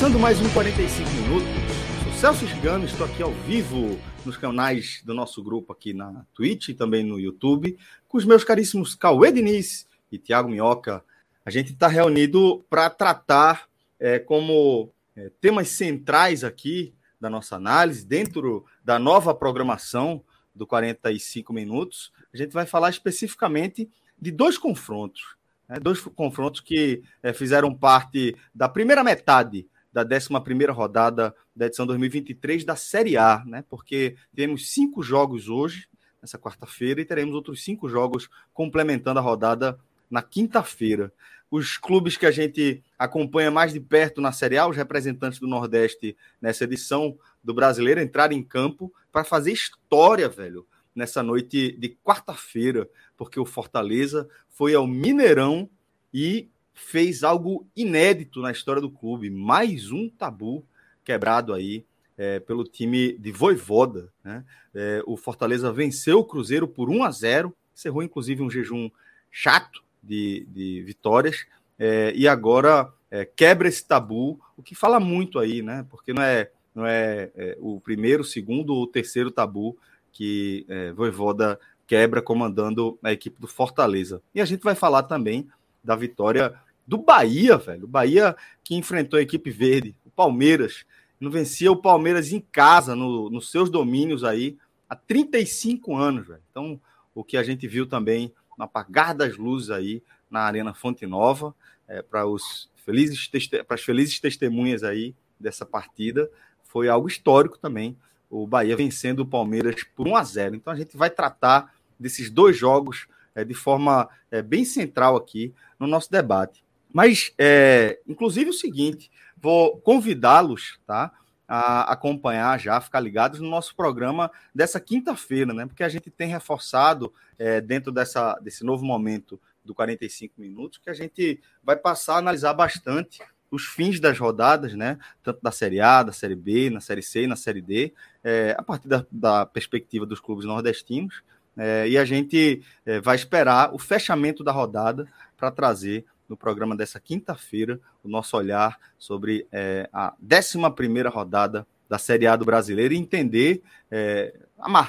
Começando mais um 45 minutos. Sou Celso Chigano, estou aqui ao vivo nos canais do nosso grupo aqui na Twitch e também no YouTube, com os meus caríssimos Cauê Diniz e Tiago Minhoca. A gente está reunido para tratar é, como é, temas centrais aqui da nossa análise, dentro da nova programação do 45 minutos. A gente vai falar especificamente de dois confrontos. Né, dois confrontos que é, fizeram parte da primeira metade da 11 rodada da edição 2023 da Série A, né? Porque temos cinco jogos hoje, nessa quarta-feira, e teremos outros cinco jogos complementando a rodada na quinta-feira. Os clubes que a gente acompanha mais de perto na Série A, os representantes do Nordeste nessa edição do Brasileiro, entraram em campo para fazer história, velho, nessa noite de quarta-feira, porque o Fortaleza foi ao Mineirão e fez algo inédito na história do clube, mais um tabu quebrado aí é, pelo time de Voivoda. Né? É, o Fortaleza venceu o Cruzeiro por 1 a 0, encerrou inclusive um jejum chato de, de vitórias, é, e agora é, quebra esse tabu, o que fala muito aí, né? Porque não é, não é, é o primeiro, segundo ou terceiro tabu que é, Voivoda quebra comandando a equipe do Fortaleza. E a gente vai falar também da vitória do Bahia, velho. O Bahia que enfrentou a equipe verde, o Palmeiras. Não vencia o Palmeiras em casa, no, nos seus domínios aí, há 35 anos, velho. Então, o que a gente viu também no apagar das luzes aí na Arena Fonte Nova, é, para os felizes para as felizes testemunhas aí dessa partida, foi algo histórico também. O Bahia vencendo o Palmeiras por 1 a 0. Então a gente vai tratar desses dois jogos é, de forma é, bem central aqui no nosso debate. Mas, é, inclusive, o seguinte, vou convidá-los, tá? A acompanhar já, ficar ligados no nosso programa dessa quinta-feira, né? Porque a gente tem reforçado é, dentro dessa, desse novo momento do 45 minutos que a gente vai passar a analisar bastante os fins das rodadas, né? Tanto da Série A, da Série B, na Série C na Série D, é, a partir da, da, perspectiva dos clubes nordestinos. É, e a gente é, vai esperar o fechamento da rodada para trazer no programa dessa quinta-feira o nosso olhar sobre é, a 11 rodada da Série A do Brasileiro e entender, é,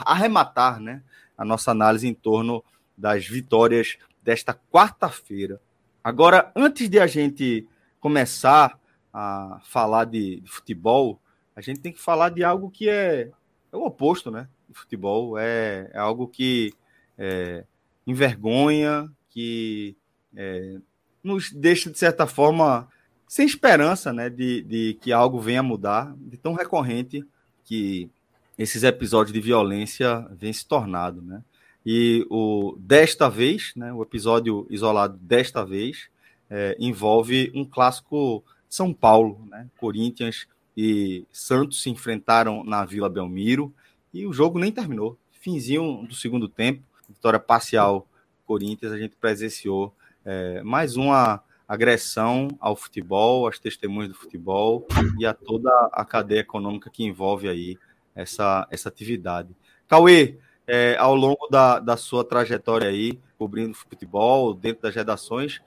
arrematar né, a nossa análise em torno das vitórias desta quarta-feira. Agora, antes de a gente começar a falar de, futebol, a gente tem que falar de algo que é, é o oposto né, do futebol, é, é algo que é, envergonha, que é, nos deixa, de certa forma, sem esperança né, de, de que algo venha a mudar, de tão recorrente que esses episódios de violência vêm se tornando. Né? E o desta vez, né, o episódio isolado desta vez, é, envolve um clássico de São Paulo. Né? Corinthians e Santos se enfrentaram na Vila Belmiro e o jogo nem terminou. Finzinho do segundo tempo, vitória parcial Corinthians, a gente presenciou é, mais uma agressão ao futebol, às testemunhas do futebol e a toda a cadeia econômica que envolve aí essa, essa atividade. Cauê, é, ao longo da, da sua trajetória aí, cobrindo futebol, dentro das redações,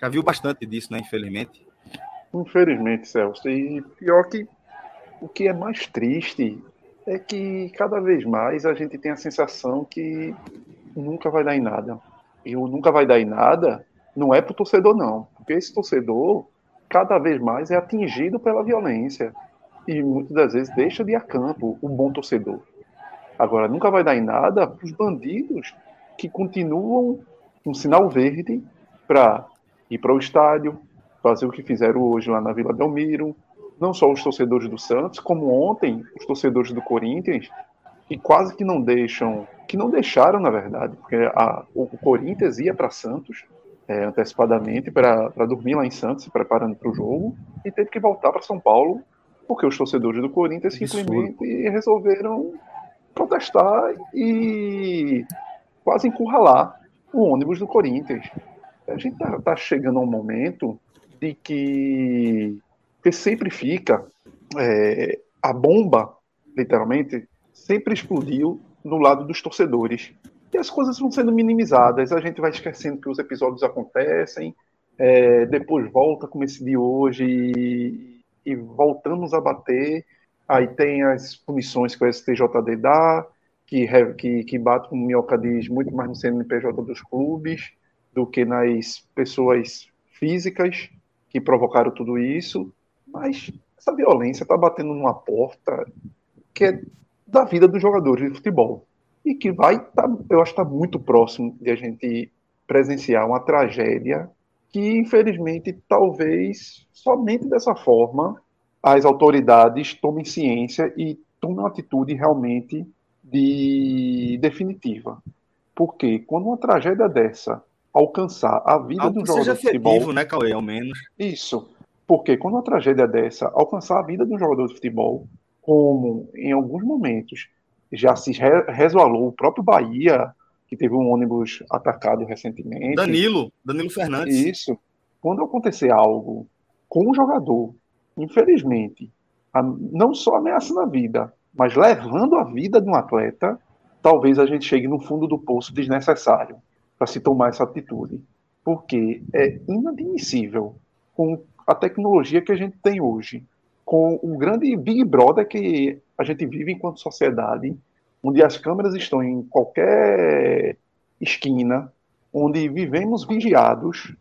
já viu bastante disso, né? Infelizmente. Infelizmente, Celso. E pior que o que é mais triste é que cada vez mais a gente tem a sensação que nunca vai dar em nada. E o nunca vai dar em nada não é para o torcedor, não. Porque esse torcedor, cada vez mais, é atingido pela violência. E muitas das vezes deixa de ir a campo o bom torcedor. Agora, nunca vai dar em nada para os bandidos que continuam um sinal verde para ir para o estádio, fazer o que fizeram hoje lá na Vila Belmiro, não só os torcedores do Santos, como ontem os torcedores do Corinthians, que quase que não deixam, que não deixaram, na verdade, porque a, o Corinthians ia para Santos é, antecipadamente para dormir lá em Santos, se preparando para o jogo, e teve que voltar para São Paulo, porque os torcedores do Corinthians simplesmente resolveram protestar e quase encurralar o ônibus do Corinthians. A gente está tá chegando a um momento de que, que sempre fica é, a bomba, literalmente, sempre explodiu no lado dos torcedores. E as coisas vão sendo minimizadas, a gente vai esquecendo que os episódios acontecem, é, depois volta como esse de hoje e, e, voltamos a bater. Aí tem as punições que o STJD dá, que, que, que bate, como o Minhoca diz, muito mais no CNPJ dos clubes do que nas pessoas físicas que provocaram tudo isso. Mas essa violência está batendo numa porta que é da vida dos jogadores de futebol e que vai, tá, eu acho que está muito próximo de a gente presenciar uma tragédia que, infelizmente, talvez somente dessa forma as autoridades tomem ciência e tomem uma atitude realmente de definitiva. Porque quando uma tragédia dessa alcançar a vida Algo do jogador seja de futebol, efetivo, né, Cauê, ao menos. Isso. Porque quando uma tragédia dessa alcançar a vida de um jogador de futebol, como em alguns momentos já se resvalou o próprio Bahia, que teve um ônibus atacado recentemente. Danilo, Danilo Fernandes. Isso. Quando acontecer algo com um jogador, infelizmente, não só ameaçando a vida, mas levando a vida de um atleta, talvez a gente chegue no fundo do poço desnecessário para se tomar essa atitude. Porque é inadmissível com a tecnologia que a gente tem hoje, com o grande Big Brother que a gente vive enquanto sociedade, onde as câmeras estão em qualquer esquina, onde vivemos vigiados,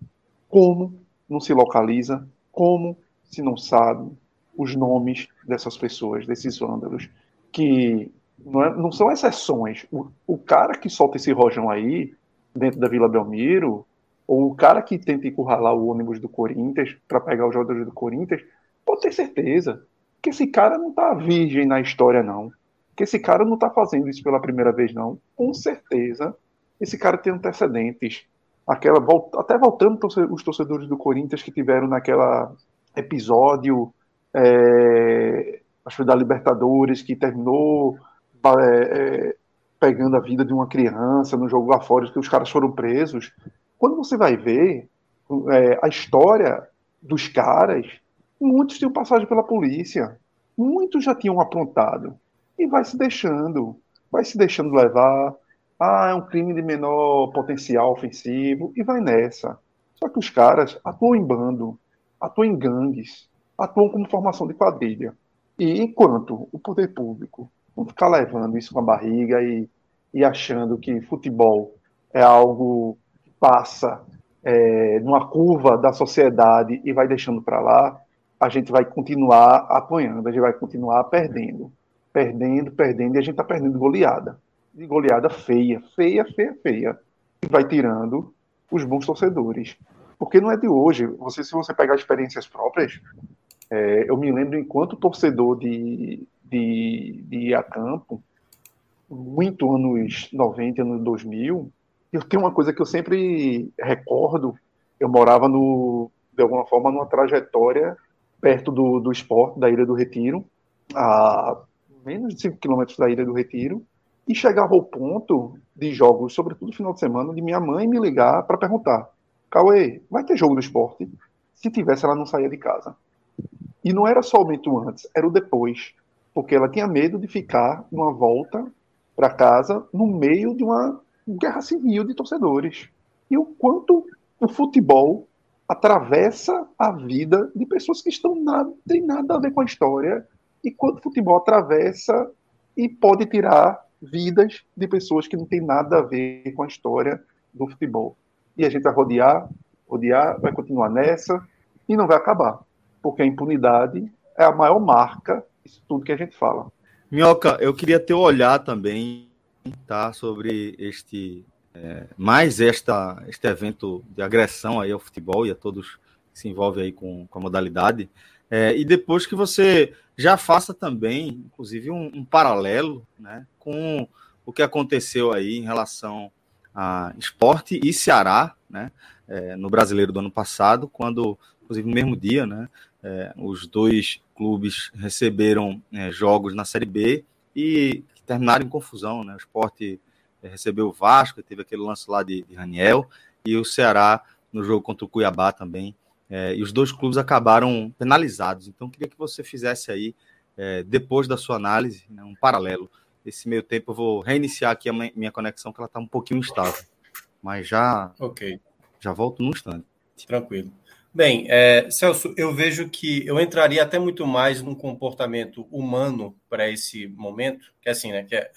como não se localiza, como se não sabe os nomes dessas pessoas, desses vândalos, que não, é, não são exceções. O, o, cara que solta esse rojão aí, dentro da Vila Belmiro, ou o cara que tenta encurralar o ônibus do Corinthians para pegar os jogadores do Corinthians, pode ter certeza que esse cara não está virgem na história, não. Que esse cara não está fazendo isso pela primeira vez, não. Com certeza, esse cara tem antecedentes. Aquela, até voltando os torcedores do Corinthians que tiveram naquela episódio, é, acho que da Libertadores, que terminou é, é, pegando a vida de uma criança no jogo lá fora, que os caras foram presos. Quando você vai ver é, a história dos caras, Muitos tinham passagem pela polícia, muitos já tinham aprontado. E vai se deixando, vai se deixando levar. Ah, é um crime de menor potencial ofensivo, e vai nessa. Só que os caras atuam em bando, atuam em gangues, atuam como formação de quadrilha. E enquanto o poder público não ficar levando isso com a barriga e, e achando que futebol é algo que passa é, numa curva da sociedade e vai deixando para lá, a gente vai continuar apanhando, a gente vai continuar perdendo. Perdendo, perdendo, e a gente está perdendo goleada. E goleada feia, feia, feia, feia. E vai tirando os bons torcedores. Porque não é de hoje. Você, se você pegar experiências próprias, é, eu me lembro enquanto torcedor de, de, de ir a campo, muito anos 90, anos 2000, eu tenho uma coisa que eu sempre recordo. Eu morava no, de alguma forma numa trajetória perto do, do esporte, da Ilha do Retiro, a menos de 5 quilômetros da Ilha do Retiro, e chegava ao ponto de jogos, sobretudo no final de semana, de minha mãe me ligar para perguntar: Cauê, vai ter jogo do esporte? Se tivesse, ela não saía de casa. E não era somente o antes, era o depois, porque ela tinha medo de ficar numa volta para casa no meio de uma guerra civil de torcedores. E o quanto o futebol atravessa a vida de pessoas que estão nada, tem nada a ver com a história, e quanto o futebol atravessa e pode tirar vidas de pessoas que não tem nada a ver com a história do futebol. E a gente vai rodear, rodear, vai continuar nessa e não vai acabar, porque a impunidade é a maior marca disso tudo que a gente fala. Minhoca, eu queria ter olhar também, tá, sobre este é, mais esta, este evento de agressão aí ao futebol e a todos que se envolvem aí com, com a modalidade. É, e depois que você já faça também, inclusive, um, um, paralelo né, com o que aconteceu aí em relação a esporte e Ceará, né, é, no brasileiro do ano passado, quando, inclusive, no mesmo dia, né, é, os dois clubes receberam é, jogos na Série B e terminaram em confusão. Né, o esporte recebeu o Vasco, teve aquele lance lá de, de Raniel, e o Ceará no jogo contra o Cuiabá também é, e os dois clubes acabaram penalizados. Então, queria que você fizesse aí, é, depois da sua análise, né, um paralelo. Esse meio tempo, eu vou reiniciar aqui a minha conexão, que ela está um pouquinho instável. Mas já, ok já volto num instante. Tranquilo. Bem, é, Celso, eu vejo que eu entraria até muito mais num comportamento humano para esse momento, que é assim, né? Que é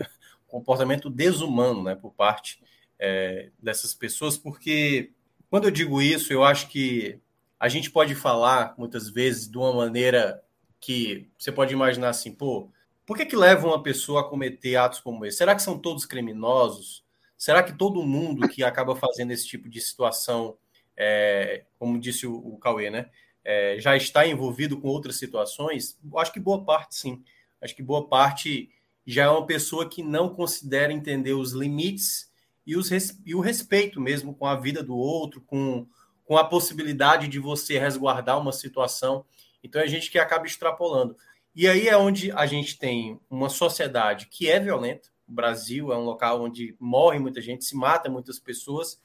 comportamento desumano, né, por parte é, dessas pessoas, porque quando eu digo isso, eu acho que a gente pode falar muitas vezes de uma maneira que você pode imaginar assim, pô, por que que leva uma pessoa a cometer atos como esse? Será que são todos criminosos? Será que todo mundo que acaba fazendo esse tipo de situação, é, como disse o, o Cauê, né, é, já está envolvido com outras situações? Acho que boa parte, sim. Acho que boa parte já é uma pessoa que não considera entender os limites e, os, e o respeito mesmo com a vida do outro, com com a possibilidade de você resguardar uma situação. Então, é a gente que acaba extrapolando. E aí é onde a gente tem uma sociedade que é violenta. O Brasil é um local onde morre muita gente, se mata muitas pessoas.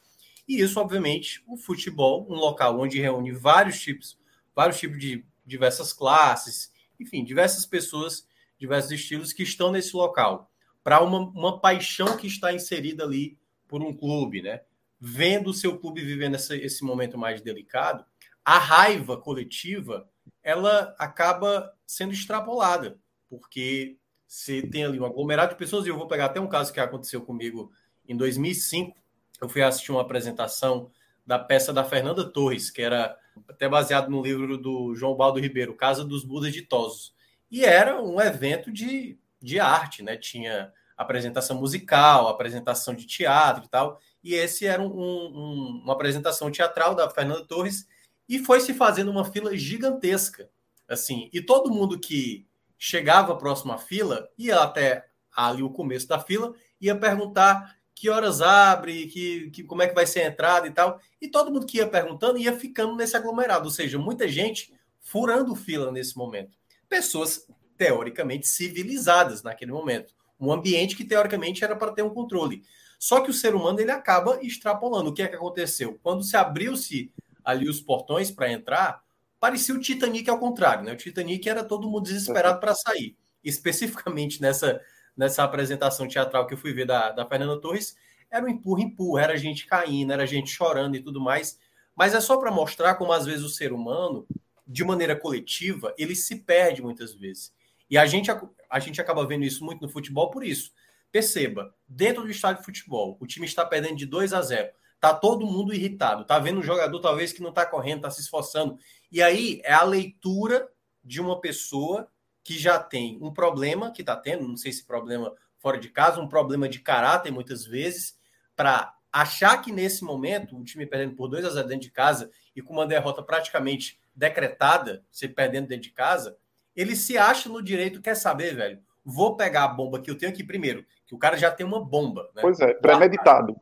E isso, obviamente, o futebol, um local onde reúne vários tipos, vários tipos de diversas classes, enfim, diversas pessoas, diversos estilos que estão nesse local, para uma, uma paixão que está inserida ali por um clube, né? vendo o seu clube vivendo essa, esse momento mais delicado, a raiva coletiva ela acaba sendo extrapolada, porque você tem ali um aglomerado de pessoas, e eu vou pegar até um caso que aconteceu comigo em 2005. Eu fui assistir uma apresentação da peça da Fernanda Torres, que era até baseado no livro do João Baldo Ribeiro, Casa dos Budas Ditosos. E era um evento de, de arte, né? Tinha apresentação musical, apresentação de teatro e tal. E esse era um, um, uma apresentação teatral da Fernanda Torres e foi se fazendo uma fila gigantesca, assim, e todo mundo que chegava próximo à fila ia até ali o começo da fila ia perguntar que horas abre, que, que como é que vai ser a entrada e tal, e todo mundo que ia perguntando ia ficando nesse aglomerado, ou seja, muita gente furando fila nesse momento, pessoas teoricamente civilizadas naquele momento, um ambiente que teoricamente era para ter um controle. Só que o ser humano ele acaba extrapolando. O que é que aconteceu? Quando se abriu-se ali os portões para entrar, parecia o Titanic ao contrário, né? O Titanic era todo mundo desesperado para sair. Especificamente nessa, nessa apresentação teatral que eu fui ver da, da Fernanda Torres, era um empurra-empurra, era gente caindo, era gente chorando e tudo mais. Mas é só para mostrar como às vezes o ser humano, de maneira coletiva, ele se perde muitas vezes. E a gente, a gente acaba vendo isso muito no futebol por isso. Perceba, dentro do estádio de futebol, o time está perdendo de 2 a 0. Tá todo mundo irritado, tá vendo um jogador talvez que não está correndo, está se esforçando. E aí é a leitura de uma pessoa que já tem um problema, que está tendo, não sei se problema fora de casa, um problema de caráter muitas vezes, para achar que nesse momento, o time perdendo por 2 a 0 dentro de casa e com uma derrota praticamente decretada, se perdendo dentro de casa, ele se acha no direito, quer saber, velho? Vou pegar a bomba que eu tenho aqui primeiro que o cara já tem uma bomba. Né? Pois é, premeditado.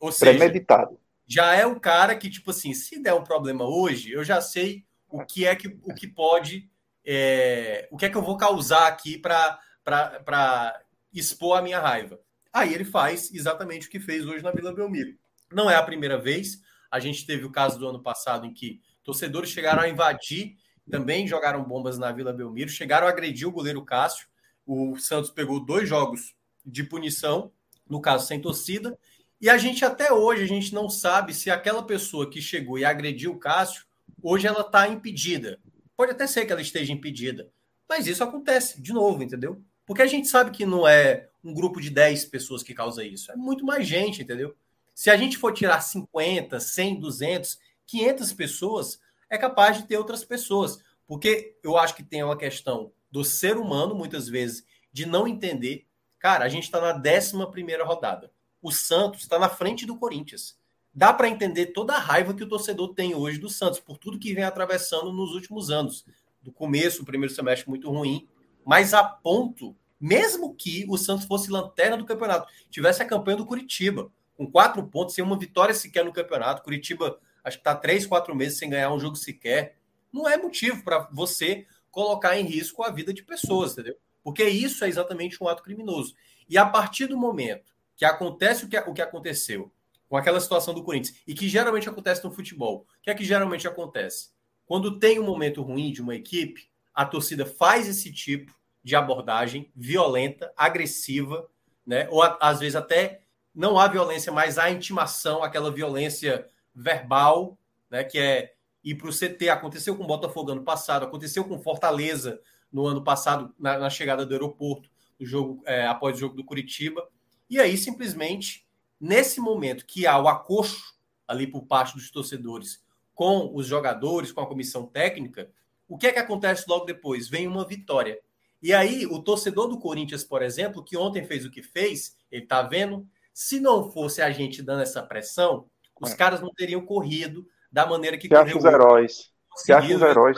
Ou seja, premeditado. Já é o cara que, tipo assim, se der um problema hoje, eu já sei o que é que, o que pode. É, o que é que eu vou causar aqui para expor a minha raiva. Aí ele faz exatamente o que fez hoje na Vila Belmiro. Não é a primeira vez. A gente teve o caso do ano passado em que torcedores chegaram a invadir, também jogaram bombas na Vila Belmiro, chegaram a agredir o goleiro Cássio. O Santos pegou dois jogos de punição, no caso sem torcida, e a gente até hoje a gente não sabe se aquela pessoa que chegou e agrediu o Cássio, hoje ela está impedida. Pode até ser que ela esteja impedida, mas isso acontece de novo, entendeu? Porque a gente sabe que não é um grupo de 10 pessoas que causa isso, é muito mais gente, entendeu? Se a gente for tirar 50, 100, 200, 500 pessoas, é capaz de ter outras pessoas, porque eu acho que tem uma questão do ser humano, muitas vezes, de não entender Cara, a gente está na 11 rodada. o Santos está na frente do Corinthians. Dá para entender toda a raiva que o torcedor tem hoje do Santos, por tudo que vem atravessando nos últimos anos. Do começo, o primeiro semestre muito ruim, mas a ponto, mesmo que o Santos fosse lanterna do campeonato, tivesse a campanha do Curitiba, com quatro pontos, sem uma vitória sequer no campeonato. Curitiba, acho que está três, quatro meses sem ganhar um jogo sequer. Não é motivo para você colocar em risco a vida de pessoas, entendeu? Porque isso é exatamente um ato criminoso. E a partir do momento que acontece o que, o que aconteceu com aquela situação do Corinthians, e que geralmente acontece no futebol, o que é que geralmente acontece? Quando tem um momento ruim de uma equipe, a torcida faz esse tipo de abordagem violenta, agressiva, né? ou às vezes até não há violência, mas há intimação, aquela violência verbal, né? que é ir para o CT. Aconteceu com o Botafogo ano passado, aconteceu com Fortaleza no ano passado, na, na chegada do aeroporto, no jogo, é, após o jogo do Curitiba. E aí, simplesmente, nesse momento que há o acocho ali por parte dos torcedores com os jogadores, com a comissão técnica, o que é que acontece logo depois? Vem uma vitória. E aí, o torcedor do Corinthians, por exemplo, que ontem fez o que fez, ele está vendo, se não fosse a gente dando essa pressão, os é. caras não teriam corrido da maneira que Você correu. Os heróis. Acha os heróis.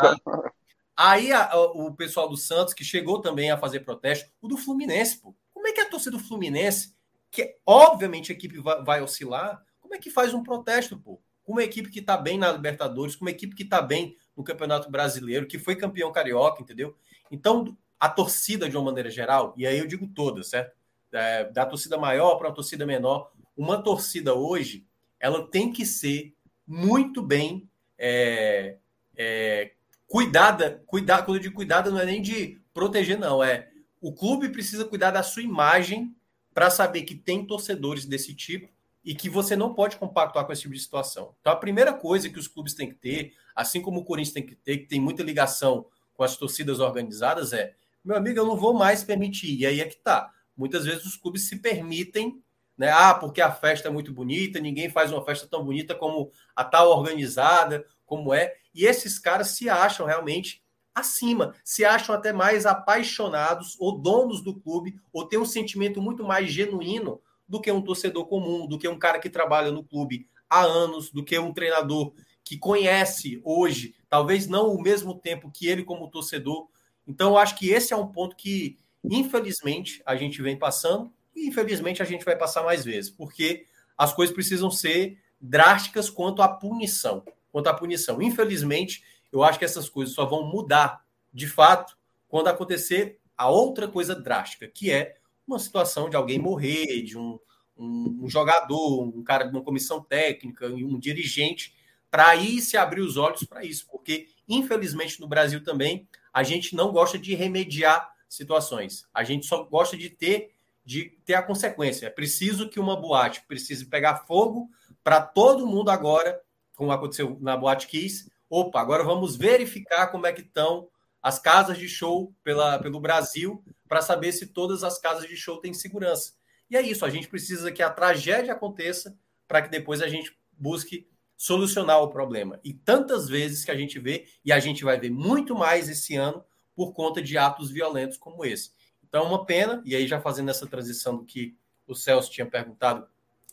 Aí a, a, o pessoal do Santos, que chegou também a fazer protesto, o do Fluminense, pô. Como é que a torcida do Fluminense que obviamente a equipe vai, vai oscilar, como é que faz um protesto, pô? Com uma equipe que está bem na Libertadores, com uma equipe que está bem no Campeonato Brasileiro, que foi campeão carioca, entendeu? Então, a torcida, de uma maneira geral, e aí eu digo toda, certo? É, da torcida maior para a torcida menor, uma torcida hoje, ela tem que ser muito bem é, é, cuidada. Cuidar, quando eu digo cuidada, não é nem de proteger, não. É o clube precisa cuidar da sua imagem para saber que tem torcedores desse tipo e que você não pode compactuar com esse tipo de situação. Então, a primeira coisa que os clubes têm que ter, assim como o Corinthians tem que ter, que tem muita ligação com as torcidas organizadas, é: meu amigo, eu não vou mais permitir. E aí é que tá. Muitas vezes os clubes se permitem, né? Ah, porque a festa é muito bonita, ninguém faz uma festa tão bonita como a tal organizada, como é. E esses caras se acham realmente acima, se acham até mais apaixonados ou donos do clube, ou têm um sentimento muito mais genuíno do que um torcedor comum, do que um cara que trabalha no clube há anos, do que um treinador que conhece hoje, talvez não o mesmo tempo que ele como torcedor. Então, eu acho que esse é um ponto que, infelizmente, a gente vem passando, e infelizmente a gente vai passar mais vezes, porque as coisas precisam ser drásticas quanto à punição. Quanto à punição. Infelizmente, eu acho que essas coisas só vão mudar, de fato, quando acontecer a outra coisa drástica, que é uma situação de alguém morrer, de um, um, um jogador, um cara de uma comissão técnica, um dirigente, para aí se abrir os olhos para isso, porque infelizmente no Brasil também a gente não gosta de remediar situações, a gente só gosta de ter de ter a consequência. É preciso que uma boate precise pegar fogo para todo mundo agora, como aconteceu na Boate Kiss, opa, agora vamos verificar como é que estão as casas de show pela, pelo Brasil para saber se todas as casas de show têm segurança. E é isso, a gente precisa que a tragédia aconteça para que depois a gente busque solucionar o problema. E tantas vezes que a gente vê, e a gente vai ver muito mais esse ano por conta de atos violentos como esse. Então, uma pena, e aí já fazendo essa transição do que o Celso tinha perguntado,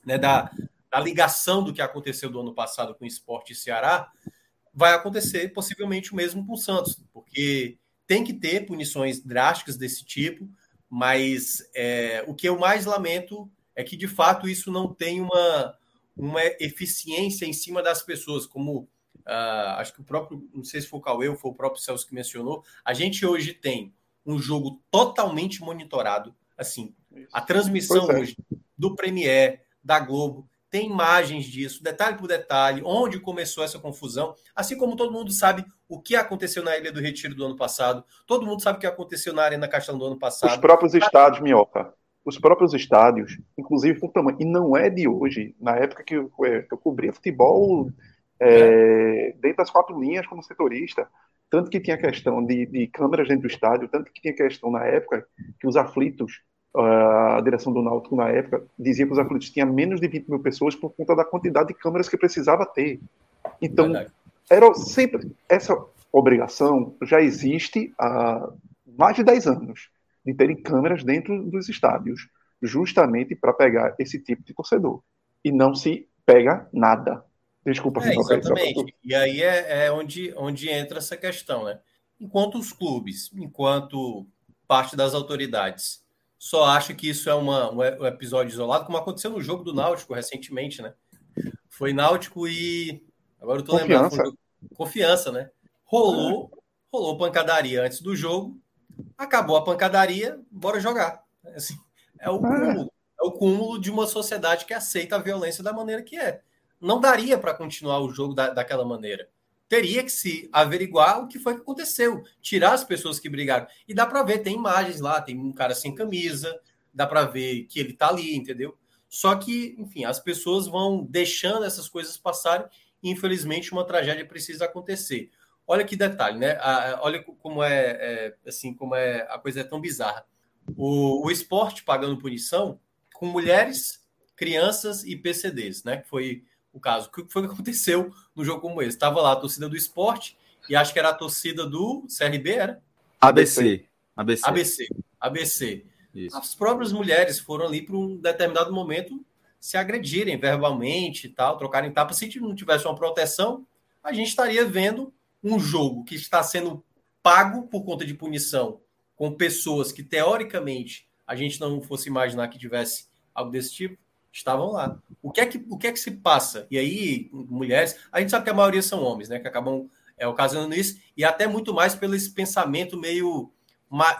né, da, da ligação do que aconteceu do ano passado com o esporte e Ceará, vai acontecer possivelmente o mesmo com o Santos, porque tem que ter punições drásticas desse tipo, mas é, o que eu mais lamento é que de fato isso não tem uma, uma eficiência em cima das pessoas, como uh, acho que o próprio, não sei se foi o Cauê ou foi o próprio Celso que mencionou, a gente hoje tem um jogo totalmente monitorado, assim, a transmissão é. hoje do Premier, da Globo, tem imagens disso, detalhe por detalhe, onde começou essa confusão, assim como todo mundo sabe o que aconteceu na Ilha do Retiro do ano passado, todo mundo sabe o que aconteceu na Arena Castelão do ano passado. Os próprios estádios, Minhoca, os próprios estádios, inclusive por tamanho, e não é de hoje, na época que eu, é, eu cobria futebol é, dentro das quatro linhas como setorista, tanto que tinha questão de, de câmeras dentro do estádio, tanto que tinha questão na época que os aflitos a direção do Náutico na época dizia que os aflitos tinham menos de 20 mil pessoas por conta da quantidade de câmeras que precisava ter. Então, Verdade. era sempre essa obrigação já existe há mais de 10 anos de terem câmeras dentro dos estádios. justamente para pegar esse tipo de torcedor. E não se pega nada. Desculpa, é, exatamente. E aí é, é, onde, onde entra essa questão, né? Enquanto os clubes, enquanto parte das autoridades só acha que isso é uma, um episódio isolado, como aconteceu no jogo do Náutico recentemente, né? Foi Náutico e. Agora eu tô confiança. lembrando. Confiança, né? Rolou, rolou pancadaria antes do jogo, acabou a pancadaria, bora jogar. Assim, é o cúmulo, é o cúmulo de uma sociedade que aceita a violência da maneira que é. Não daria para continuar o jogo da, daquela maneira. Teria que se averiguar o que foi que aconteceu, tirar as pessoas que brigaram. E dá para ver, tem imagens lá, tem um cara sem camisa, dá para ver que ele tá ali, entendeu? Só que, enfim, as pessoas vão deixando essas coisas passarem e, infelizmente, uma tragédia precisa acontecer. Olha que detalhe, né? olha como é, é, assim, como é a coisa é tão bizarra. O, o esporte pagando punição com mulheres, crianças e PCDs, né? Que foi o caso. O que foi que aconteceu no jogo como esse? Estava lá a torcida do esporte e acho que era a torcida do CRB, era? ABC. ABC. ABC. ABC. Isso. As próprias mulheres foram ali para um determinado momento se agredirem verbalmente e tal, trocarem tapas. Se não tivesse uma proteção, a gente estaria vendo um jogo que está sendo pago por conta de punição com pessoas que, teoricamente, a gente não fosse imaginar que tivesse algo desse tipo, estavam lá. O que é que, o que, é que se passa? E aí, mulheres, a gente sabe que a maioria são homens, né? Que acabam é, ocasionando isso, e até muito mais pelo esse pensamento meio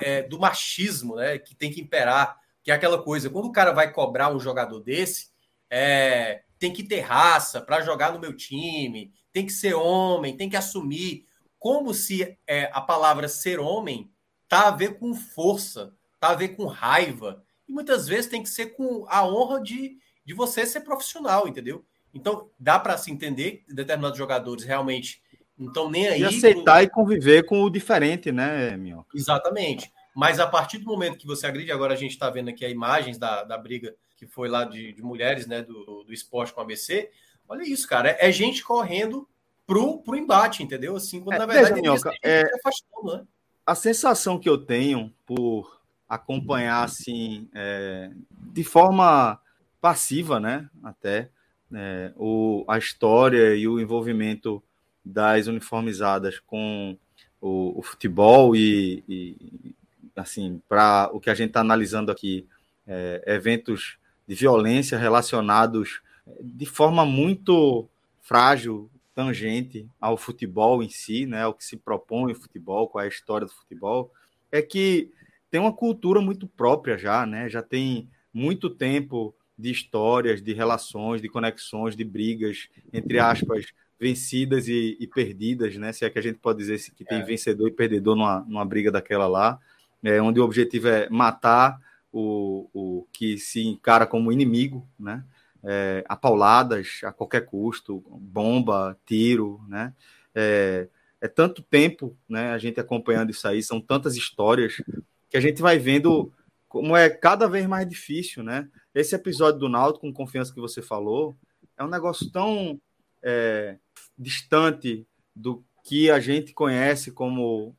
é, do machismo, né? Que tem que imperar, que é aquela coisa, quando o cara vai cobrar um jogador desse, é, tem que ter raça para jogar no meu time, tem que ser homem, tem que assumir. Como se é, a palavra ser homem tá a ver com força, tá a ver com raiva. E muitas vezes tem que ser com a honra de, de você ser profissional, entendeu? Então, dá para se entender que determinados jogadores realmente não estão nem aí. E aceitar pro... e conviver com o diferente, né, Minhoca? Exatamente. Mas a partir do momento que você agride, agora a gente está vendo aqui as imagens da, da briga que foi lá de, de mulheres, né, do, do esporte com a ABC. Olha isso, cara. É, é gente correndo pro, pro embate, entendeu? Assim, quando é, na verdade Minhoca, é, afastando, né? A sensação que eu tenho por acompanhar assim é, de forma passiva, né? Até é, o, a história e o envolvimento das uniformizadas com o, o futebol e, e assim para o que a gente está analisando aqui, é, eventos de violência relacionados de forma muito frágil, tangente ao futebol em si, né, ao que se propõe o futebol, qual é a história do futebol, é que tem uma cultura muito própria já, né? Já tem muito tempo de histórias, de relações, de conexões, de brigas, entre aspas, vencidas e, e perdidas, né? Se é que a gente pode dizer que tem é. vencedor e perdedor numa, numa briga daquela lá, é, onde o objetivo é matar o, o que se encara como inimigo, né? É, a pauladas a qualquer custo, bomba, tiro, né? É, é tanto tempo, né? A gente acompanhando isso aí, são tantas histórias que a gente vai vendo como é cada vez mais difícil, né? Esse episódio do Náutico, com confiança que você falou, é um negócio tão é, distante do que a gente conhece como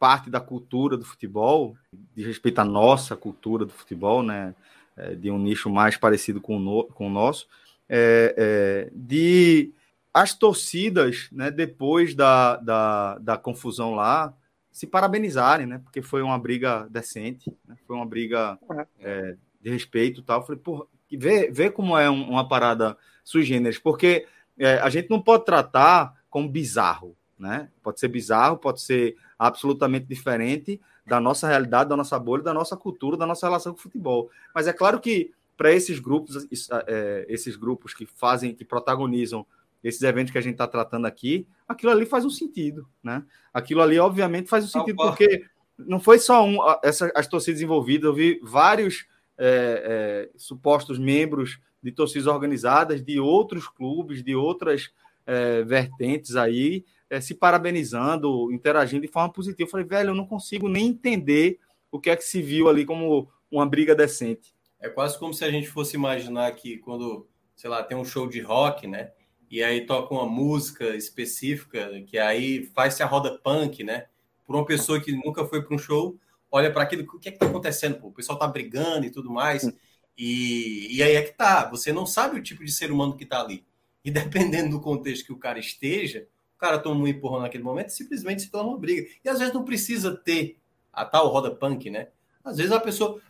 parte da cultura do futebol, de respeito à nossa cultura do futebol, né? É, de um nicho mais parecido com o, no, com o nosso, é, é, de as torcidas, né, depois da, da, da confusão lá, se parabenizarem, né? Porque foi uma briga decente, né? foi uma briga é, de respeito e tal. falei, porra, vê, vê como é um, uma parada sui generis, porque é, a gente não pode tratar como bizarro, né? Pode ser bizarro, pode ser absolutamente diferente da nossa realidade, da nossa bolha, da nossa cultura, da nossa relação com o futebol. Mas é claro que para esses grupos, é, esses grupos que fazem, que protagonizam esses eventos que a gente está tratando aqui, aquilo ali faz um sentido, né? Aquilo ali, obviamente, faz um sentido, porque não foi só um, essa, as torcidas envolvidas, eu vi vários é, é, supostos membros de torcidas organizadas de outros clubes, de outras é, vertentes aí, é, se parabenizando, interagindo de forma positiva. Eu falei, velho, eu não consigo nem entender o que é que se viu ali como uma briga decente. É quase como se a gente fosse imaginar que quando, sei lá, tem um show de rock, né? E aí toca uma música específica, que aí faz-se a roda punk, né? Por uma pessoa que nunca foi para um show, olha para aquilo, o que é que tá acontecendo? Pô? O pessoal tá brigando e tudo mais. E, e aí é que tá, você não sabe o tipo de ser humano que tá ali. E dependendo do contexto que o cara esteja, o cara toma um empurrão naquele momento e simplesmente se torna uma briga. E às vezes não precisa ter a tal roda punk, né? Às vezes a pessoa.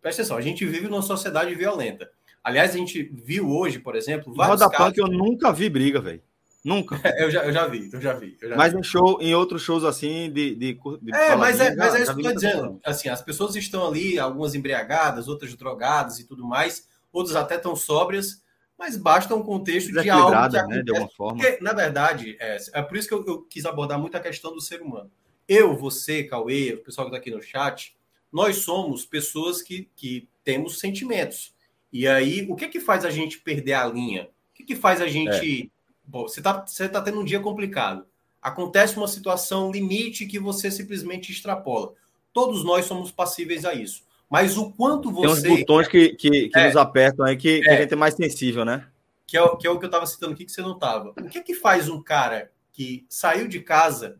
Presta atenção, a gente vive numa sociedade violenta. Aliás, a gente viu hoje, por exemplo, vários roda casos... punk eu nunca vi briga, velho. Nunca. eu, já, eu já vi, eu já vi. Eu já mas vi. em show, em outros shows assim, de. de, de é, mas é, mas é isso que eu tô dizendo. Assim, as pessoas estão ali, algumas embriagadas, outras drogadas e tudo mais, outras até tão sóbrias, mas basta um contexto de algo que acontece. Né, de alguma forma. Porque, na verdade, é, é por isso que eu, eu, quis abordar muito a questão do ser humano. Eu, você, Cauê, o pessoal que está aqui no chat, nós somos pessoas que, que temos sentimentos. E aí, o que que faz a gente perder a linha? O que que faz a gente... É Bom, você está você tá tendo um dia complicado. Acontece uma situação limite que você simplesmente extrapola. Todos nós somos passíveis a isso. Mas o quanto você. Tem uns botões que, que, que é, nos apertam aí que, é, que, a gente é mais sensível, né? Que é, que é o que eu estava citando aqui que você não estava. O que é que faz um cara que saiu de casa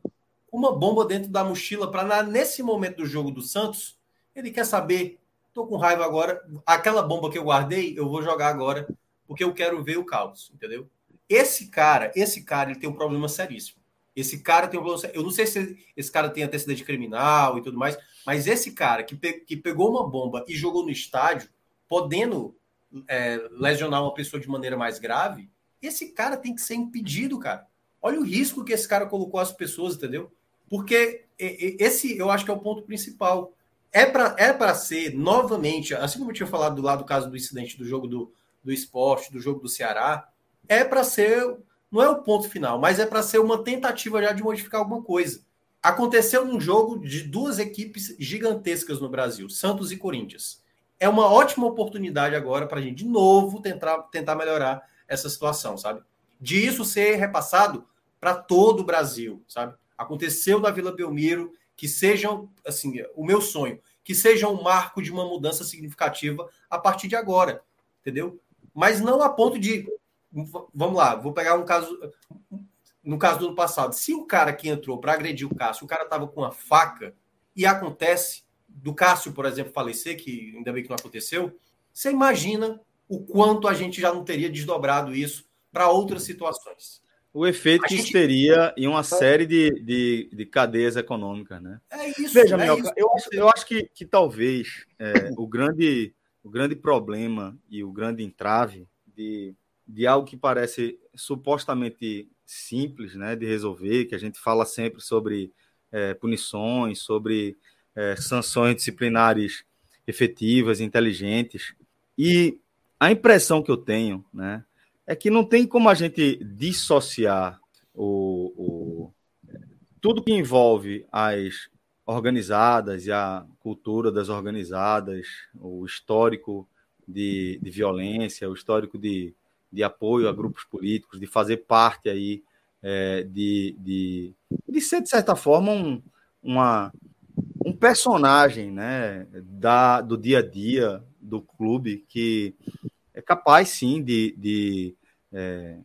com uma bomba dentro da mochila para, nesse momento do jogo do Santos, ele quer saber, tô com raiva agora, aquela bomba que eu guardei, eu vou jogar agora, porque eu quero ver o caos, entendeu? Esse cara, esse cara, ele tem um problema seríssimo. Esse cara tem um problema. Eu não sei se esse cara tem antecedente criminal e tudo mais, mas esse cara que, pe que pegou uma bomba e jogou no estádio, podendo é, lesionar uma pessoa de maneira mais grave, esse cara tem que ser impedido, cara. Olha o risco que esse cara colocou às pessoas, entendeu? Porque esse eu acho que é o ponto principal. É para é ser novamente, assim como eu tinha falado do lado do caso do incidente do jogo do, do esporte, do jogo do Ceará, é para ser, não é o ponto final, mas é para ser uma tentativa já de modificar alguma coisa. Aconteceu num jogo de duas equipes gigantescas no Brasil, Santos e Corinthians. É uma ótima oportunidade agora para a gente, de novo, tentar, tentar melhorar essa situação, sabe? De isso ser repassado para todo o Brasil, sabe? Aconteceu na Vila Belmiro, que sejam, assim, o meu sonho, que seja um marco de uma mudança significativa a partir de agora, entendeu? Mas não a ponto de Vamos lá, vou pegar um caso. No caso do ano passado, se o cara que entrou para agredir o Cássio, o cara estava com uma faca, e acontece do Cássio, por exemplo, falecer, que ainda bem que não aconteceu, você imagina o quanto a gente já não teria desdobrado isso para outras situações. O efeito a que gente... isso teria em uma série de, de, de cadeias econômicas, né? É isso. Veja, é Mioca, eu, acho, eu acho que, que talvez é, o, grande, o grande problema e o grande entrave de, de algo que parece supostamente simples né, de resolver, que a gente fala sempre sobre é, punições, sobre é, sanções disciplinares efetivas, inteligentes. E a impressão que eu tenho né, é que não tem como a gente dissociar o, o tudo que envolve as organizadas e a cultura das organizadas, o histórico de, de violência, o histórico de de apoio a grupos políticos, de fazer parte aí, é, de, de, de ser, de certa forma, um, uma, um personagem né, da, do dia a dia do clube que é capaz, sim, de, de é,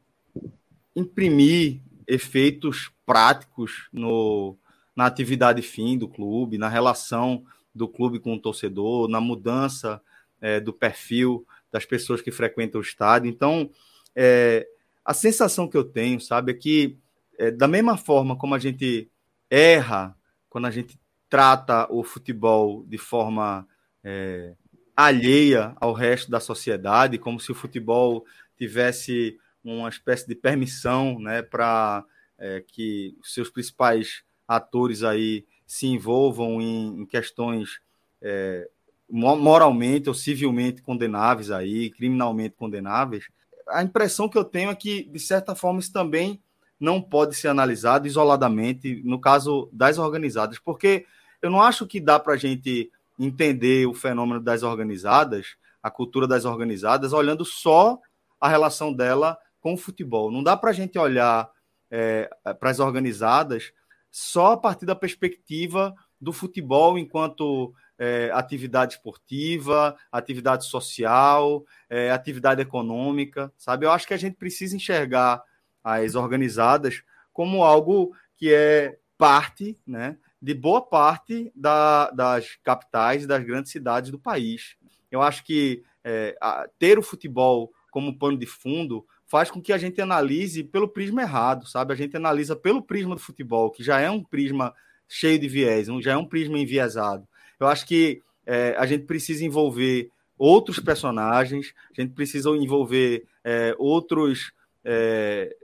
imprimir efeitos práticos no, na atividade fim do clube, na relação do clube com o torcedor, na mudança é, do perfil das pessoas que frequentam o estádio. Então, é, a sensação que eu tenho, sabe, é que é, da mesma forma como a gente erra quando a gente trata o futebol de forma é, alheia ao resto da sociedade, como se o futebol tivesse uma espécie de permissão, né, para é, que seus principais atores aí se envolvam em, em questões é, moralmente ou civilmente condenáveis aí, criminalmente condenáveis, a impressão que eu tenho é que, de certa forma, isso também não pode ser analisado isoladamente no caso das organizadas, porque eu não acho que dá para a gente entender o fenômeno das organizadas, a cultura das organizadas, olhando só a relação dela com o futebol. Não dá para a gente olhar é, para as organizadas só a partir da perspectiva do futebol enquanto é, atividade esportiva, atividade social, é, atividade econômica, sabe? Eu acho que a gente precisa enxergar as organizadas como algo que é parte, né, de boa parte da, das capitais das grandes cidades do país. Eu acho que é, a, ter o futebol como pano de fundo faz com que a gente analise pelo prisma errado, sabe? A gente analisa pelo prisma do futebol, que já é um prisma cheio de viés, já é um prisma enviesado. Eu acho que é, a gente precisa envolver outros personagens, a gente precisa envolver é, outros, é,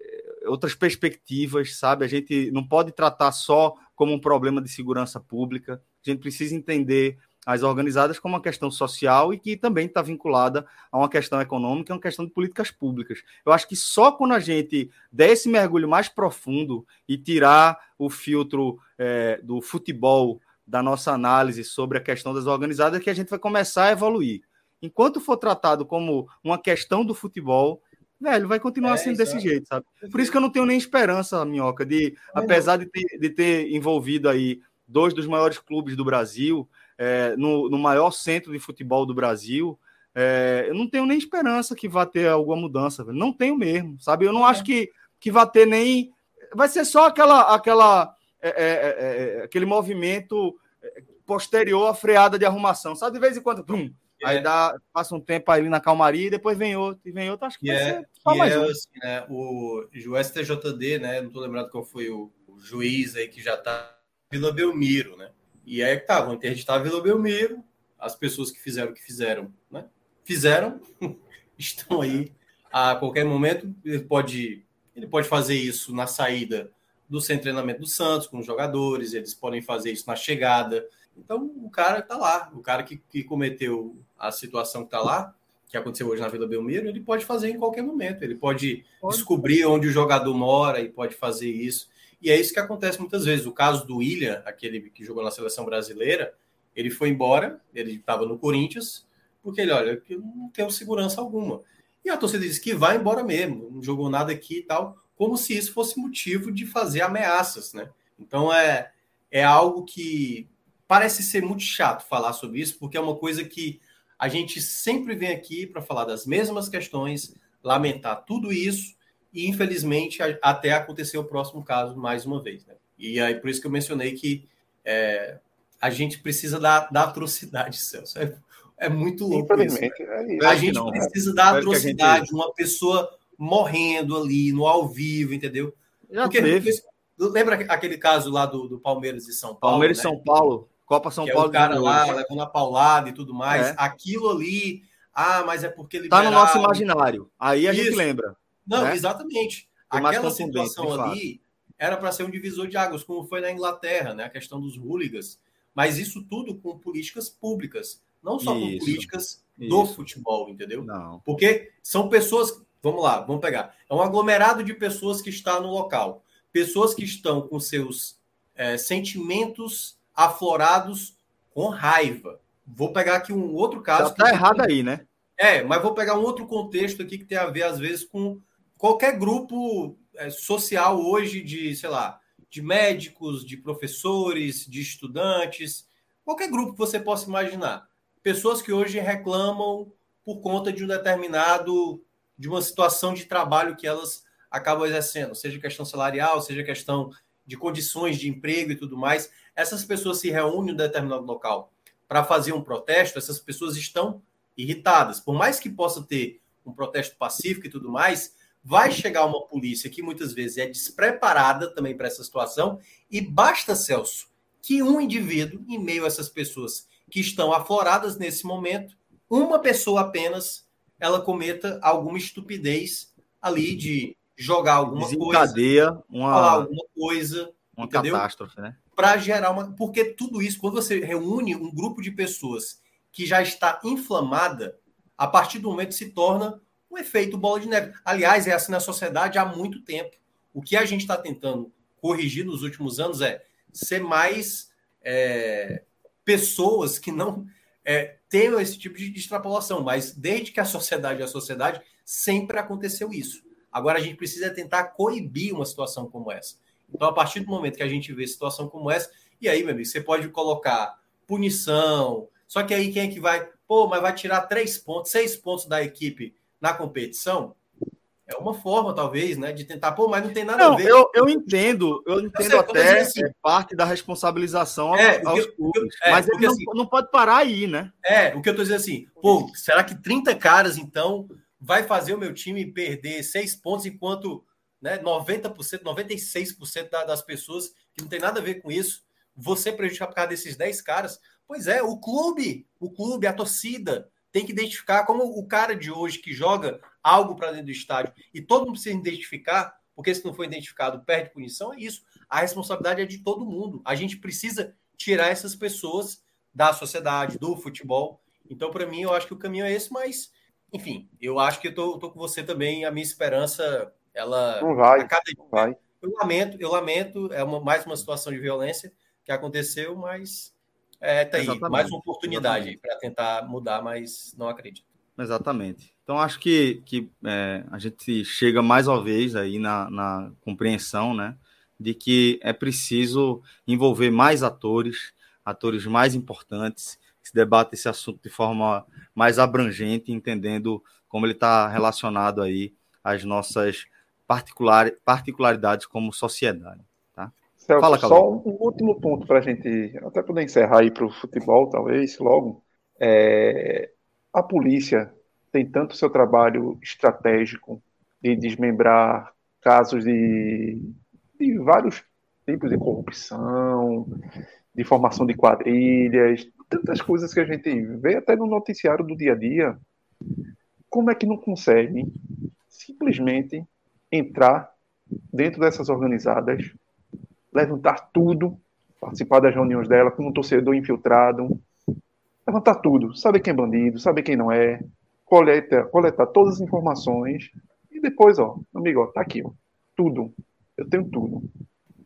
outras perspectivas, sabe? A gente não pode tratar só como um problema de segurança pública, a gente precisa entender as organizadas como uma questão social e que também está vinculada a uma questão econômica, uma questão de políticas públicas. Eu acho que só quando a gente der esse mergulho mais profundo e tirar o filtro é, do futebol da nossa análise sobre a questão das organizadas que a gente vai começar a evoluir. Enquanto for tratado como uma questão do futebol, velho, vai continuar é, sendo desse é. jeito, sabe? Por isso que eu não tenho nem esperança, Minhoca, de, apesar de ter, de ter envolvido aí dois dos maiores clubes do Brasil, é, no, no, maior centro de futebol do Brasil, é, eu não tenho nem esperança que vá ter alguma mudança, velho. não tenho mesmo, sabe? Eu não acho que, que vá ter nem. Vai ser só aquela, aquela, é, é, é aquele movimento posterior à freada de arrumação, sabe? De vez em quando, pum, Aí é. dá, passa um tempo ali na calmaria e depois vem outro, e vem outro, acho que, é, ser só mais é, um. Assim, né, o, o STJD, né, não tô lembrado qual foi o, o juiz aí que já tá Vila Belmiro, né? E aí tá, vão interditar Vila Belmiro, as pessoas que fizeram o que fizeram, né? Fizeram, estão aí a qualquer momento, ele pode, ele pode fazer isso na saída do centro de treinamento do Santos, com os jogadores, eles podem fazer isso na chegada, então, o cara está lá, o cara que, que cometeu a situação que está lá, que aconteceu hoje na Vila Belmiro, ele pode fazer em qualquer momento. Ele pode, pode, descobrir onde o jogador mora e pode fazer isso. E é isso que acontece muitas vezes. O caso do William, aquele que jogou na seleção brasileira, ele foi embora, ele estava no Corinthians, porque ele, olha, eu não tenho segurança alguma. E a torcida diz que vai embora mesmo, não jogou nada aqui e tal, como se isso fosse motivo de fazer ameaças, né? Então é, é algo que parece ser muito chato falar sobre isso, porque é uma coisa que a gente sempre vem aqui para falar das mesmas questões, lamentar tudo isso, e infelizmente até acontecer o próximo caso mais uma vez. Né? E aí por isso que eu mencionei que é, a gente precisa da, da atrocidade, Celso. É, é muito louco isso. Né? É a gente não, precisa da atrocidade, gente... uma pessoa morrendo ali no ao vivo, entendeu? Já Porque, teve. Lembra aquele caso lá do, do Palmeiras e São Paulo? Palmeiras e né? São Paulo. Copa São que Paulo. É o cara lá levando a paulada e tudo mais. É. Aquilo ali, ah, mas é porque ele. Tá no nosso imaginário. Aí a Isso. gente lembra. Não, né? exatamente. Aquela situação ali era para ser um divisor de águas, como foi na Inglaterra, né? A questão dos hooligans. Mas isso tudo com políticas públicas, não só isso. com políticas do isso. futebol, entendeu? Não. Porque são pessoas. Vamos lá, vamos pegar. É um aglomerado de pessoas que está no local. Pessoas que estão com seus é, sentimentos aflorados com raiva. Vou pegar aqui um outro caso. Já está errado aí, né? É, mas vou pegar um outro contexto aqui que tem a ver, às vezes, com qualquer grupo é, social hoje de, sei lá, de médicos, de professores, de estudantes, qualquer grupo que você possa imaginar. Pessoas que hoje reclamam por conta de um determinado, de uma situação de trabalho que elas acabam exercendo, seja questão salarial, seja questão de condições de emprego e tudo mais essas pessoas se reúnem em um determinado local para fazer um protesto, essas pessoas estão irritadas. Por mais que possa ter um protesto pacífico e tudo mais, vai chegar uma polícia que muitas vezes é despreparada também para essa situação, e basta, Celso, que um indivíduo, em meio a essas pessoas que estão afloradas nesse momento, uma pessoa apenas, ela cometa alguma estupidez ali de jogar alguma coisa, uma... falar alguma coisa, uma entendeu? catástrofe, né? para gerar uma. Porque tudo isso, quando você reúne um grupo de pessoas que já está inflamada, a partir do momento se torna um efeito bola de neve. Aliás, é assim na sociedade há muito tempo. O que a gente está tentando corrigir nos últimos anos é ser mais é, pessoas que não é, tenham esse tipo de extrapolação. Mas desde que a sociedade é a sociedade, sempre aconteceu isso. Agora a gente precisa tentar coibir uma situação como essa. Então, a partir do momento que a gente vê situação como essa, e aí, meu amigo, você pode colocar punição, só que aí quem é que vai, pô, mas vai tirar três pontos, seis pontos da equipe na competição? é uma forma, talvez, né, de tentar, pô, mas não tem nada não, a ver. Eu, eu entendo, eu entendo até assim, é, parte da responsabilização é, aos clubes, é, mas ele não, assim, não, pode parar aí, né? É, o que eu tô dizendo assim, pô, será que 30 caras, então, vai fazer o meu time perder seis pontos, enquanto né, 90%, 96% das pessoas que não tem nada a ver com isso, você prejudicar por causa desses 10 caras? Pois é, o clube, o clube, a torcida, tem que identificar como o cara de hoje que joga algo para dentro do estádio e todo mundo precisa identificar, porque se não for identificado, perde punição, é isso. A responsabilidade é de todo mundo. A gente precisa tirar essas pessoas da sociedade, do futebol. Então, para mim, eu acho que o caminho é esse, mas, enfim, eu acho que eu tô, tô com você também. A minha esperança, ela. Não vai. Cada... Não vai. Eu lamento, eu lamento, é uma, mais uma situação de violência que aconteceu, mas é, tá aí, Exatamente. mais uma oportunidade para tentar mudar, mas não acredito. Exatamente. Então acho que, que é, a gente chega mais uma vez aí na, na compreensão, né, de que é preciso envolver mais atores, atores mais importantes, que se debate esse assunto de forma mais abrangente, entendendo como ele está relacionado aí às nossas particular, particularidades como sociedade. Celso, Fala, só um último ponto para a gente até poder encerrar aí para o futebol, talvez, logo. É, a polícia tem tanto seu trabalho estratégico de desmembrar casos de, de vários tipos de corrupção, de formação de quadrilhas, tantas coisas que a gente vê até no noticiário do dia a dia. Como é que não consegue simplesmente entrar dentro dessas organizadas, levantar tudo, participar das reuniões dela como um torcedor infiltrado, levantar tudo, saber quem é bandido, saber quem não é, coleta, coletar todas as informações e depois, ó, amigo, ó, tá aqui, ó, tudo, eu tenho tudo.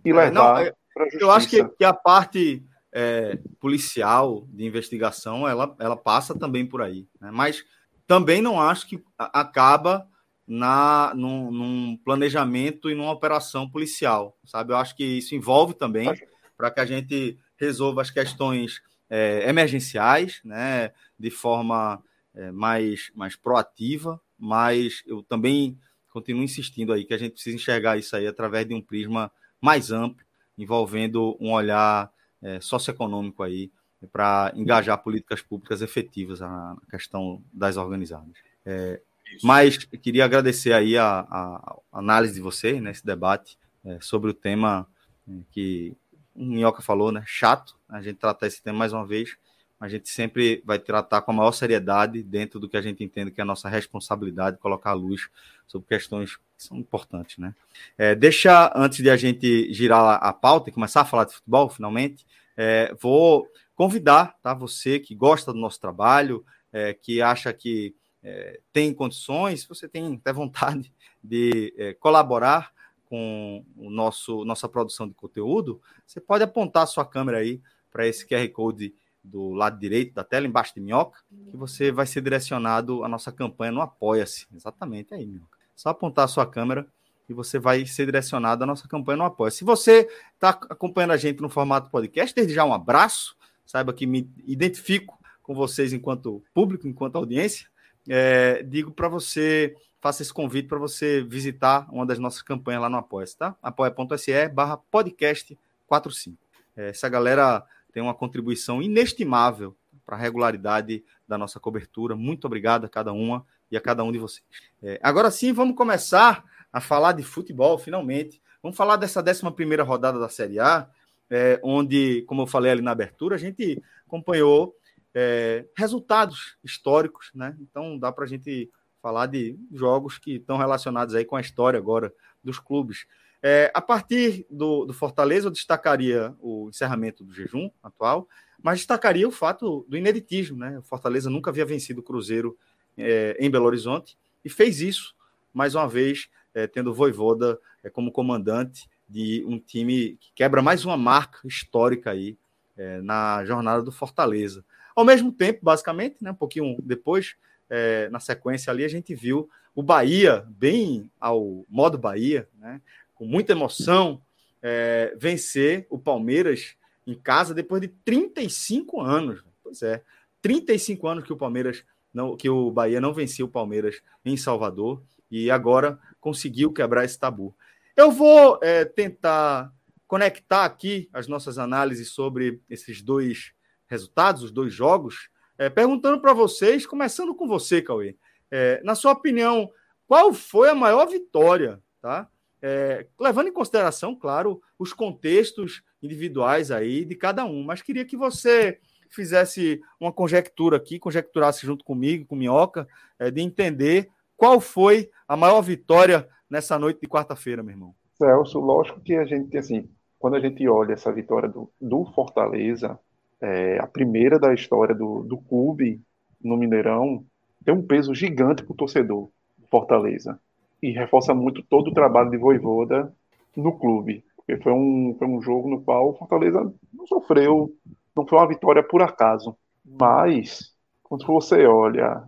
E levar é, para Eu acho que, que a parte é, policial de investigação, ela, ela passa também por aí, né? mas também não acho que acaba na num, num, planejamento e numa operação policial, sabe? Eu acho que isso envolve também para que a gente resolva as questões é, emergenciais, né? De forma é, mais mais proativa, mas eu também continuo insistindo aí que a gente precisa enxergar isso aí através de um prisma mais amplo, envolvendo um olhar é, socioeconômico aí para engajar políticas públicas efetivas na questão das organizadas. É, mas queria agradecer aí a, a, análise de vocês nesse né, debate é, sobre o tema é, que o Minhoca falou, né? Chato a gente tratar esse tema mais uma vez. A gente sempre vai tratar com a maior seriedade dentro do que a gente entende que é a nossa responsabilidade colocar a luz sobre questões que são importantes, né? É, deixa antes de a gente girar a pauta e começar a falar de futebol, finalmente, é, vou convidar, tá? Você que gosta do nosso trabalho, é, que acha que é, tem condições, se você tem até vontade de é, colaborar com o nosso nossa produção de conteúdo, você pode apontar a sua câmera aí para esse QR Code do lado direito da tela, embaixo de minhoca, que você vai ser direcionado à nossa campanha no Apoia-se. Exatamente aí, minhoca. Só apontar a sua câmera e você vai ser direcionado à nossa campanha no Apoia. Se você está acompanhando a gente no formato podcast, desde já um abraço. Saiba que me identifico com vocês enquanto público, enquanto audiência é, digo para você, faça esse convite para você visitar uma das nossas campanhas lá no Apoia, tá? apoia.se barra podcast 45. É, essa galera tem uma contribuição inestimável para a regularidade da nossa cobertura. Muito obrigado a cada uma e a cada um de vocês. É, agora sim, vamos começar a falar de futebol, finalmente. Vamos falar dessa 11 primeira rodada da Série A, é, onde, como eu falei ali na abertura, a gente acompanhou é, resultados históricos, né? Então dá para a gente falar de jogos que estão relacionados aí com a história agora dos clubes. É, a partir do, do, Fortaleza, eu destacaria o encerramento do jejum atual, mas destacaria o fato do ineditismo, né? O Fortaleza nunca havia vencido o Cruzeiro é, em Belo Horizonte e fez isso mais uma vez, é, tendo o Voivoda é, como comandante de um time que quebra mais uma marca histórica aí é, na jornada do Fortaleza. Ao mesmo tempo, basicamente, né, um pouquinho depois, é, na sequência ali, a gente viu o Bahia, bem ao modo Bahia, né, com muita emoção, é, vencer o Palmeiras em casa depois de 35 anos. Pois é, 35 anos que o Palmeiras não, que o Bahia não vencia o Palmeiras em Salvador e agora conseguiu quebrar esse tabu. Eu vou é, tentar conectar aqui as nossas análises sobre esses dois resultados, os dois jogos, é, perguntando para vocês, começando com você, Cauê. É, na sua opinião, qual foi a maior vitória, tá? É, levando em consideração, claro, os contextos individuais aí de cada um, mas queria que você fizesse uma conjectura aqui, conjecturasse junto comigo, com Minhoca, é, de entender qual foi a maior vitória nessa noite de quarta-feira, meu irmão. Celso, lógico que a gente, assim, quando a gente olha essa vitória do, do Fortaleza, é, a primeira da história do, do clube no Mineirão, tem um peso gigante para o torcedor do Fortaleza. E reforça muito todo o trabalho de Voivoda no clube. Porque foi um, foi um jogo no qual o Fortaleza não sofreu, não foi uma vitória por acaso. Mas, quando você olha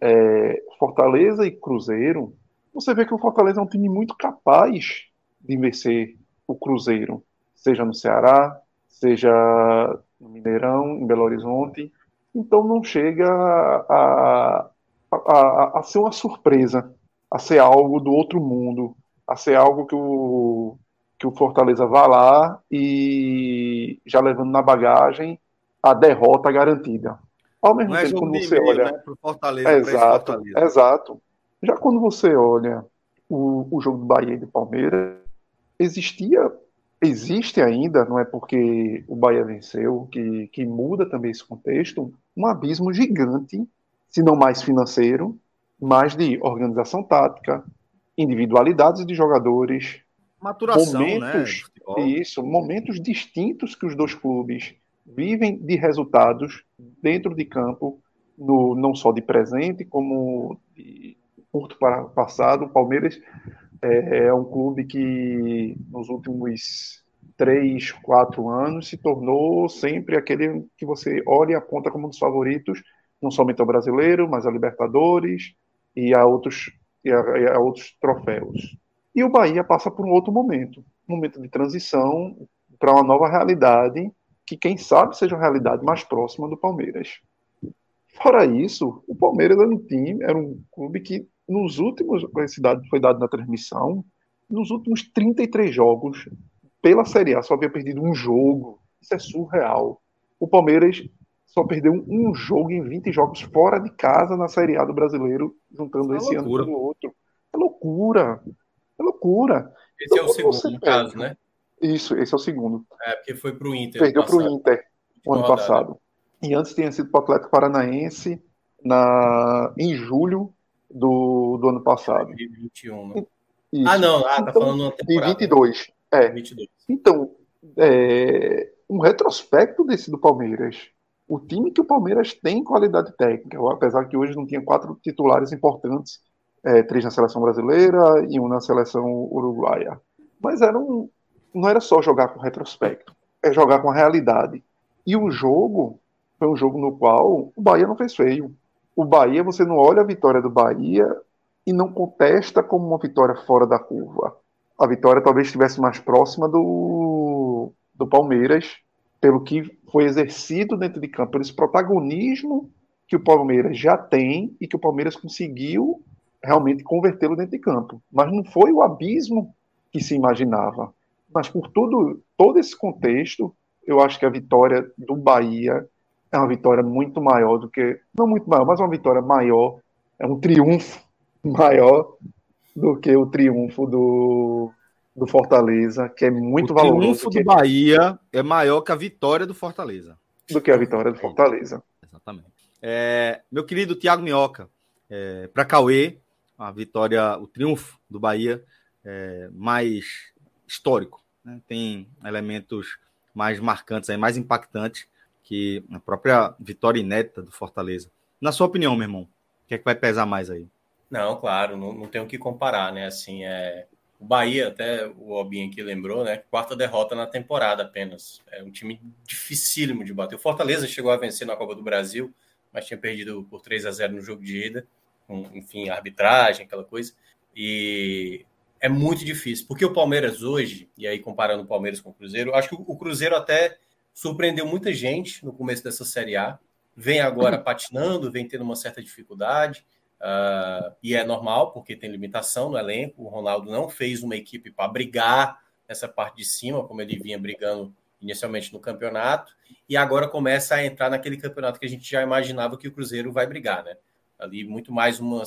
é, Fortaleza e Cruzeiro, você vê que o Fortaleza é um time muito capaz de vencer o Cruzeiro, seja no Ceará, seja no Mineirão, em Belo Horizonte. Então não chega a, a, a, a ser uma surpresa, a ser algo do outro mundo, a ser algo que o, que o Fortaleza vá lá e já levando na bagagem a derrota garantida. Ao mesmo é tempo, quando você olha. Né, Fortaleza, exato, Fortaleza. exato. Já quando você olha o, o jogo do Bahia e do Palmeiras, existia, existe ainda, não é porque o Bahia venceu, que, que muda também esse contexto, um abismo gigante, se não mais financeiro, mais de organização tática, individualidades de jogadores, maturação, né, momentos, né? Isso, momentos distintos que os dois clubes vivem de resultados dentro de campo, no, não só de presente, como de curto para passado. O Palmeiras é, é um clube que nos últimos três, quatro anos se tornou sempre aquele que você olha e aponta como um dos favoritos, não somente ao brasileiro, mas a Libertadores e a outros, e a, e a outros troféus. E o Bahia passa por um outro momento, um momento de transição para uma nova realidade, que quem sabe seja uma realidade mais próxima do Palmeiras. Fora isso, o Palmeiras era um time, era um clube que nos últimos, esse dado foi dado na transmissão, nos últimos 33 jogos pela Série A só havia perdido um jogo. Isso é surreal. O Palmeiras só perdeu um jogo em 20 jogos fora de casa na Série A do Brasileiro, juntando é esse loucura. ano com o outro. É loucura. É loucura. Esse então, é o segundo caso, né? Isso, esse é o segundo. É, porque foi para o Inter. Perdeu para o Inter o ano passado. E antes tinha sido para o Atlético Paranaense na, em julho do, do ano passado. 2021, né? Isso. Ah, não, ah, tá então, falando de 22. É. 22. Então, é, um retrospecto desse do Palmeiras. O time que o Palmeiras tem qualidade técnica, apesar que hoje não tinha quatro titulares importantes, é, três na seleção brasileira e um na seleção uruguaia. Mas era um, não era só jogar com retrospecto, é jogar com a realidade. E o jogo foi um jogo no qual o Bahia não fez feio o Bahia, você não olha a vitória do Bahia e não contesta como uma vitória fora da curva. A vitória talvez estivesse mais próxima do, do Palmeiras, pelo que foi exercido dentro de campo, pelo esse protagonismo que o Palmeiras já tem e que o Palmeiras conseguiu realmente convertê-lo dentro de campo. Mas não foi o abismo que se imaginava. Mas por tudo, todo esse contexto, eu acho que a vitória do Bahia é uma vitória muito maior do que. Não muito maior, mas uma vitória maior. É um triunfo maior do que o triunfo do, do Fortaleza, que é muito o valoroso. O triunfo do Bahia é maior que a vitória do Fortaleza. Do que a vitória do Fortaleza. Exatamente. É, meu querido Tiago Minhoca, é, para Cauê, a vitória, o triunfo do Bahia é mais histórico. Né? Tem elementos mais marcantes, aí, mais impactantes que a própria vitória inédita do Fortaleza. Na sua opinião, meu irmão, o que é que vai pesar mais aí? Não, claro, não, não tem o que comparar, né? Assim, é, o Bahia, até o Obin aqui lembrou, né? Quarta derrota na temporada apenas. É um time dificílimo de bater. O Fortaleza chegou a vencer na Copa do Brasil, mas tinha perdido por 3 a 0 no jogo de ida. Com, enfim, arbitragem, aquela coisa. E é muito difícil, porque o Palmeiras hoje, e aí comparando o Palmeiras com o Cruzeiro, acho que o Cruzeiro até surpreendeu muita gente no começo dessa Série A, vem agora patinando, vem tendo uma certa dificuldade, Uh, e é normal, porque tem limitação no elenco. O Ronaldo não fez uma equipe para brigar nessa parte de cima, como ele vinha brigando inicialmente no campeonato, e agora começa a entrar naquele campeonato que a gente já imaginava que o Cruzeiro vai brigar, né? Ali muito mais uma,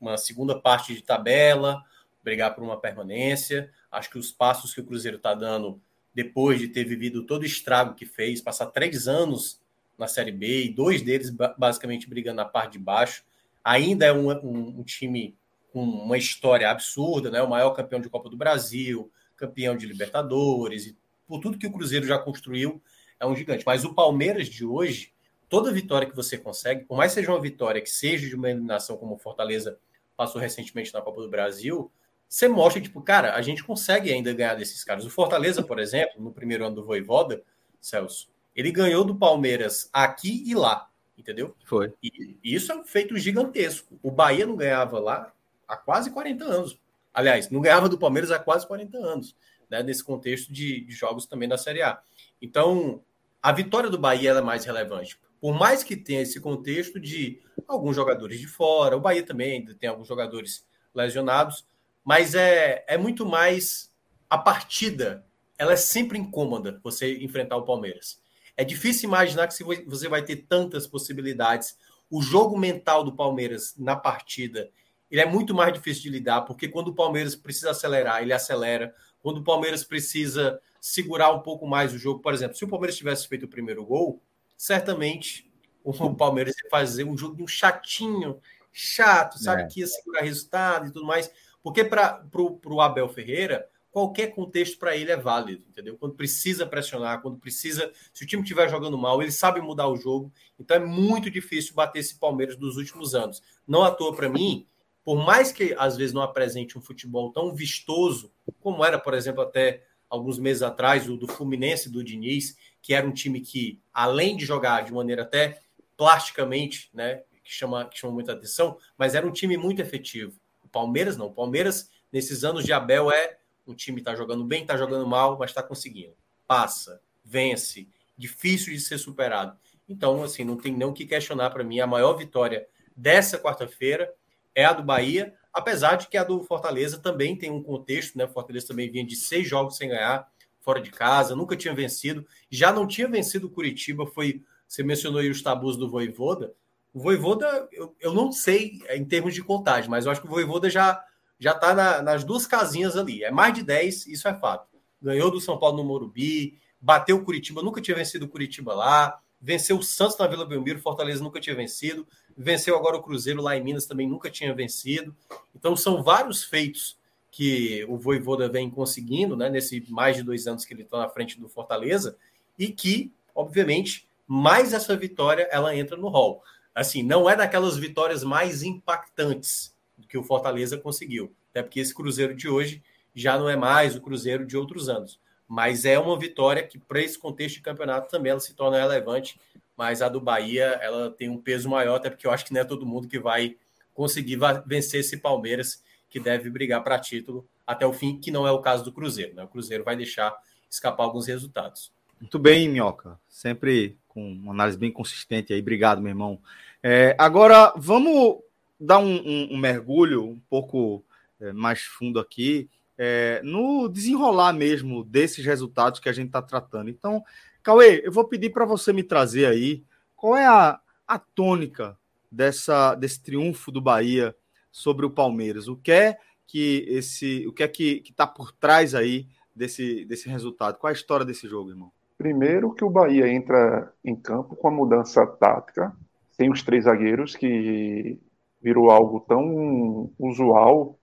uma segunda parte de tabela, brigar por uma permanência. Acho que os passos que o Cruzeiro está dando depois de ter vivido todo o estrago que fez, passar três anos na Série B e dois deles basicamente brigando na parte de baixo, ainda é um, um, um time com uma história absurda, né? O maior campeão de Copa do Brasil, campeão de Libertadores, e por tudo que o Cruzeiro já construiu, é um gigante. Mas o Palmeiras de hoje, toda vitória que você consegue, por mais seja uma vitória que seja de uma eliminação como o Fortaleza passou recentemente na Copa do Brasil, você mostra, tipo, cara, a gente consegue ainda ganhar desses caras. O Fortaleza, por exemplo, no primeiro ano do Voivoda, Celso, ele ganhou do Palmeiras aqui e lá entendeu? Foi. E isso é um feito gigantesco. O Bahia não ganhava lá há quase 40 anos. Aliás, não ganhava do Palmeiras há quase 40 anos, né? Nesse contexto de, de jogos também da Série A. Então, a vitória do Bahia é mais relevante. Por mais que tenha esse contexto de alguns jogadores de fora, o Bahia também ainda tem alguns jogadores lesionados, mas é, é muito mais a partida. Ela é sempre incômoda você enfrentar o Palmeiras. É difícil imaginar que você vai ter tantas possibilidades. O jogo mental do Palmeiras na partida ele é muito mais difícil de lidar, porque quando o Palmeiras precisa acelerar, ele acelera. Quando o Palmeiras precisa segurar um pouco mais o jogo, por exemplo, se o Palmeiras tivesse feito o primeiro gol, certamente o Palmeiras ia fazer um jogo chatinho, chato, sabe? É. Que ia segurar resultado e tudo mais. Porque para o Abel Ferreira, qualquer contexto para ele é válido, entendeu? Quando precisa pressionar, quando precisa, se o time estiver jogando mal, ele sabe mudar o jogo. Então é muito difícil bater esse Palmeiras dos últimos anos. Não à toa para mim, por mais que às vezes não apresente um futebol tão vistoso, como era, por exemplo, até alguns meses atrás, o do Fluminense do Diniz, que era um time que, além de jogar de maneira até plasticamente, né, que chama, que chama muita atenção, mas era um time muito efetivo. O Palmeiras não. O Palmeiras, nesses anos de Abel, é o time está jogando bem, está jogando mal, mas está conseguindo. Passa, vence, difícil de ser superado. Então, assim, não tem nem o que questionar para mim. A maior vitória dessa quarta-feira é a do Bahia, apesar de que a do Fortaleza também tem um contexto, né? O Fortaleza também vinha de seis jogos sem ganhar, fora de casa, nunca tinha vencido, já não tinha vencido o Curitiba, foi. Você mencionou aí os tabus do Voivoda. O Voivoda, eu, eu não sei em termos de contagem, mas eu acho que o Voivoda já já está na, nas duas casinhas ali. É mais de 10, isso é fato. Ganhou do São Paulo no Morumbi, bateu o Curitiba, nunca tinha vencido o Curitiba lá, venceu o Santos na Vila Belmiro, Fortaleza nunca tinha vencido, venceu agora o Cruzeiro lá em Minas, também nunca tinha vencido. Então são vários feitos que o Voivoda vem conseguindo, né, nesse mais de dois anos que ele está na frente do Fortaleza, e que, obviamente, mais essa vitória ela entra no hall. Assim, não é daquelas vitórias mais impactantes, que o Fortaleza conseguiu. Até porque esse Cruzeiro de hoje já não é mais o Cruzeiro de outros anos. Mas é uma vitória que, para esse contexto de campeonato, também ela se torna relevante. Mas a do Bahia, ela tem um peso maior, até porque eu acho que não é todo mundo que vai conseguir vencer esse Palmeiras, que deve brigar para título até o fim, que não é o caso do Cruzeiro. Né? O Cruzeiro vai deixar escapar alguns resultados. Muito bem, Minhoca. Sempre com uma análise bem consistente aí. Obrigado, meu irmão. É, agora, vamos dar um, um, um mergulho um pouco é, mais fundo aqui é, no desenrolar mesmo desses resultados que a gente está tratando. Então, Cauê, eu vou pedir para você me trazer aí qual é a, a tônica dessa, desse triunfo do Bahia sobre o Palmeiras. O que é que esse, o que é que está por trás aí desse, desse resultado? Qual é a história desse jogo, irmão? Primeiro que o Bahia entra em campo com a mudança tática, tem os três zagueiros que virou algo tão usual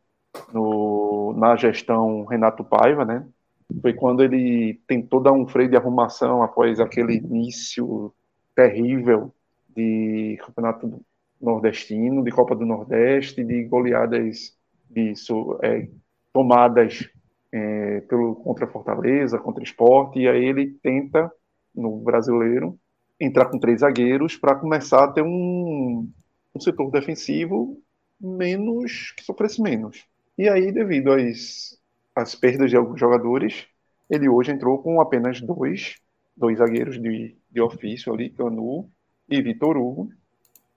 no, na gestão Renato Paiva, né? Foi quando ele tentou dar um freio de arrumação após aquele início terrível de campeonato nordestino, de Copa do Nordeste, de goleadas, de é, tomadas é, pelo contra Fortaleza, contra Esporte, e aí ele tenta no brasileiro entrar com três zagueiros para começar a ter um, um setor defensivo menos que sofresse menos. E aí, devido às, às perdas de alguns jogadores, ele hoje entrou com apenas dois, dois zagueiros de, de ofício ali, Canu e Vitor Hugo.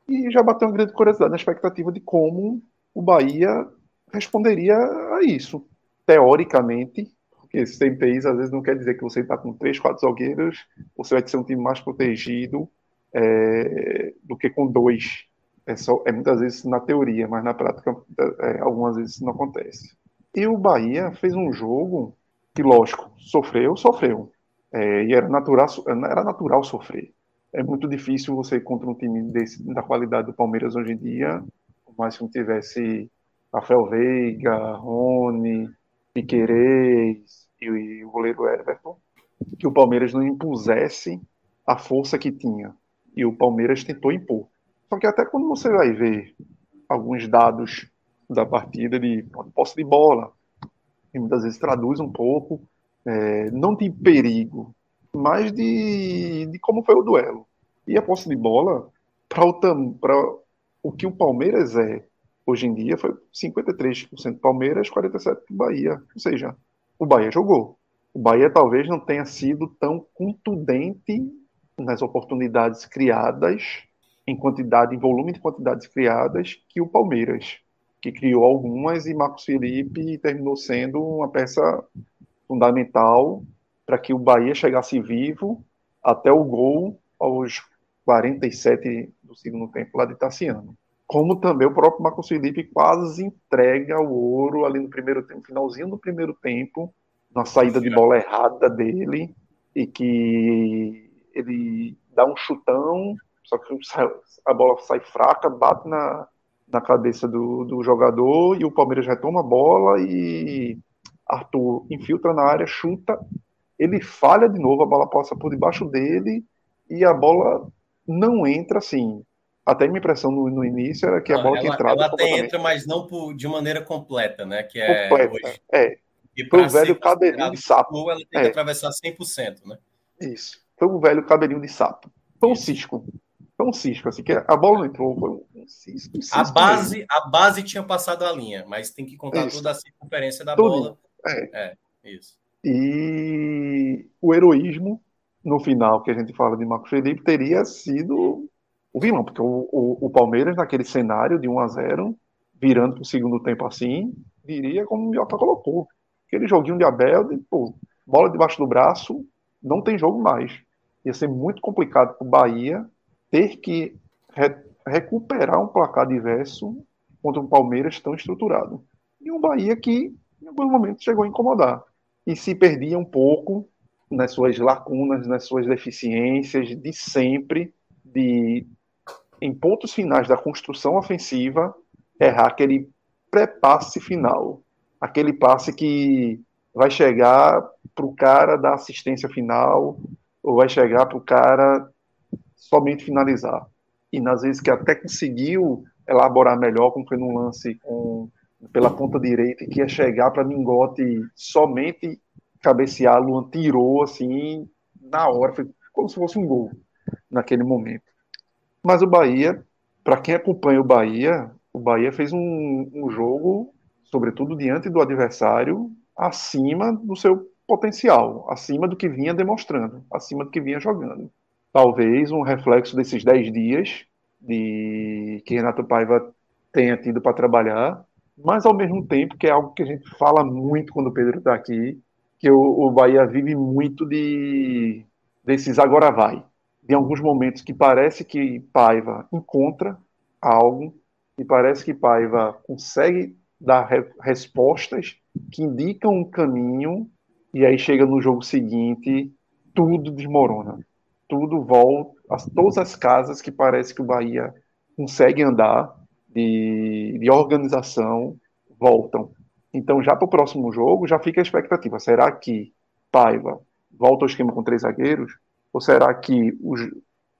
e já bateu uma grande curiosidade na expectativa de como o Bahia responderia a isso. Teoricamente, porque sem PIs às vezes não quer dizer que você está com três, quatro zagueiros, você vai ser um time mais protegido é, do que com dois. É, só, é muitas vezes na teoria, mas na prática é, algumas vezes isso não acontece. E o Bahia fez um jogo que, lógico, sofreu, sofreu. É, e era natural, era natural sofrer. É muito difícil você contra um time desse, da qualidade do Palmeiras hoje em dia, por mais que não tivesse Rafael Veiga, Rony, Piquerez e, o goleiro Everton, que o Palmeiras não impusesse a força que tinha. E o Palmeiras tentou impor. Só que até quando você vai ver alguns dados da partida de posse de bola, e muitas vezes traduz um pouco, é, não de perigo, mas de, de como foi o duelo. E a posse de bola, para o, o que o Palmeiras é hoje em dia, foi 53% Palmeiras, 47% Bahia. Ou seja, o Bahia jogou. O Bahia talvez não tenha sido tão contundente nas oportunidades criadas, em quantidade, em volume de quantidades criadas, que o Palmeiras que criou algumas e Marcos Felipe terminou sendo uma peça fundamental para que o Bahia chegasse vivo até o gol aos 47 do segundo tempo lá de Tassiano. Como também o próprio Marcos Felipe quase entrega o ouro ali no primeiro tempo, finalzinho do primeiro tempo, na saída de bola errada dele, e que ele dá um chutão, só que a bola sai fraca, bate na, na cabeça do, do jogador e o Palmeiras retoma a bola e Arthur infiltra na área, chuta, ele falha de novo, a bola passa por debaixo dele e a bola não entra assim. Até minha impressão no, no início era que não, a bola tinha entrado. Ela até entra, mas não por, de maneira completa, né? Que é completa, hoje. É. E Foi o velho cabelinho de sapo. Ela tem é. que atravessar 100%, né? Isso. Foi o velho cabelinho de sapo. Foi um cisco. Foi um cisco, assim, que a bola não entrou, foi um cisco. Um cisco a, base, a base tinha passado a linha, mas tem que contar isso. toda a circunferência da Tudo. bola. É. é, isso. E o heroísmo, no final, que a gente fala de Marco Felipe, teria sido o vilão, porque o, o, o Palmeiras, naquele cenário de 1 a 0 virando para o segundo tempo assim, viria como o Mioca colocou. Aquele joguinho de Abel, de, pô, bola debaixo do braço, não tem jogo mais. Ia ser muito complicado para o Bahia ter que re recuperar um placar diverso contra um Palmeiras tão estruturado. E um Bahia que, em alguns momentos, chegou a incomodar. E se perdia um pouco nas suas lacunas, nas suas deficiências de sempre, de em pontos finais da construção ofensiva, errar aquele pré-passe final. Aquele passe que vai chegar para o cara da assistência final, ou vai chegar para o cara somente finalizar. E nas vezes que até conseguiu elaborar melhor, como foi num lance com, pela ponta direita, que ia chegar para Mingote somente cabecear, Luan tirou assim, na hora, foi como se fosse um gol naquele momento. Mas o Bahia, para quem acompanha o Bahia, o Bahia fez um, um jogo, sobretudo diante do adversário, acima do seu potencial, acima do que vinha demonstrando, acima do que vinha jogando. Talvez um reflexo desses 10 dias de que Renato Paiva tenha tido para trabalhar, mas ao mesmo tempo que é algo que a gente fala muito quando o Pedro está aqui, que o, o Bahia vive muito de desses agora vai, de alguns momentos que parece que Paiva encontra algo, e parece que Paiva consegue dar re respostas que indicam um caminho, e aí chega no jogo seguinte, tudo desmorona tudo volta, as, todas as casas que parece que o Bahia consegue andar de, de organização voltam. Então, já para o próximo jogo, já fica a expectativa. Será que Paiva volta ao esquema com três zagueiros? Ou será que os,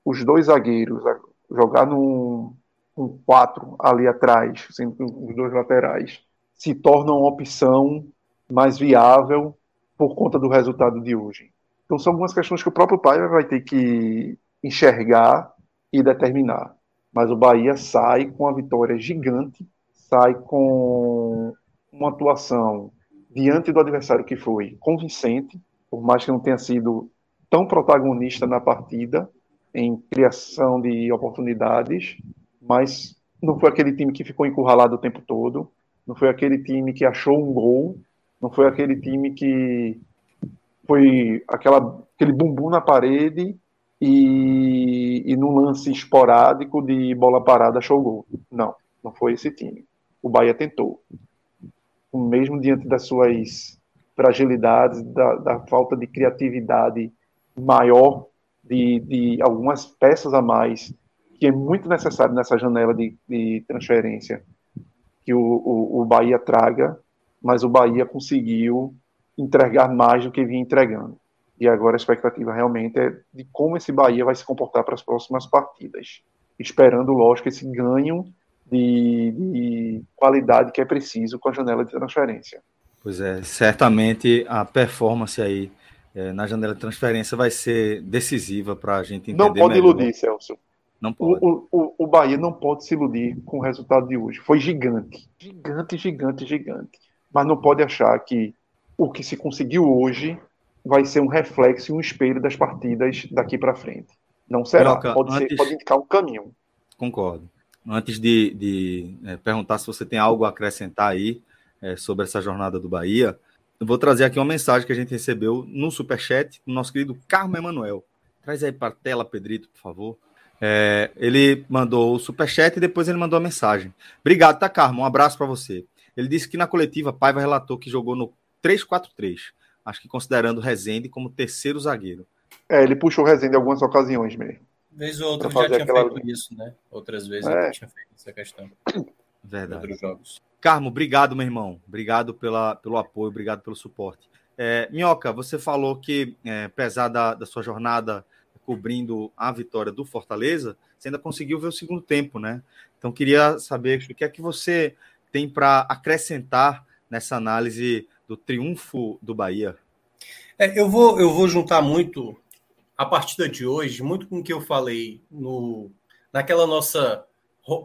os dois zagueiros jogar num um quatro ali atrás, sendo os dois laterais, se torna uma opção mais viável por conta do resultado de hoje? Então são algumas questões que o próprio pai vai ter que enxergar e determinar. Mas o Bahia sai com uma vitória gigante, sai com uma atuação diante do adversário que foi convincente, por mais que não tenha sido tão protagonista na partida em criação de oportunidades, mas não foi aquele time que ficou encurralado o tempo todo, não foi aquele time que achou um gol, não foi aquele time que foi aquela, aquele bumbum na parede e, e num lance esporádico de bola parada achou o gol. Não, não foi esse time. O Bahia tentou. Mesmo diante das suas fragilidades, da, da falta de criatividade maior de, de, algumas peças a mais, que é muito necessário nessa janela de, de transferência que o, o, o Bahia traga, mas o Bahia conseguiu entregar mais do que vinha entregando. E agora a expectativa realmente é de como esse Bahia vai se comportar para as próximas partidas. Esperando, lógico, esse ganho de, de qualidade que é preciso com a janela de transferência. Pois é, certamente a performance aí é, na janela de transferência vai ser decisiva para a gente entender. Não pode melhor. iludir, Celso. Não pode. O, o, o Bahia não pode se iludir com o resultado de hoje. Foi gigante. Gigante, gigante, gigante. Mas não pode achar que o que se conseguiu hoje vai ser um reflexo e um espelho das partidas daqui para frente. Não será. Broca, pode, antes... ser, pode indicar um caminho. Concordo. Antes de, de é, perguntar se você tem algo a acrescentar aí é, sobre essa jornada do Bahia, eu vou trazer aqui uma mensagem que a gente recebeu no Superchat do nosso querido Carmo Emanuel. Traz aí para a tela, Pedrito, por favor. É, ele mandou o superchat e depois ele mandou a mensagem. Obrigado, tá, Carmo? Um abraço para você. Ele disse que na coletiva Paiva relatou que jogou no 3-4-3, acho que considerando Rezende como terceiro zagueiro. É, ele puxou o Rezende em algumas ocasiões mesmo. Vez ou outra já tinha aquela... feito isso, né? Outras vezes é. tinha feito essa questão. Verdade. Outros jogos. Carmo, obrigado, meu irmão. Obrigado pela, pelo apoio, obrigado pelo suporte. É, Minhoca, você falou que, é, apesar da, da sua jornada cobrindo a vitória do Fortaleza, você ainda conseguiu ver o segundo tempo, né? Então, queria saber o que é que você tem para acrescentar nessa análise do triunfo do Bahia. É, eu, vou, eu vou juntar muito a partida de hoje, muito com o que eu falei no, naquela nossa,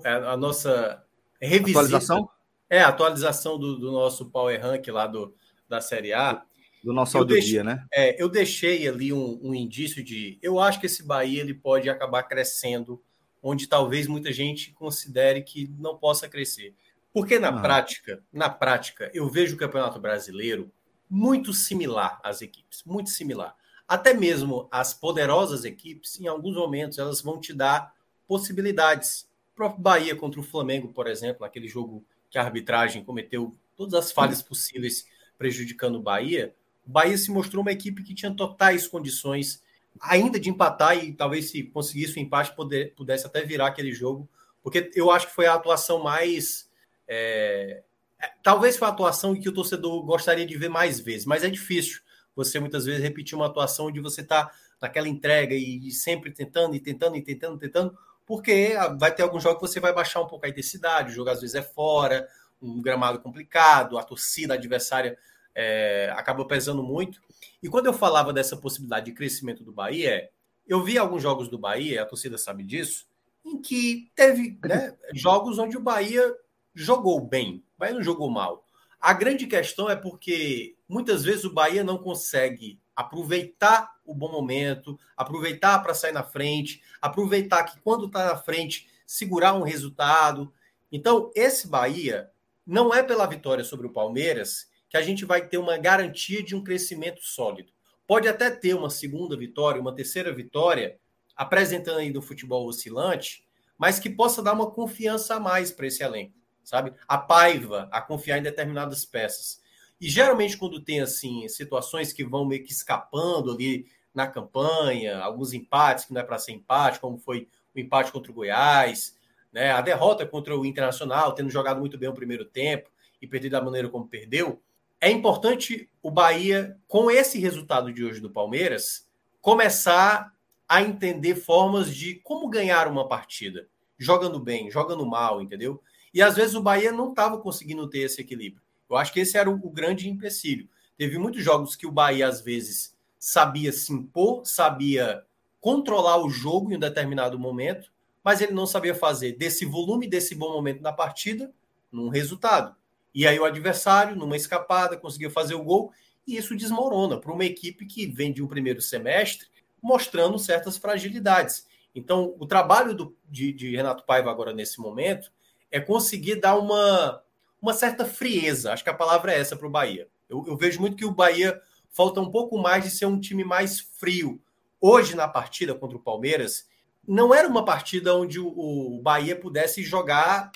é, a nossa revisita. Atualização? É, a atualização do, do nosso Power Rank lá do, da Série A do nosso eu dia, né? É, eu deixei ali um, um, indício de. Eu acho que esse Bahia ele pode acabar crescendo, onde talvez muita gente considere que não possa crescer. Porque na ah. prática, na prática, eu vejo o Campeonato Brasileiro muito similar às equipes, muito similar. Até mesmo as poderosas equipes, em alguns momentos, elas vão te dar possibilidades. O próprio Bahia contra o Flamengo, por exemplo, naquele jogo que a arbitragem cometeu todas as falhas possíveis prejudicando o Bahia, o Bahia se mostrou uma equipe que tinha totais condições ainda de empatar e talvez se conseguisse o empate poder, pudesse até virar aquele jogo, porque eu acho que foi a atuação mais. É, é, talvez foi a atuação que o torcedor gostaria de ver mais vezes, mas é difícil você muitas vezes repetir uma atuação onde você está naquela entrega e sempre tentando e tentando e tentando, tentando, porque vai ter algum jogo que você vai baixar um pouco a intensidade, o jogo às vezes é fora, um gramado complicado, a torcida adversária é, acabou pesando muito. E quando eu falava dessa possibilidade de crescimento do Bahia, eu vi alguns jogos do Bahia, a torcida sabe disso, em que teve né, jogos onde o Bahia jogou bem, o Bahia não jogou mal. A grande questão é porque muitas vezes o Bahia não consegue aproveitar o bom momento, aproveitar para sair na frente, aproveitar que quando está na frente, segurar um resultado. Então, esse Bahia não é pela vitória sobre o Palmeiras que a gente vai ter uma garantia de um crescimento sólido. Pode até ter uma segunda vitória, uma terceira vitória, apresentando aí do futebol oscilante, mas que possa dar uma confiança a mais para esse elenco, sabe? A paiva, a confiar em determinadas peças. E geralmente quando tem assim situações que vão meio que escapando ali na campanha, alguns empates que não é para ser empate, como foi o empate contra o Goiás, né? A derrota contra o Internacional, tendo jogado muito bem o primeiro tempo e perdido da maneira como perdeu, é importante o Bahia, com esse resultado de hoje do Palmeiras, começar a entender formas de como ganhar uma partida, jogando bem, jogando mal, entendeu? E às vezes o Bahia não estava conseguindo ter esse equilíbrio. Eu acho que esse era o, o grande empecilho. Teve muitos jogos que o Bahia, às vezes, sabia se impor, sabia controlar o jogo em um determinado momento, mas ele não sabia fazer desse volume, desse bom momento na partida, num resultado. E aí o adversário, numa escapada, conseguiu fazer o gol e isso desmorona para uma equipe que vem de um primeiro semestre mostrando certas fragilidades. Então, o trabalho do, de, de, Renato Paiva agora nesse momento é conseguir dar uma, uma certa frieza. Acho que a palavra é essa para o Bahia. Eu, eu, vejo muito que o Bahia falta um pouco mais de ser um time mais frio. Hoje, na partida contra o Palmeiras, não era uma partida onde o, o Bahia pudesse jogar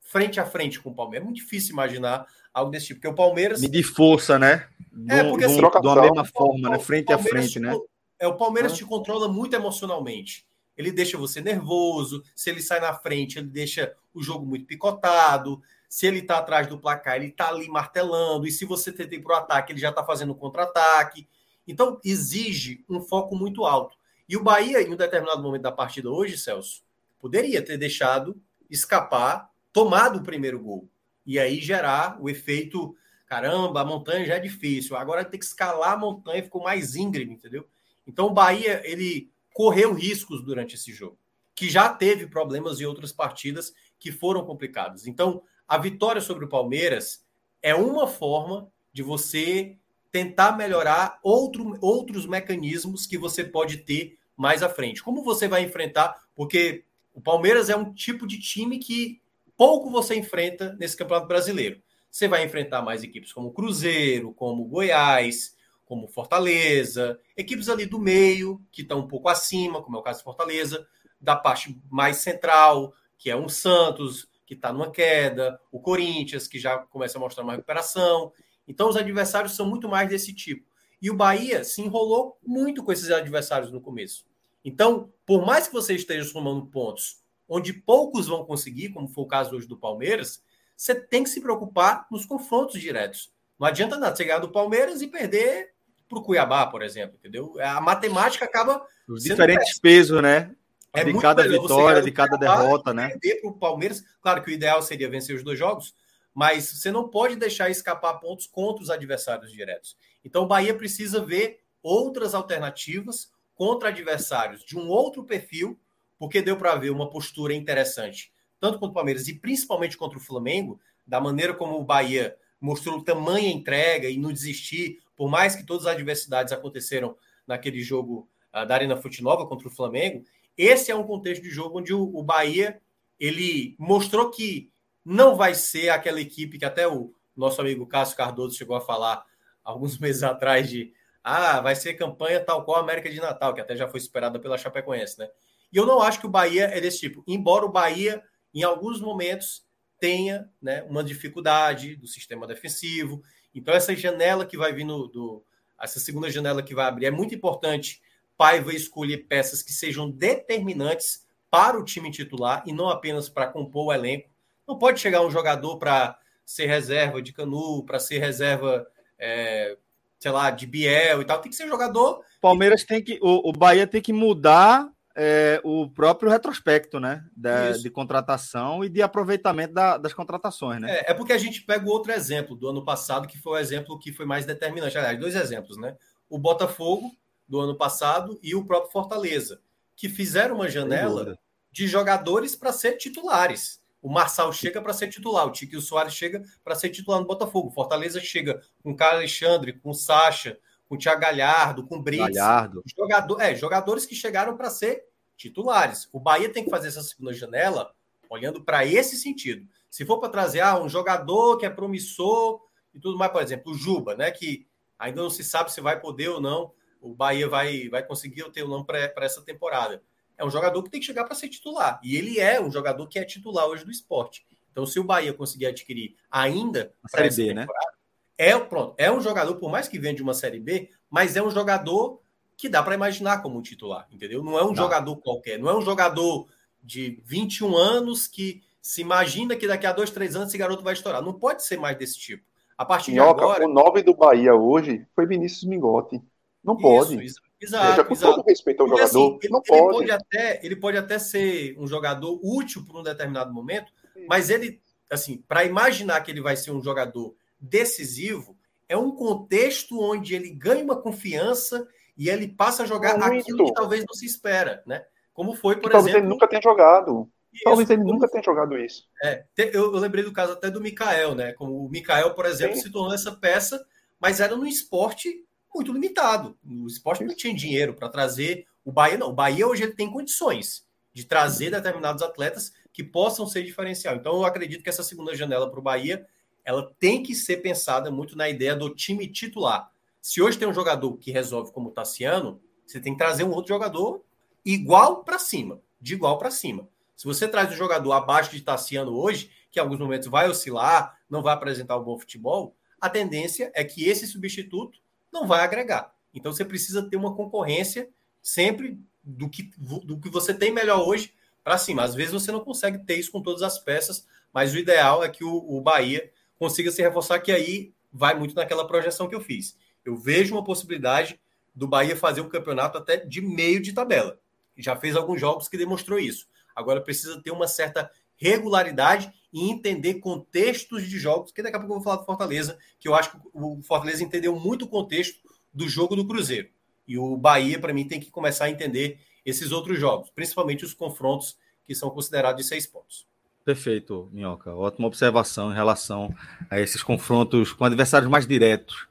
frente a frente com o Palmeiras. É muito difícil imaginar algo desse tipo, porque o Palmeiras. De força, né? É, porque assim, de uma mesma forma, né? Frente a frente, né? É, o Palmeiras te controla muito emocionalmente. Ele deixa você nervoso. Se ele sai na frente, ele deixa o jogo muito picotado. Se ele tá atrás do placar, ele tá ali martelando. E se você tenta ir pro ataque, ele já tá fazendo contra-ataque. Então, exige um foco muito alto. E o Bahia, em um determinado momento da partida hoje, Celso, poderia ter deixado escapar, tomado o primeiro gol. E aí gerar o efeito: caramba, a montanha já é difícil. Agora tem que escalar a montanha, ficou mais íngreme, entendeu? Então o Bahia ele correu riscos durante esse jogo, que já teve problemas em outras partidas que foram complicadas. Então a vitória sobre o Palmeiras é uma forma de você tentar melhorar outro, outros mecanismos que você pode ter mais à frente. Como você vai enfrentar? Porque o Palmeiras é um tipo de time que pouco você enfrenta nesse Campeonato Brasileiro. Você vai enfrentar mais equipes como Cruzeiro, como Goiás, como Fortaleza, equipes ali do meio, que estão um pouco acima, como é o caso de Fortaleza, da parte mais central, que é um Santos, que está numa queda, o Corinthians, que já começa a mostrar uma recuperação. Então, os adversários são muito mais desse tipo. E o Bahia se enrolou muito com esses adversários no começo. Então, por mais que você esteja somando pontos onde poucos vão conseguir, como foi o caso hoje do Palmeiras, você tem que se preocupar nos confrontos diretos. Não adianta nada você ganhar do Palmeiras e perder para o Cuiabá, por exemplo, entendeu? A matemática acaba. Os diferentes pesos, né? É de cada vitória, de cada derrota, né? Perder para o Palmeiras. Claro que o ideal seria vencer os dois jogos, mas você não pode deixar escapar pontos contra os adversários diretos. Então o Bahia precisa ver outras alternativas contra adversários de um outro perfil, porque deu para ver uma postura interessante, tanto contra o Palmeiras e principalmente contra o Flamengo, da maneira como o Bahia mostrou tamanha entrega e não desistir, por mais que todas as adversidades aconteceram naquele jogo uh, da Arena Fute Nova contra o Flamengo, esse é um contexto de jogo onde o, Bahia ele mostrou que não vai ser aquela equipe que até o nosso amigo Cássio Cardoso chegou a falar alguns meses atrás de ah, vai ser campanha tal qual a América de Natal, que até já foi superada pela Chapecoense, né? E eu não acho que o Bahia é desse tipo. Embora o Bahia, em alguns momentos, tenha né, uma dificuldade do sistema defensivo, então, essa janela que vai vir no, do, essa segunda janela que vai abrir, é muito importante Paiva escolher peças que sejam determinantes para o time titular e não apenas para compor o elenco. Não pode chegar um jogador para ser reserva de Canu, para ser reserva, é, sei lá, de Biel e tal. Tem que ser jogador. Palmeiras tem que. O, o Bahia tem que mudar é, o próprio retrospecto, né? Da, de contratação e de aproveitamento da, das contratações, né? É, é, porque a gente pega o outro exemplo do ano passado, que foi o exemplo que foi mais determinante. Aliás, dois exemplos, né? O Botafogo do ano passado e o próprio Fortaleza, que fizeram uma janela de jogadores para ser titulares. O Marçal chega para ser titular, o Tiquinho Soares chega para ser titular no Botafogo. Fortaleza chega com o Carlos Alexandre, com o Sacha, com o Thiago Galhardo, com o Brits. Galhardo. Jogador, é, jogadores que chegaram para ser titulares. O Bahia tem que fazer essa segunda janela olhando para esse sentido. Se for para trazer ah, um jogador que é promissor e tudo mais, por exemplo, o Juba, né, que ainda não se sabe se vai poder ou não, o Bahia vai, vai conseguir ter ou não para essa temporada. É um jogador que tem que chegar para ser titular. E ele é um jogador que é titular hoje do esporte. Então, se o Bahia conseguir adquirir ainda para essa B, né? temporada, né? É, pronto, é um jogador, por mais que venha de uma Série B, mas é um jogador que dá para imaginar como um titular, entendeu? Não é um jogador qualquer, não é um jogador de 21 anos que se imagina que daqui a dois, três anos esse garoto vai estourar. Não pode ser mais desse tipo. A partir Minhoca, de agora. O 9 do Bahia hoje foi Vinícius Mingotti. Não pode. Isso, exato. Veja, com exato. todo respeito ao Porque, assim, jogador, assim, não ele, pode. Ele pode, até, ele pode até ser um jogador útil por um determinado momento, mas ele, assim, para imaginar que ele vai ser um jogador decisivo, é um contexto onde ele ganha uma confiança e ele passa a jogar Muito. aquilo que talvez não se espera, né? Como foi, por talvez exemplo. Talvez ele nunca tenha jogado. Isso, talvez ele nunca tenha jogado isso. É, eu, eu, lembrei do caso até do Mikael, né? Como o Mikael, por exemplo, Sim. se tornou essa peça, mas era num esporte muito limitado. O esporte não tinha dinheiro para trazer O Bahia não. O Bahia hoje ele tem condições de trazer determinados atletas que possam ser diferencial. Então, eu acredito que essa segunda janela para o Bahia ela tem que ser pensada muito na ideia do time titular. Se hoje tem um jogador que resolve como o Tassiano, você tem que trazer um outro jogador igual para cima, de igual para cima. Se você traz um jogador abaixo de Tassiano hoje, que em alguns momentos vai oscilar, não vai apresentar um bom futebol, a tendência é que esse substituto não vai agregar. Então você precisa ter uma concorrência sempre do que, do que você tem melhor hoje para cima. Às vezes você não consegue ter isso com todas as peças, mas o ideal é que o, o Bahia consiga se reforçar, que aí vai muito naquela projeção que eu fiz. Eu vejo uma possibilidade do Bahia fazer o um campeonato até de meio de tabela. Já fez alguns jogos que demonstrou isso. Agora precisa ter uma certa regularidade e entender contextos de jogos, que daqui a pouco eu vou falar do Fortaleza, que eu acho que o Fortaleza entendeu muito o contexto do jogo do Cruzeiro. E o Bahia, para mim, tem que começar a entender esses outros jogos, principalmente os confrontos que são considerados de seis pontos. Perfeito, Minhoca. Ótima observação em relação a esses confrontos com adversários mais diretos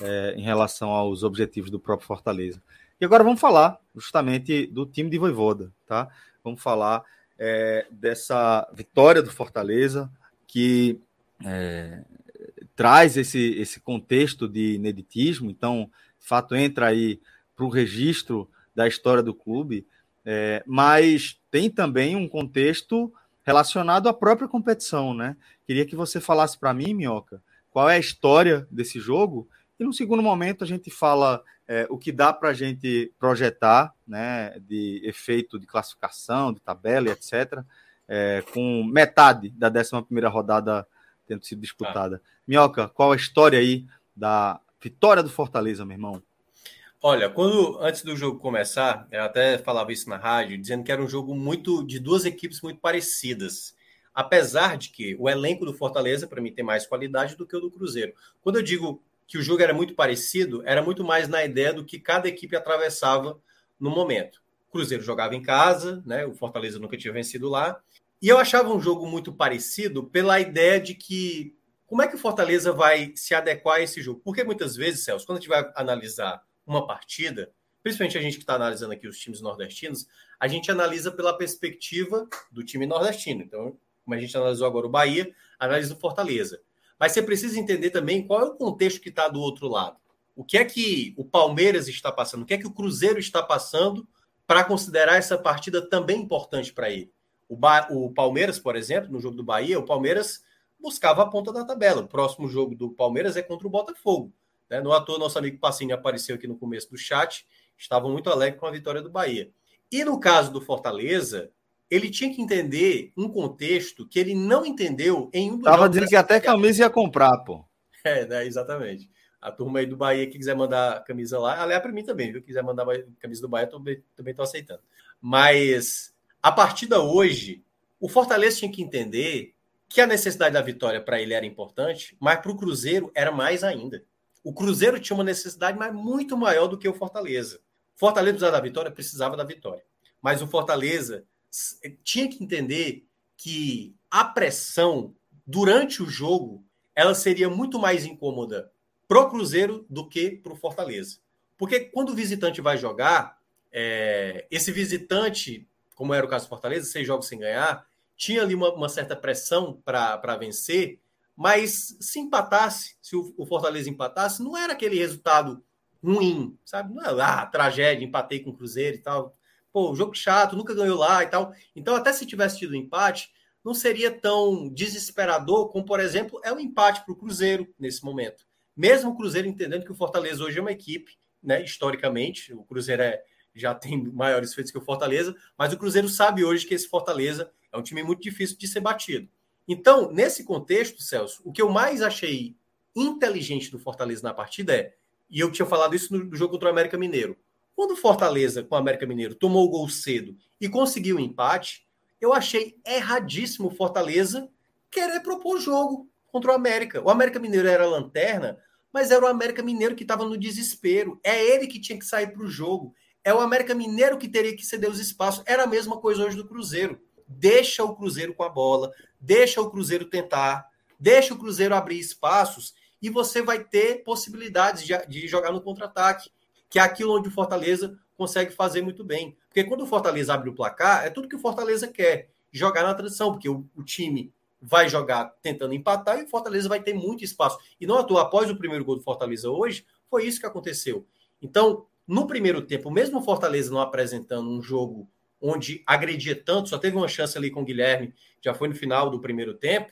é, em relação aos objetivos do próprio Fortaleza. E agora vamos falar justamente do time de Voivoda, tá? Vamos falar é, dessa vitória do Fortaleza que é, traz esse, esse contexto de ineditismo, então, de fato, entra aí para o registro da história do clube, é, mas tem também um contexto relacionado à própria competição, né? Queria que você falasse para mim, Minhoca, qual é a história desse jogo e no segundo momento a gente fala é, o que dá para a gente projetar, né, de efeito de classificação, de tabela etc., é, com metade da 11 primeira rodada tendo sido disputada. Tá. Minhoca, qual a história aí da vitória do Fortaleza, meu irmão? Olha, quando antes do jogo começar, eu até falava isso na rádio, dizendo que era um jogo muito de duas equipes muito parecidas. Apesar de que o elenco do Fortaleza, para mim, tem mais qualidade do que o do Cruzeiro. Quando eu digo que o jogo era muito parecido, era muito mais na ideia do que cada equipe atravessava no momento. Cruzeiro jogava em casa, né? O Fortaleza nunca tinha vencido lá. E eu achava um jogo muito parecido pela ideia de que como é que o Fortaleza vai se adequar a esse jogo? Porque muitas vezes, Celso, quando a gente vai analisar uma partida, principalmente a gente que está analisando aqui os times nordestinos, a gente analisa pela perspectiva do time nordestino. Então, como a gente analisou agora o Bahia, analisa o Fortaleza. Mas você precisa entender também qual é o contexto que está do outro lado. O que é que o Palmeiras está passando? O que é que o Cruzeiro está passando para considerar essa partida também importante para ele? O, ba o Palmeiras, por exemplo, no jogo do Bahia, o Palmeiras buscava a ponta da tabela. O próximo jogo do Palmeiras é contra o Botafogo. Né? No ator, nosso amigo Passinho apareceu aqui no começo do chat, estava muito alegre com a vitória do Bahia. E no caso do Fortaleza, ele tinha que entender um contexto que ele não entendeu em um dos Tava dizendo que até camisa ia comprar, pô. É, né, exatamente. A turma aí do Bahia que quiser mandar camisa lá, aliás, para mim também, viu? Quiser mandar camisa do Bahia, também, também tô aceitando. Mas a partida hoje, o Fortaleza tinha que entender que a necessidade da vitória para ele era importante, mas para o Cruzeiro era mais ainda. O Cruzeiro tinha uma necessidade mas muito maior do que o Fortaleza. Fortaleza precisava da vitória, precisava da vitória. Mas o Fortaleza tinha que entender que a pressão durante o jogo ela seria muito mais incômoda pro Cruzeiro do que pro Fortaleza. Porque quando o visitante vai jogar, é, esse visitante, como era o caso do Fortaleza, seis jogos sem ganhar, tinha ali uma, uma certa pressão para vencer, mas se empatasse, se o, o, Fortaleza empatasse, não era aquele resultado ruim, sabe? Não é lá, tragédia, empatei com o Cruzeiro e tal. Pô, jogo chato, nunca ganhou lá e tal. Então, até se tivesse tido empate, não seria tão desesperador como, por exemplo, é o empate para o Cruzeiro nesse momento. Mesmo o Cruzeiro entendendo que o Fortaleza hoje é uma equipe, né? Historicamente, o Cruzeiro é, já tem maiores feitos que o Fortaleza, mas o Cruzeiro sabe hoje que esse Fortaleza é um time muito difícil de ser batido. Então, nesse contexto, Celso, o que eu mais achei inteligente do Fortaleza na partida é, e eu tinha falado isso no jogo contra o América Mineiro, quando o Fortaleza, com o América Mineiro, tomou o gol cedo e conseguiu o empate, eu achei erradíssimo o Fortaleza querer propor jogo contra o América. O América Mineiro era lanterna, mas era o América Mineiro que estava no desespero. É ele que tinha que sair para o jogo. É o América Mineiro que teria que ceder os espaços. Era a mesma coisa hoje do Cruzeiro. Deixa o Cruzeiro com a bola, deixa o Cruzeiro tentar, deixa o Cruzeiro abrir espaços e você vai ter possibilidades de, de jogar no contra-ataque. Que é aquilo onde o Fortaleza consegue fazer muito bem. Porque quando o Fortaleza abre o placar, é tudo que o Fortaleza quer, jogar na transição, porque o, o time vai jogar tentando empatar e o Fortaleza vai ter muito espaço. E não à toa, após o primeiro gol do Fortaleza hoje, foi isso que aconteceu. Então, no primeiro tempo, mesmo o Fortaleza não apresentando um jogo onde agredia tanto, só teve uma chance ali com o Guilherme, já foi no final do primeiro tempo.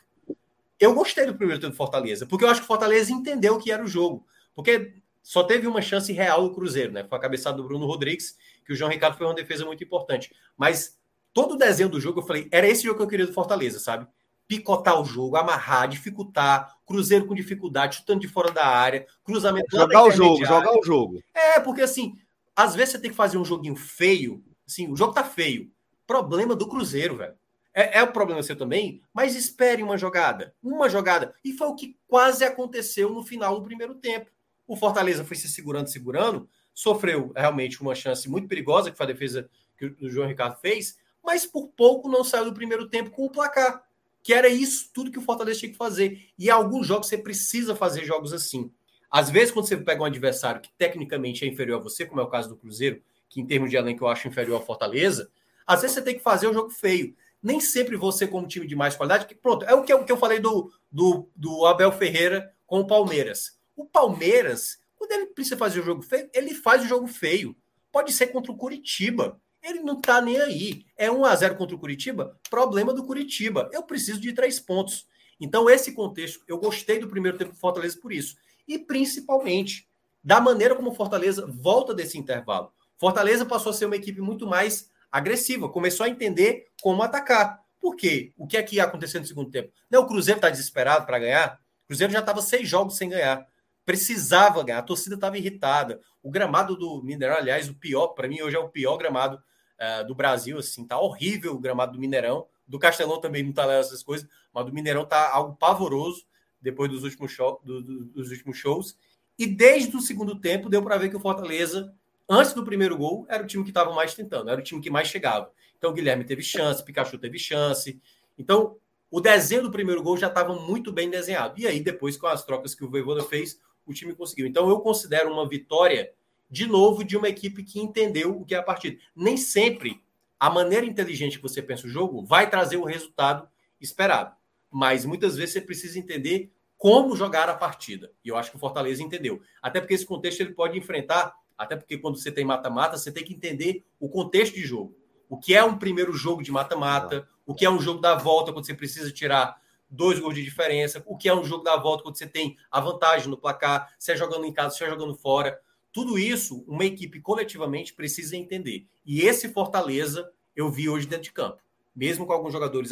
Eu gostei do primeiro tempo do Fortaleza, porque eu acho que o Fortaleza entendeu o que era o jogo. Porque só teve uma chance real do Cruzeiro, né? Foi a cabeçada do Bruno Rodrigues, que o João Ricardo foi uma defesa muito importante. Mas todo o desenho do jogo, eu falei, era esse jogo que eu queria do Fortaleza, sabe? picotar o jogo, amarrar, dificultar, Cruzeiro com dificuldade, chutando de fora da área, cruzamento. Jogar o jogo, jogar o jogo. É, porque assim, às vezes você tem que fazer um joguinho feio, assim, o jogo tá feio. Problema do Cruzeiro, velho. É, é o problema seu também, mas espere uma jogada. Uma jogada. E foi o que quase aconteceu no final do primeiro tempo. O Fortaleza foi se segurando, segurando, sofreu realmente uma chance muito perigosa, que foi a defesa que o João Ricardo fez, mas por pouco não saiu do primeiro tempo com o placar que era isso tudo que o Fortaleza tinha que fazer. E alguns jogos você precisa fazer jogos assim. Às vezes, quando você pega um adversário que tecnicamente é inferior a você, como é o caso do Cruzeiro, que em termos de elenco eu acho inferior ao Fortaleza, às vezes você tem que fazer um jogo feio. Nem sempre você, como time de mais qualidade, que, pronto, é o que, eu, que eu falei do, do, do Abel Ferreira com o Palmeiras. O Palmeiras, quando ele precisa fazer o jogo feio, ele faz o jogo feio. Pode ser contra o Curitiba. Ele não tá nem aí. É 1 a 0 contra o Curitiba? Problema do Curitiba. Eu preciso de três pontos. Então, esse contexto, eu gostei do primeiro tempo do Fortaleza por isso. E principalmente da maneira como o Fortaleza volta desse intervalo. Fortaleza passou a ser uma equipe muito mais agressiva, começou a entender como atacar. Por quê? O que é que ia acontecer no segundo tempo? Não, o Cruzeiro está desesperado para ganhar. O Cruzeiro já estava seis jogos sem ganhar. Precisava ganhar. A torcida estava irritada. O gramado do Mineirão, aliás, o pior, para mim, hoje é o pior gramado uh, do Brasil, assim, tá horrível o gramado do Mineirão. Do Castelão também não tá lá essas coisas, mas do Mineirão tá algo pavoroso depois dos últimos, show, do, do, dos últimos shows. E desde o segundo tempo deu para ver que o Fortaleza, antes do primeiro gol, era o time que estava mais tentando, era o time que mais chegava. Então Guilherme teve chance, Pikachu teve chance. Então o desenho do primeiro gol já estava muito bem desenhado. E aí depois com as trocas que o Voivoda fez, o time conseguiu. Então eu considero uma vitória de novo, de uma equipe que entendeu o que é a partida. Nem sempre a maneira inteligente que você pensa o jogo vai trazer o resultado esperado. Mas muitas vezes você precisa entender como jogar a partida. E eu acho que o Fortaleza entendeu. Até porque esse contexto ele pode enfrentar, até porque quando você tem mata-mata, você tem que entender o contexto de jogo. O que é um primeiro jogo de mata-mata, o que é um jogo da volta quando você precisa tirar dois gols de diferença, o que é um jogo da volta quando você tem a vantagem no placar, se é jogando em casa, se é jogando fora. Tudo isso, uma equipe coletivamente precisa entender. E esse Fortaleza eu vi hoje dentro de campo. Mesmo com alguns jogadores,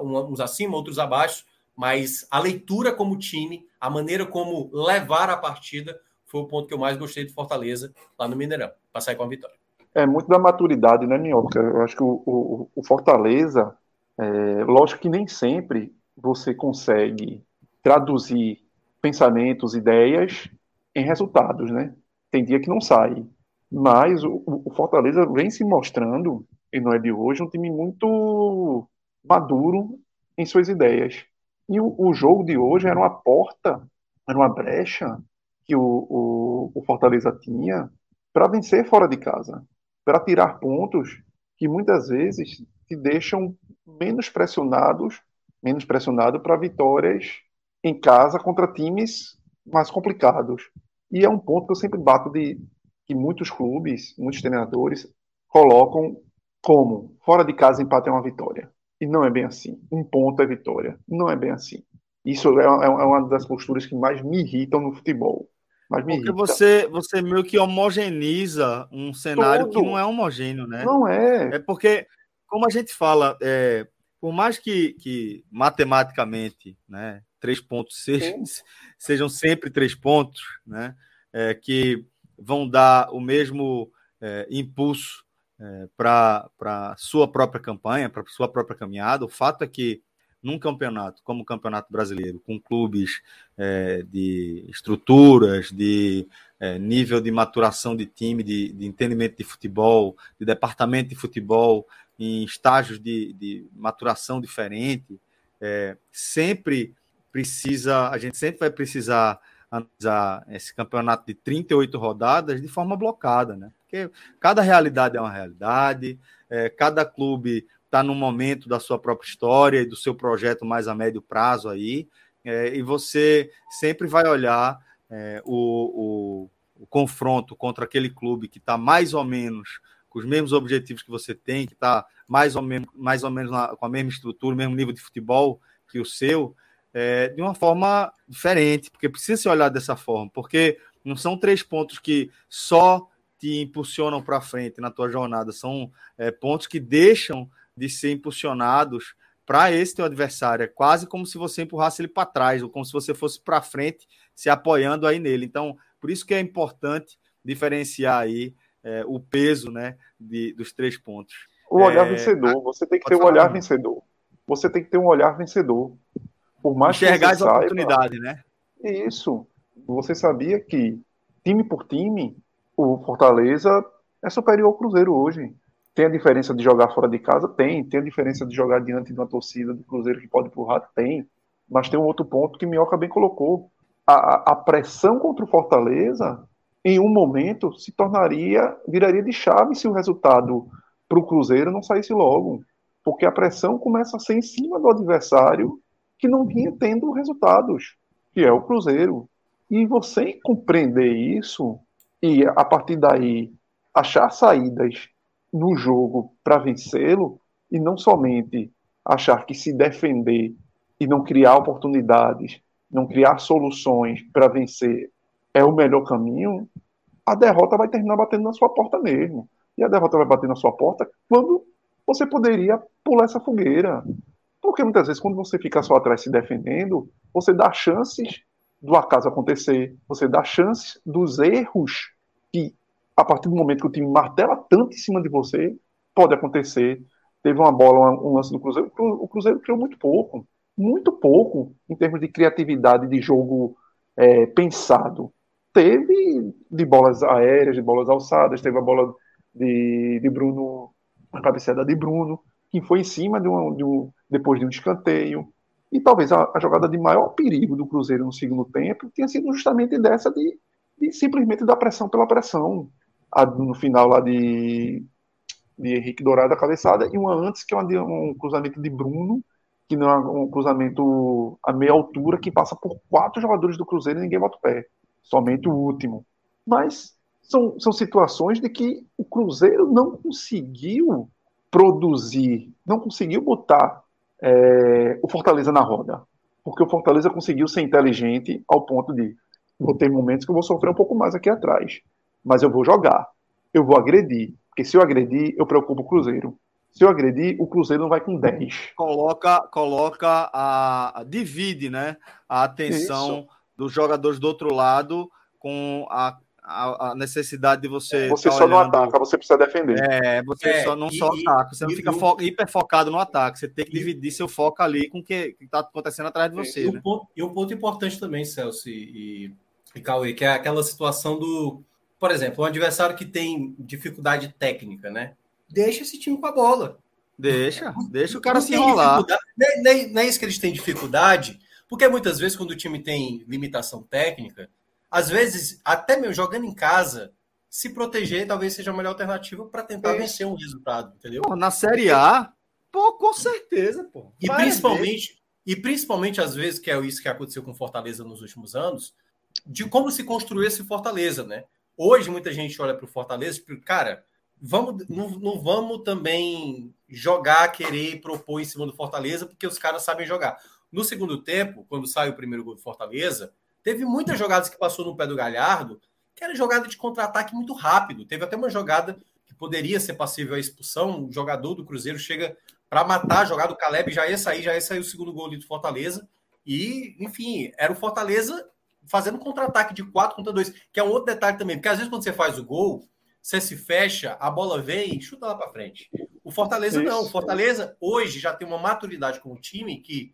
uns acima, outros abaixo, mas a leitura como time, a maneira como levar a partida, foi o ponto que eu mais gostei do Fortaleza lá no Mineirão, para sair com a vitória. É muito da maturidade, né, Minhoca? Eu acho que o, o, o Fortaleza, é, lógico que nem sempre você consegue traduzir pensamentos, ideias em resultados, né? tem dia que não sai. Mas o, o, Fortaleza vem se mostrando, e não é de hoje, um time muito maduro em suas ideias. E o, o jogo de hoje era uma porta, era uma brecha que o, o, o Fortaleza tinha para vencer fora de casa, para tirar pontos que muitas vezes te deixam menos pressionados, menos pressionado para vitórias em casa contra times mais complicados. E é um ponto que eu sempre bato de que muitos clubes, muitos treinadores colocam como fora de casa empate é uma vitória. E não é bem assim. Um ponto é vitória. Não é bem assim. Isso é, é, é uma das posturas que mais me irritam no futebol. Mas me Porque irrita. você, você meio que homogeniza um cenário Todo. que não é homogêneo, né? Não é. É porque, como a gente fala, é, por mais que, que matematicamente, né, três pontos sejam, sejam sempre três pontos, né? É, que vão dar o mesmo é, impulso é, para a sua própria campanha, para a sua própria caminhada. O fato é que num campeonato como o Campeonato Brasileiro, com clubes é, de estruturas, de é, nível de maturação de time, de, de, entendimento de futebol, de departamento de futebol, em estágios de, de maturação diferente, é, sempre precisa, a gente sempre vai precisar analisar esse campeonato de 38 rodadas de forma blocada, né? Porque cada realidade é uma realidade, é, cada clube está num momento da sua própria história e do seu projeto mais a médio prazo aí, é, e você sempre vai olhar é, o, o, o, confronto contra aquele clube que está mais ou menos com os mesmos objetivos que você tem, que está mais ou menos, mais ou menos na, com a mesma estrutura, o mesmo nível de futebol que o seu, é, de uma forma diferente, porque precisa se olhar dessa forma, porque não são três pontos que só te impulsionam para frente na tua jornada, são é, pontos que deixam de ser impulsionados para esse teu adversário. É quase como se você empurrasse ele para trás, ou como se você fosse para frente, se apoiando aí nele. Então, por isso que é importante diferenciar aí é, o peso né, de, dos três pontos. O olhar é, vencedor, você tem que ter um olhar vencedor. Você tem que ter um olhar vencedor. Por mais Enxergar que você as oportunidades, né? Isso. Você sabia que, time por time, o Fortaleza é superior ao Cruzeiro hoje. Tem a diferença de jogar fora de casa? Tem. Tem a diferença de jogar diante de uma torcida do Cruzeiro que pode empurrar? Tem. Mas tem um outro ponto que Minhoca bem colocou. A, a pressão contra o Fortaleza em um momento se tornaria, viraria de chave se o resultado para o Cruzeiro não saísse logo. Porque a pressão começa a ser em cima do adversário que não vinha tendo resultados, que é o Cruzeiro. E você compreender isso e a partir daí achar saídas no jogo para vencê-lo e não somente achar que se defender e não criar oportunidades, não criar soluções para vencer é o melhor caminho, a derrota vai terminar batendo na sua porta mesmo. E a derrota vai bater na sua porta quando você poderia pular essa fogueira. Porque muitas vezes, quando você fica só atrás se defendendo, você dá chances do acaso acontecer, você dá chances dos erros que, a partir do momento que o time martela tanto em cima de você, pode acontecer. Teve uma bola, um lance do Cruzeiro, o Cruzeiro criou muito pouco, muito pouco em termos de criatividade de jogo é, pensado teve de bolas aéreas, de bolas alçadas, teve a bola de, de Bruno, a cabeceada de Bruno, que foi em cima de um, de um depois de um escanteio. E talvez a, a, jogada de maior perigo do Cruzeiro no segundo tempo tenha sido justamente dessa de, de simplesmente dar pressão pela pressão. A, no final lá de, de Henrique Dourado a cabeçada, e uma antes que é uma, um cruzamento de Bruno, que não é um cruzamento a meia altura, que passa por quatro jogadores do Cruzeiro e ninguém bota o pé somente o último. Mas são, são situações de que o Cruzeiro não conseguiu produzir, não conseguiu botar é, o Fortaleza na roda. Porque o Fortaleza conseguiu ser inteligente ao ponto de vou ter momentos que eu vou sofrer um pouco mais aqui atrás. Mas eu vou jogar. Eu vou agredir. Porque se eu agredir, eu preocupo o Cruzeiro. Se eu agredir, o Cruzeiro não vai com 10. Coloca, coloca a. divide, né? A atenção Isso dos jogadores do outro lado com a, a, a necessidade de você. Você tá só olhando... não ataca, você precisa defender. É, você é, só não e, só ataca, você e, não fica fo... hiper focado no ataque, você tem que dividir seu foco ali com o que está acontecendo atrás de você. E, né? um ponto, e um ponto importante também, Celso e, e Cauê, que é aquela situação do. Por exemplo, um adversário que tem dificuldade técnica, né? Deixa esse time com a bola. Deixa, deixa o cara se enrolar. Não é, não é isso que eles têm dificuldade porque muitas vezes, quando o time tem limitação técnica, às vezes, até mesmo jogando em casa, se proteger talvez seja a melhor alternativa para tentar é. vencer um resultado, entendeu? Pô, na Série A, pô, com certeza, pô. E principalmente, e principalmente às vezes, que é isso que aconteceu com Fortaleza nos últimos anos, de como se construiu esse Fortaleza, né? Hoje muita gente olha para o Fortaleza e cara, vamos, não, não, vamos também jogar, querer propor em cima do Fortaleza, porque os caras sabem jogar. No segundo tempo, quando sai o primeiro gol do Fortaleza, teve muitas jogadas que passou no pé do Galhardo, que era jogada de contra-ataque muito rápido. Teve até uma jogada que poderia ser passível à expulsão. O jogador do Cruzeiro chega para matar a jogada. O Caleb já ia sair, já ia sair o segundo gol do Fortaleza. E, enfim, era o Fortaleza fazendo contra-ataque de 4 contra 2, que é um outro detalhe também, porque às vezes quando você faz o gol, você se fecha, a bola vem e chuta lá para frente. O Fortaleza Isso. não. O Fortaleza hoje já tem uma maturidade com o time que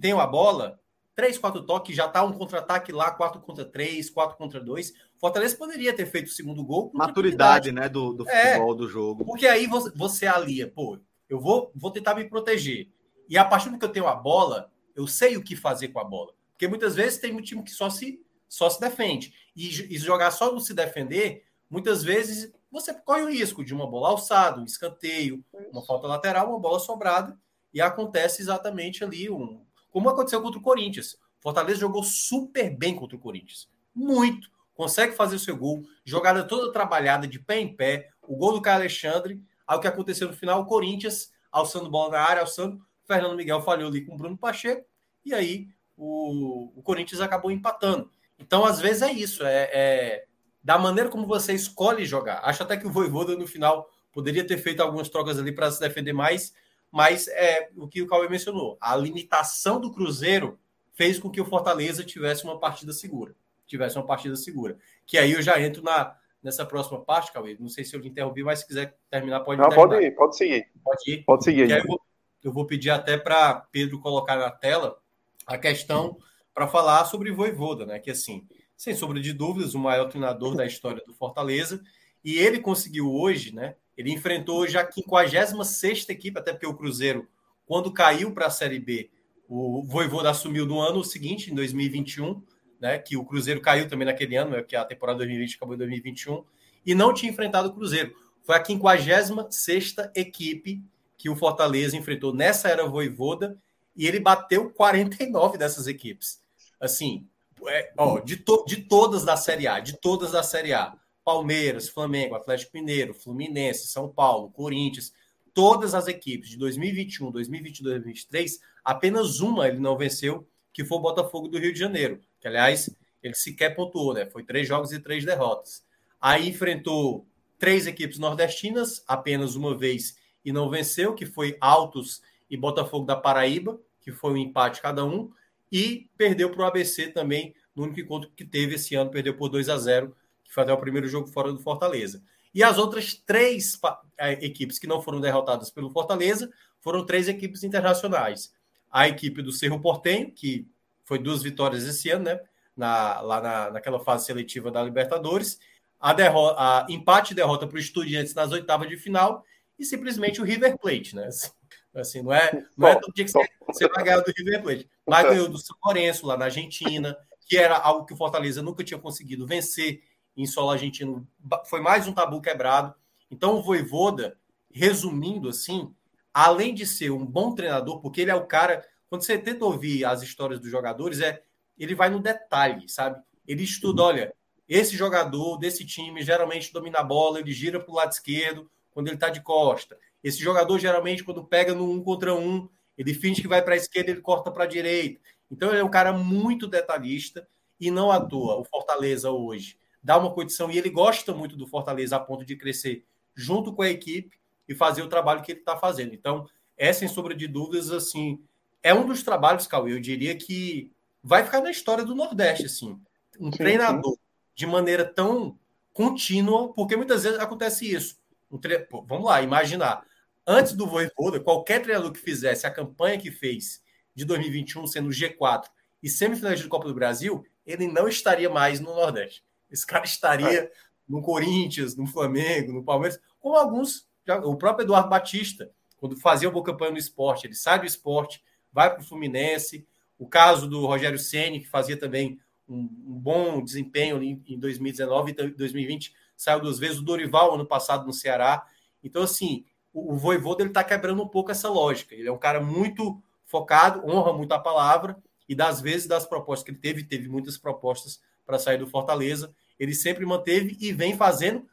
tem a bola, três, quatro toques, já tá um contra-ataque lá, quatro contra três, quatro contra dois. Fortaleza poderia ter feito o segundo gol. Maturidade, né, do, do é, futebol, é, do jogo. Porque aí você, você alia, pô, eu vou, vou tentar me proteger. E a partir do que eu tenho a bola, eu sei o que fazer com a bola. Porque muitas vezes tem um time que só se só se defende. E, e jogar só no se defender, muitas vezes você corre o risco de uma bola alçada, um escanteio, uma falta lateral, uma bola sobrada, e acontece exatamente ali um. Como aconteceu contra o Corinthians. Fortaleza jogou super bem contra o Corinthians. Muito. Consegue fazer o seu gol, jogada toda trabalhada, de pé em pé, o gol do Caio Alexandre. Aí o que aconteceu no final, o Corinthians alçando bola na área, alçando, Fernando Miguel falhou ali com o Bruno Pacheco, e aí o, o Corinthians acabou empatando. Então, às vezes, é isso, é, é, da maneira como você escolhe jogar. Acho até que o Voivoda, no final, poderia ter feito algumas trocas ali para se defender mais, mas é o que o Cauê mencionou. A limitação do Cruzeiro fez com que o Fortaleza tivesse uma partida segura. Tivesse uma partida segura. Que aí eu já entro na, nessa próxima parte, Cauê. Não sei se eu lhe interrompi, mas se quiser terminar, pode Não, terminar. pode ir, pode seguir. Pode ir. Pode seguir. Eu vou, eu vou pedir até para Pedro colocar na tela a questão para falar sobre Voivoda, né? Que assim, sem sombra de dúvidas, o maior treinador da história do Fortaleza. E ele conseguiu hoje, né? Ele enfrentou hoje a 56 equipe, até porque o Cruzeiro, quando caiu para a Série B, o Voivoda assumiu no ano seguinte, em 2021, né? Que o Cruzeiro caiu também naquele ano, né, que a temporada 2020 acabou em 2021, e não tinha enfrentado o Cruzeiro. Foi a 56 equipe que o Fortaleza enfrentou nessa era Voivoda e ele bateu 49 dessas equipes. Assim, é, ó, de, to, de todas da Série A, de todas da Série A, Palmeiras, Flamengo, Atlético Mineiro, Fluminense, São Paulo, Corinthians, todas as equipes de 2021, 2022, 2023, apenas uma ele não venceu, que foi o Botafogo do Rio de Janeiro, que aliás ele sequer pontuou, né? Foi três jogos e três derrotas. Aí enfrentou três equipes nordestinas, apenas uma vez e não venceu, que foi Altos e Botafogo da Paraíba, que foi um empate cada um, e perdeu para o ABC também, no único encontro que teve esse ano, perdeu por 2 a 0 que foi até o primeiro jogo fora do Fortaleza. E as outras três é, equipes que não foram derrotadas pelo Fortaleza foram três equipes internacionais. A equipe do Cerro Portenho, que foi duas vitórias esse ano, né? Na, lá na, naquela fase seletiva da Libertadores. A, derrota, a empate e derrota para o Estudiantes nas oitavas de final. E simplesmente o River Plate, né? Assim, não é, não é todo dia que você, você vai ganhar do River Plate. Mas ganhou do São Lourenço, lá na Argentina, que era algo que o Fortaleza nunca tinha conseguido vencer em solo argentino. Foi mais um tabu quebrado. Então, o Voivoda, resumindo assim, além de ser um bom treinador, porque ele é o cara. Quando você tenta ouvir as histórias dos jogadores, é ele vai no detalhe, sabe? Ele estuda, olha, esse jogador desse time geralmente domina a bola, ele gira para o lado esquerdo quando ele está de costa. Esse jogador, geralmente, quando pega no um contra um, ele finge que vai para a esquerda, ele corta para a direita. Então, ele é um cara muito detalhista e não à toa. O Fortaleza hoje dá uma condição e ele gosta muito do Fortaleza a ponto de crescer junto com a equipe e fazer o trabalho que ele está fazendo. Então, é sem sombra de dúvidas, assim, é um dos trabalhos, Cauê, eu diria que vai ficar na história do Nordeste, assim. Um sim, treinador sim. de maneira tão contínua, porque muitas vezes acontece isso. Um tre... Pô, vamos lá, imaginar antes do Voivoda, qualquer treinador que fizesse a campanha que fez de 2021, sendo G4 e semifinais de Copa do Brasil, ele não estaria mais no Nordeste. Esse cara estaria no Corinthians, no Flamengo, no Palmeiras, como alguns, já, o próprio Eduardo Batista, quando fazia uma boa campanha no esporte, ele sai do esporte, vai para o Fluminense. O caso do Rogério Ceni que fazia também um, um bom desempenho em, em 2019 e 2020, saiu duas vezes. O Dorival, ano passado, no Ceará. Então, assim, o, o Voivoda está quebrando um pouco essa lógica. Ele é um cara muito focado, honra muito a palavra, e das vezes das propostas que ele teve, teve muitas propostas para sair do Fortaleza, ele sempre manteve e vem fazendo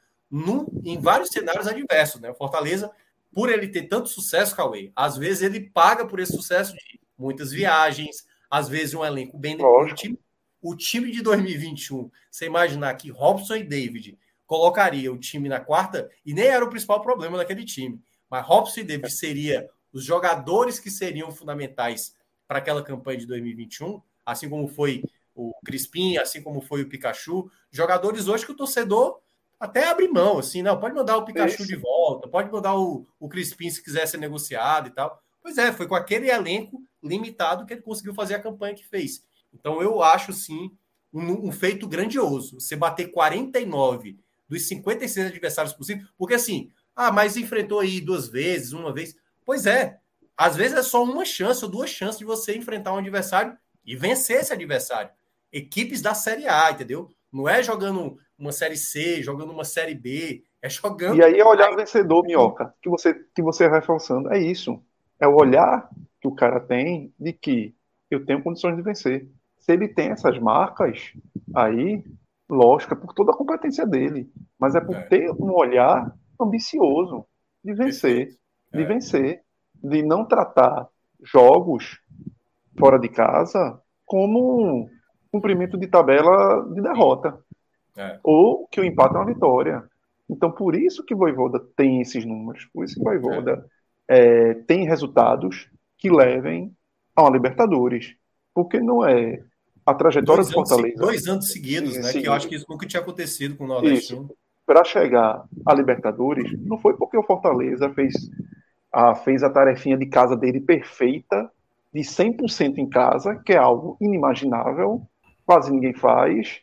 em vários cenários adversos. Né? O Fortaleza, por ele ter tanto sucesso, Cauê, às vezes ele paga por esse sucesso de muitas viagens, às vezes um elenco bem o time, o time de 2021, você imaginar que Robson e David colocaria o time na quarta, e nem era o principal problema daquele time. Mas Robson e Davis seria os jogadores que seriam fundamentais para aquela campanha de 2021, assim como foi o Crispim, assim como foi o Pikachu, jogadores hoje que o torcedor até abre mão, assim, não, pode mandar o Pikachu de volta, pode mandar o, o Crispim se quiser ser negociado e tal. Pois é, foi com aquele elenco limitado que ele conseguiu fazer a campanha que fez. Então eu acho, sim, um, um feito grandioso. Você bater 49 dos 56 adversários possíveis, porque assim, ah, mas enfrentou aí duas vezes, uma vez. Pois é. Às vezes é só uma chance ou duas chances de você enfrentar um adversário e vencer esse adversário. Equipes da Série A, entendeu? Não é jogando uma Série C, jogando uma Série B, é jogando. E aí é olhar vencedor, Minhoca, que você, que você vai reforçando. É isso. É o olhar que o cara tem de que eu tenho condições de vencer. Se ele tem essas marcas, aí, lógico, é por toda a competência dele. Mas é por é. ter um olhar ambicioso de vencer. De é. vencer. De não tratar jogos fora de casa como cumprimento de tabela de derrota. É. Ou que o empate é uma vitória. Então, por isso que Voivoda tem esses números, por isso que Voivoda é. É, tem resultados que levem a uma Libertadores. Porque não é a trajetória dois do Fortaleza. Anos, dois anos seguidos, né? Que eu acho que isso nunca tinha acontecido com o Nordeste. Para chegar a Libertadores, não foi porque o Fortaleza fez a, fez a tarefinha de casa dele perfeita, de 100% em casa, que é algo inimaginável, quase ninguém faz,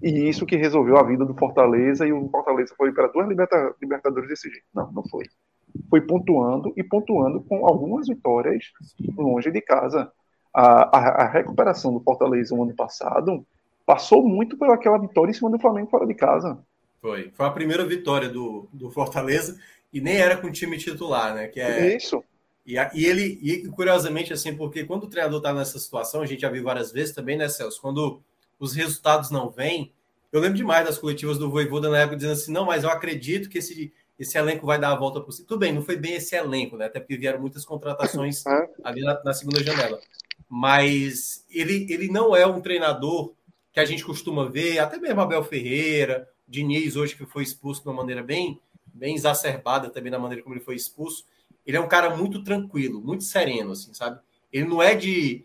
e isso que resolveu a vida do Fortaleza, e o Fortaleza foi para duas liberta, Libertadores desse jeito. Não, não foi. Foi pontuando e pontuando com algumas vitórias longe de casa. A, a, a recuperação do Fortaleza no ano passado passou muito pelaquela vitória em cima do Flamengo fora de casa. Foi. Foi a primeira vitória do, do Fortaleza e nem era com o time titular, né? Que é, Isso. E, e ele, e curiosamente, assim, porque quando o treinador está nessa situação, a gente já viu várias vezes também, né, Celso? Quando os resultados não vêm, eu lembro demais das coletivas do Voivoda na época dizendo assim: não, mas eu acredito que esse, esse elenco vai dar a volta por si. Tudo bem, não foi bem esse elenco, né? Até porque vieram muitas contratações ali na, na segunda janela. Mas ele, ele não é um treinador que a gente costuma ver, até mesmo Abel Ferreira, Diniz, hoje que foi expulso de uma maneira bem bem exacerbada também na maneira como ele foi expulso. Ele é um cara muito tranquilo, muito sereno, assim, sabe? Ele não é de,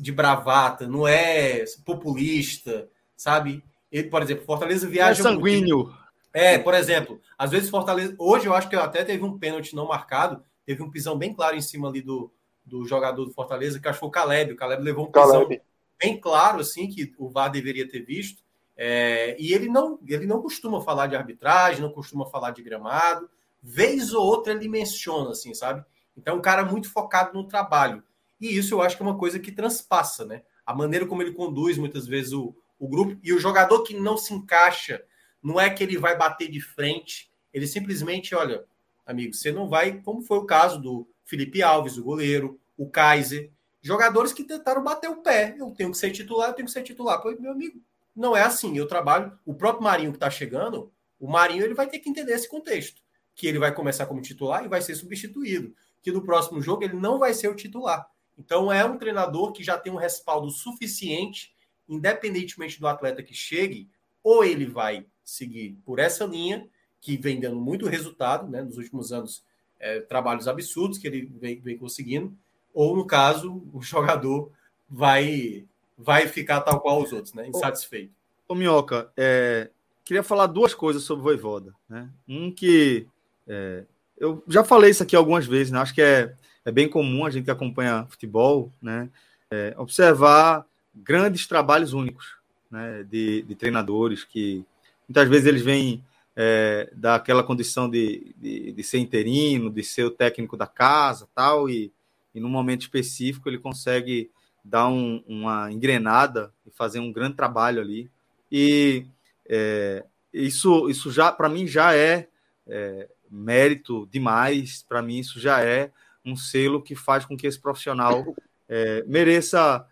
de bravata, não é populista, sabe? Ele, por exemplo, Fortaleza viaja. É sanguíneo. Muito. É, por exemplo, às vezes Fortaleza. Hoje eu acho que até teve um pênalti não marcado, teve um pisão bem claro em cima ali do, do jogador do Fortaleza, que acho que foi o Caleb. O Caleb levou um pisão Caleb. bem claro, assim, que o VAR deveria ter visto. É, e ele não, ele não costuma falar de arbitragem, não costuma falar de gramado. Vez ou outra ele menciona, assim, sabe? Então, é um cara muito focado no trabalho. E isso eu acho que é uma coisa que transpassa, né? A maneira como ele conduz muitas vezes o, o grupo. E o jogador que não se encaixa, não é que ele vai bater de frente, ele simplesmente, olha, amigo, você não vai, como foi o caso do Felipe Alves, o goleiro, o Kaiser, jogadores que tentaram bater o pé. Eu tenho que ser titular, eu tenho que ser titular. Pois, meu amigo, não é assim. Eu trabalho. O próprio Marinho que está chegando, o Marinho ele vai ter que entender esse contexto. Que ele vai começar como titular e vai ser substituído. Que no próximo jogo ele não vai ser o titular. Então é um treinador que já tem um respaldo suficiente, independentemente do atleta que chegue, ou ele vai seguir por essa linha, que vem dando muito resultado, né? Nos últimos anos, é, trabalhos absurdos que ele vem, vem conseguindo, ou no caso, o jogador vai vai ficar tal qual os outros, né? Insatisfeito. Ô, Minhoca, é, queria falar duas coisas sobre o Voivoda. Né? Um que é, eu já falei isso aqui algumas vezes, né? Acho que é, é bem comum a gente que acompanha futebol, né? É, observar grandes trabalhos únicos né? de, de treinadores que muitas vezes eles vêm é, daquela condição de, de, de, ser interino, de ser o técnico da casa, tal, e, e num momento específico ele consegue dar um, uma engrenada e fazer um grande trabalho ali. E é, isso, isso já, para mim, já é, é mérito demais. Para mim, isso já é um selo que faz com que esse profissional é, mereça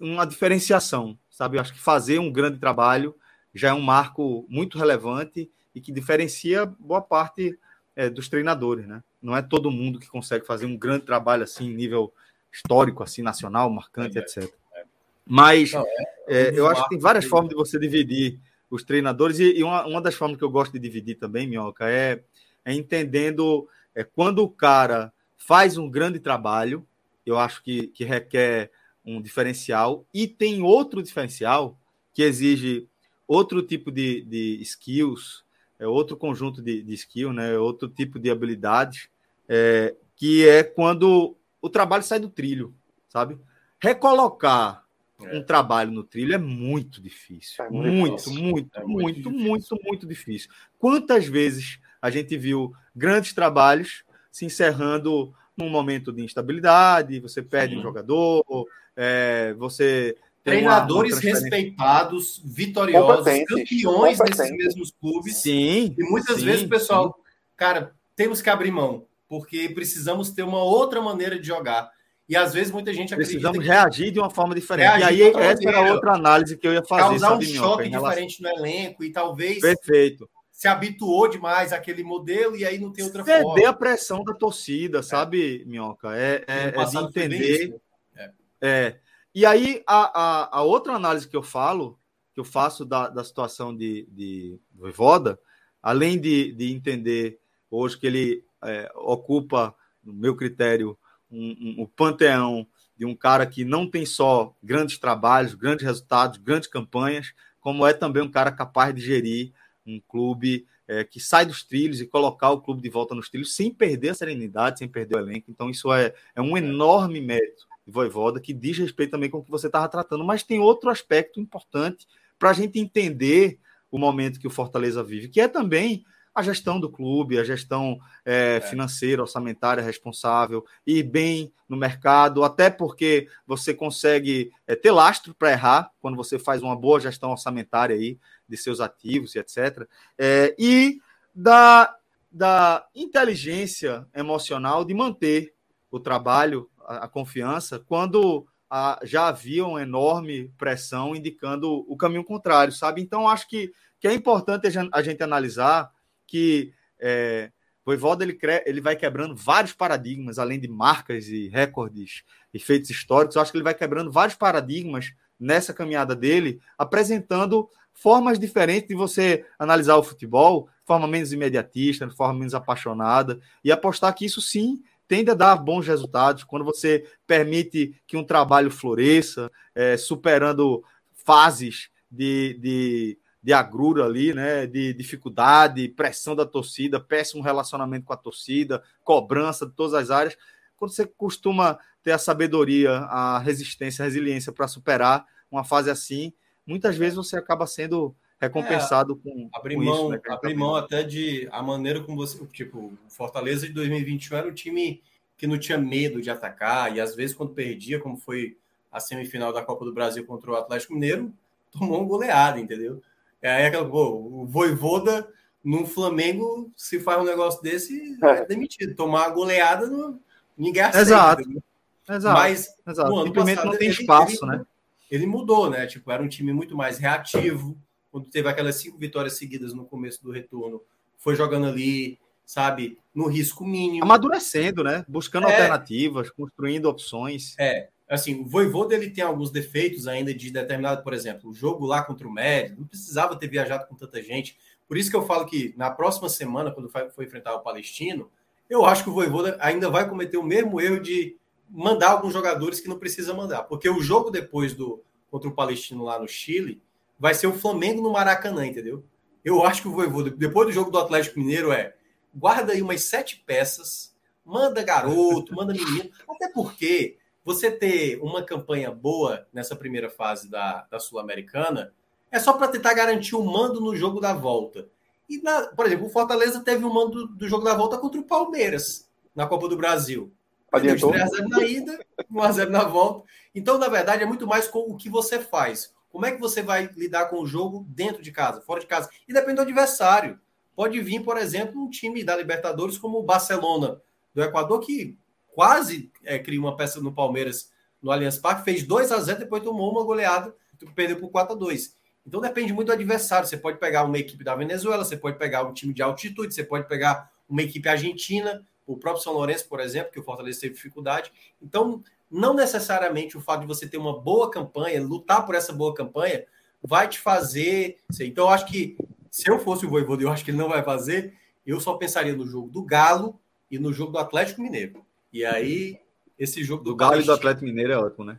uma diferenciação, sabe? Eu acho que fazer um grande trabalho já é um marco muito relevante e que diferencia boa parte é, dos treinadores, né? Não é todo mundo que consegue fazer um grande trabalho assim, nível histórico, assim, nacional, marcante, é, etc. É. Mas Não, é, é eu acho que tem várias formas de você dividir os treinadores, e, e uma, uma, das formas que eu gosto de dividir também, Minhoca, é, é entendendo é, quando o cara faz um grande trabalho, eu acho que, que requer um diferencial, e tem outro diferencial que exige outro tipo de, de skills, é outro conjunto de, de skill, né, outro tipo de habilidades, é, que é quando o trabalho sai do trilho, sabe? Recolocar é. um trabalho no trilho é muito difícil. É muito, muito, muito, é muito, muito, muito, muito difícil. Quantas vezes a gente viu grandes trabalhos se encerrando num momento de instabilidade, você perde Sim. um jogador, é, você treinadores respeitados, vitoriosos, campeões desses mesmos clubes. Sim. E muitas sim, vezes o pessoal, sim. cara, temos que abrir mão, porque precisamos ter uma outra maneira de jogar. E às vezes muita gente acredita Precisamos reagir de uma forma diferente. E aí, essa era outra análise que eu ia fazer. Causar um choque diferente no elenco e talvez. Perfeito. Se habituou demais àquele modelo e aí não tem outra Ceder forma. Ceder a pressão da torcida, é. sabe, Minhoca? É, é, é de entender. Né? é. é. E aí, a, a, a, outra análise que eu falo, que eu faço da, da situação de, de Voivoda, além de, de entender hoje que ele é, ocupa, no meu critério, um, um, o panteão de um cara que não tem só grandes trabalhos, grandes resultados, grandes campanhas, como é também um cara capaz de gerir um clube é, que sai dos trilhos e colocar o clube de volta nos trilhos sem perder a serenidade, sem perder o elenco. Então, isso é, é um enorme mérito de Voivoda que diz respeito também com o que você estava tratando. Mas tem outro aspecto importante para a gente entender o momento que o Fortaleza vive, que é também a gestão do clube, a gestão é, é. financeira, orçamentária responsável, ir bem no mercado, até porque você consegue é, ter lastro para errar quando você faz uma boa gestão orçamentária aí de seus ativos e etc. É, e da, da inteligência emocional de manter o trabalho, a, a confiança, quando a, já havia uma enorme pressão indicando o caminho contrário, sabe? Então, acho que, que é importante a gente analisar que é, Voivoda ele, ele vai quebrando vários paradigmas, além de marcas e recordes e feitos históricos. Eu acho que ele vai quebrando vários paradigmas nessa caminhada dele, apresentando formas diferentes de você analisar o futebol, forma menos imediatista, forma menos apaixonada, e apostar que isso sim tende a dar bons resultados quando você permite que um trabalho floresça, é, superando fases de, de de agrura ali, né? De dificuldade, pressão da torcida, péssimo relacionamento com a torcida, cobrança de todas as áreas. Quando você costuma ter a sabedoria, a resistência, a resiliência para superar uma fase assim, muitas vezes você acaba sendo recompensado é, com, abrir com mão, isso, né, abrir mão até de a maneira como você, tipo, o Fortaleza de 2021 era um time que não tinha medo de atacar e às vezes quando perdia, como foi a semifinal da Copa do Brasil contra o Atlético Mineiro, tomou um goleada, entendeu? É aí aquela, pô, o Voivoda no Flamengo, se faz um negócio desse, é, é demitido. Tomar a goleada, no, ninguém aceita. Exato. Exato. Mas Exato. no Simplesmente passado, não tem ele, espaço, ele, né? Ele mudou, né? Tipo, era um time muito mais reativo. Quando teve aquelas cinco vitórias seguidas no começo do retorno, foi jogando ali, sabe, no risco mínimo. Amadurecendo, né? Buscando é, alternativas, construindo opções. É, assim, o Voivoda ele tem alguns defeitos ainda de determinado, por exemplo, o jogo lá contra o Médio, não precisava ter viajado com tanta gente. Por isso que eu falo que na próxima semana, quando for enfrentar o Palestino, eu acho que o Voivoda ainda vai cometer o mesmo erro de mandar alguns jogadores que não precisa mandar, porque o jogo depois do contra o Palestino lá no Chile vai ser o Flamengo no Maracanã, entendeu? Eu acho que o Voivoda, depois do jogo do Atlético Mineiro, é guarda aí umas sete peças, manda garoto, manda menino, até porque você ter uma campanha boa nessa primeira fase da, da Sul-Americana é só para tentar garantir o mando no jogo da volta. E, na, por exemplo, o Fortaleza teve o mando do, jogo da volta contra o Palmeiras na Copa do Brasil. Deu 3x0 na ida, 1x0 na volta. Então, na verdade, é muito mais com o que você faz. Como é que você vai lidar com o jogo dentro de casa, fora de casa? E depende do adversário. Pode vir, por exemplo, um time da Libertadores como o Barcelona do Equador, que quase é, criou uma peça no Palmeiras no Allianz Parque, fez 2 a 0 depois tomou uma goleada, perdeu por 4 a 2 Então depende muito do adversário. Você pode pegar uma equipe da Venezuela, você pode pegar um time de altitude, você pode pegar uma equipe argentina, o próprio São Lourenço, por exemplo, que o Fortaleza teve dificuldade. Então, não necessariamente o fato de você ter uma boa campanha, lutar por essa boa campanha, vai te fazer. Então, eu acho que se eu fosse o Voivoda, eu acho que ele não vai fazer, eu só pensaria no jogo do Galo e no jogo do Atlético Mineiro. E aí, esse jogo do, Galo e do Atlético Mineiro é ótimo, né?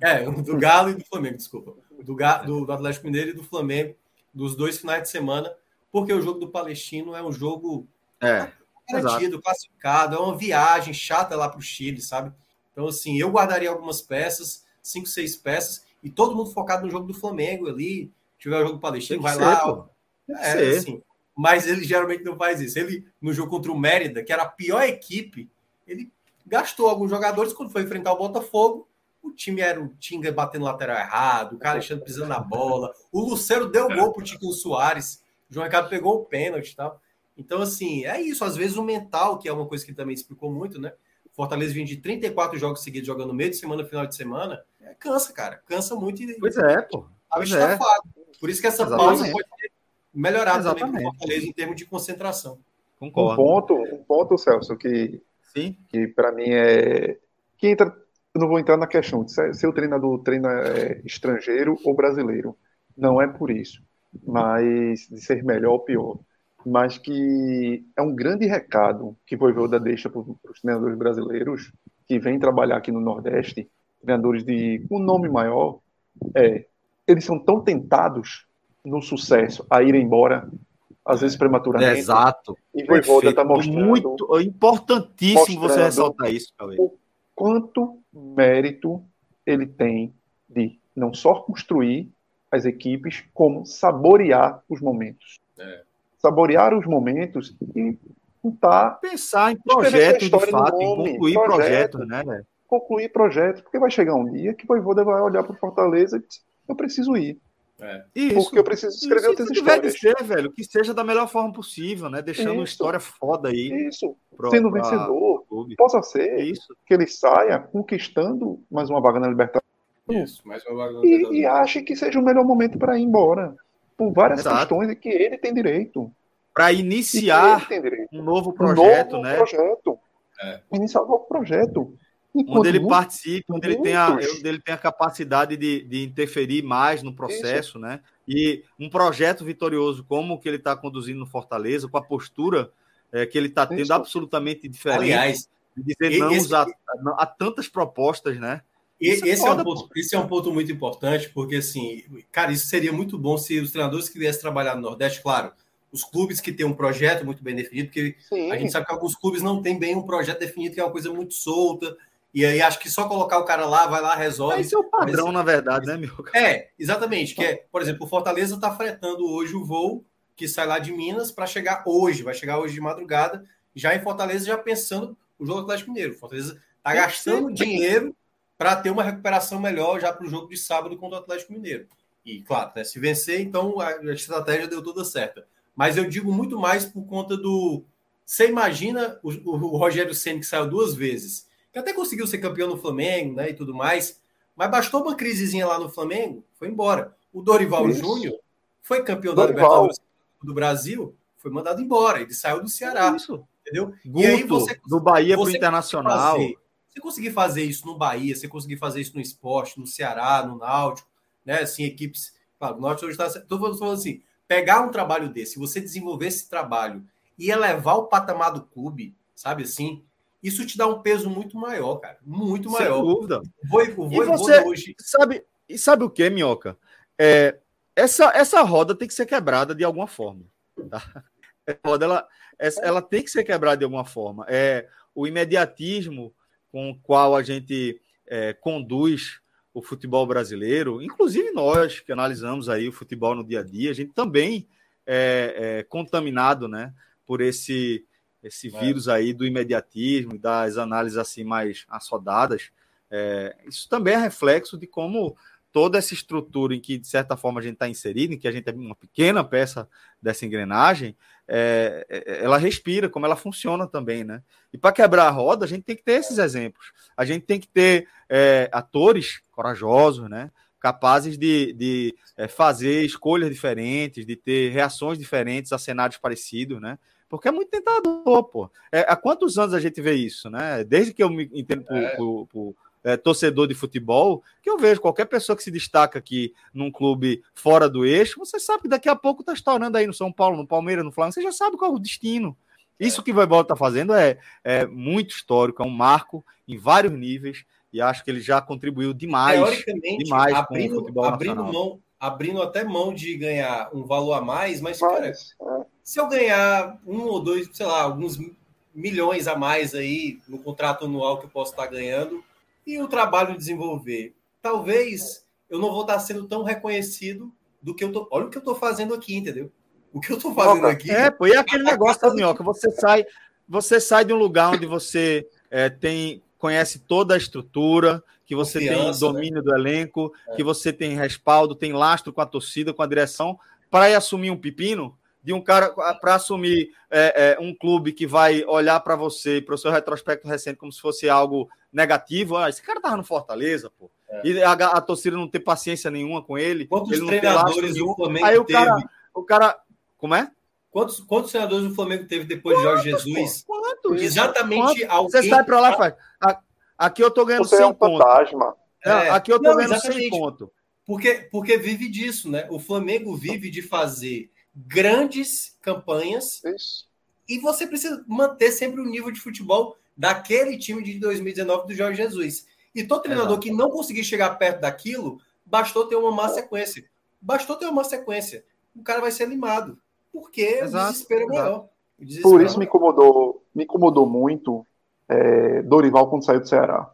É, do Galo e do Flamengo, desculpa. Do, do, do Atlético Mineiro e do Flamengo, dos dois finais de semana, porque o jogo do Palestino é um jogo é, garantido, classificado, é uma viagem chata lá para o Chile, sabe? Então, assim, eu guardaria algumas peças, cinco, seis peças, e todo mundo focado no jogo do Flamengo ali. Tiver o jogo do Palestino, vai ser, lá. É, assim, mas ele geralmente não faz isso. Ele, no jogo contra o Mérida, que era a pior equipe ele gastou alguns jogadores quando foi enfrentar o Botafogo, O time era o Tinga batendo lateral errado, o cara Alexandre pisando na bola. O Lucero deu gol pro Tiquinho Soares. O João Ricardo pegou o pênalti e tal. Então, assim, é isso. Às vezes o mental, que é uma coisa que também explicou muito, né? Fortaleza vinha de 34 jogos seguidos jogando no meio de semana, final de semana. É, cansa, cara. Cansa muito. E, pois é, pô. Pois é. Por isso que essa Exatamente. pausa pode ser melhorada Exatamente. também para Fortaleza em termos de concentração. Concordo. Um ponto, um ponto, Celso, que, Sim. que para mim é. Que entra, eu não vou entrar na questão de ser, o treinador treina é, estrangeiro ou brasileiro. Não é por isso. Mas de ser melhor ou pior mas que é um grande recado que Voivoda deixa para os treinadores brasileiros que vêm trabalhar aqui no Nordeste, treinadores de um nome maior, é, eles são tão tentados no sucesso a ir embora, às vezes prematuramente. Exato. E Voivoda está mostrando... Muito importantíssimo mostrando você ressaltar isso, Cauê. O quanto mérito ele tem de não só construir as equipes, como saborear os momentos. É saborear os momentos e tentar pensar em projeto de fato, em concluir projeto, projeto né? Concluir projeto, porque vai chegar um dia que o Voivoda vai olhar para o Fortaleza e dizer, eu preciso ir. É. Isso, porque eu preciso escrever outras histórias. Ser, velho, que seja da melhor forma possível, né? Deixando isso. uma história foda aí. Isso. Pro, Sendo pra, vencedor. Possa ser isso. que ele saia conquistando mais uma vaga na Libertadores. Isso, mais uma vaga na Libertadores. E, e ache que seja o melhor momento para ir embora por várias Exato. questões que ele tem direito. Para iniciar um novo projeto, um novo né? Projeto. É. Iniciar um novo projeto. Enquanto onde ele muito, participa, onde ele, tem a, onde ele tem a capacidade de, de interferir mais no processo, Isso. né? E um projeto vitorioso como o que ele está conduzindo no Fortaleza, com a postura é, que ele está tendo Isso. absolutamente diferente. Aliás, de dizer não esse... a, a, tantas propostas, né? Esse, é, foda, é um ponto, esse é um ponto muito importante, porque, assim, cara, isso seria muito bom se os treinadores que viessem trabalhar no Nordeste, claro, os clubes que têm um projeto muito bem definido, porque Sim. a gente sabe que alguns clubes não têm bem um projeto definido, que é uma coisa muito solta, e aí acho que só colocar o cara lá, vai lá, resolve. Esse é o padrão, Mas, na verdade, né, meu? É, exatamente. Que é, por exemplo, o Fortaleza está fretando hoje o voo que sai lá de Minas para chegar hoje, vai chegar hoje de madrugada, já em Fortaleza, já pensando o jogo do Atlético Mineiro. Fortaleza está gastando dinheiro para ter uma recuperação melhor já para o jogo de sábado contra o Atlético Mineiro. E, claro, né, se vencer, então a, a estratégia deu toda certa. Mas eu digo muito mais por conta do. Você imagina o, o Rogério Senna que saiu duas vezes, que até conseguiu ser campeão no Flamengo né, e tudo mais, mas bastou uma crisezinha lá no Flamengo, foi embora. O Dorival Júnior foi campeão Dorival. da Libertadores do Brasil, foi mandado embora, ele saiu do Ceará. Isso. Entendeu? Guto, e aí você, do Bahia para o Internacional. Fazer, você conseguir fazer isso no Bahia, você conseguir fazer isso no esporte, no Ceará, no Náutico, né? Assim, equipes. Claro, o Náutico hoje está. Estou falando assim, pegar um trabalho desse, você desenvolver esse trabalho e elevar o patamar do clube, sabe assim? Isso te dá um peso muito maior, cara. Muito maior. Sem dúvida. Vou, vou, e você hoje. Sabe, e sabe o que, Minhoca? É, essa, essa roda tem que ser quebrada de alguma forma. Tá? Roda ela, ela tem que ser quebrada de alguma forma. É, o imediatismo com o qual a gente é, conduz o futebol brasileiro, inclusive nós que analisamos aí o futebol no dia a dia, a gente também é, é contaminado, né, por esse esse é. vírus aí do imediatismo e das análises assim mais assodadas. É, isso também é reflexo de como toda essa estrutura em que, de certa forma, a gente está inserido, em que a gente é uma pequena peça dessa engrenagem, é, é, ela respira, como ela funciona também, né? E para quebrar a roda, a gente tem que ter esses exemplos. A gente tem que ter é, atores corajosos, né? Capazes de, de é, fazer escolhas diferentes, de ter reações diferentes a cenários parecidos, né? Porque é muito tentador, pô. É, há quantos anos a gente vê isso, né? Desde que eu me entendo por, é. por, por é, torcedor de futebol, que eu vejo qualquer pessoa que se destaca aqui num clube fora do eixo, você sabe que daqui a pouco está estourando aí no São Paulo, no Palmeiras, no Flamengo, você já sabe qual é o destino. Isso que o Voivoda está fazendo é, é muito histórico, é um marco em vários níveis e acho que ele já contribuiu demais, demais abrindo, com o futebol abrindo mão, abrindo até mão de ganhar um valor a mais, mas, cara, é. Se eu ganhar um ou dois, sei lá, alguns milhões a mais aí no contrato anual que eu posso estar ganhando, e o trabalho desenvolver. Talvez eu não vou estar sendo tão reconhecido do que eu tô. Olha o que eu estou fazendo aqui, entendeu? O que eu estou fazendo aqui. É, pô, e aquele negócio da minhoca. Você sai, você sai de um lugar onde você é, tem conhece toda a estrutura, que você Confiança, tem né? domínio né? do elenco, é. que você tem respaldo, tem lastro com a torcida, com a direção, para ir assumir um pepino de um cara para assumir é, é, um clube que vai olhar para você, para o seu retrospecto recente, como se fosse algo negativo. Ah, esse cara tava no Fortaleza, pô. É. E a, a, torcida não ter paciência nenhuma com ele. Quantos ele treinadores o Flamengo Aí o cara, teve? o cara. Como é? Quantos, quantos treinadores o Flamengo teve depois quantos, de Jorge Jesus? Pô, quantos? Exatamente quantos? Você sai para lá e faz. Aqui eu tô ganhando Você 100 é um pontos. Fantasma. É, aqui eu tô não, ganhando exatamente. 100 pontos. Porque, porque vive disso, né? O Flamengo vive de fazer grandes campanhas Isso. e você precisa manter sempre o nível de futebol daquele time de 2019 do Jorge Jesus. E todo treinador Exato. que não conseguir chegar perto daquilo, bastou ter uma má sequência. Bastou ter uma má sequência. O cara vai ser limado. Porque Exato. o desespero é maior. Desespero Por isso me incomodou, me incomodou muito é, Dorival quando saiu do Ceará.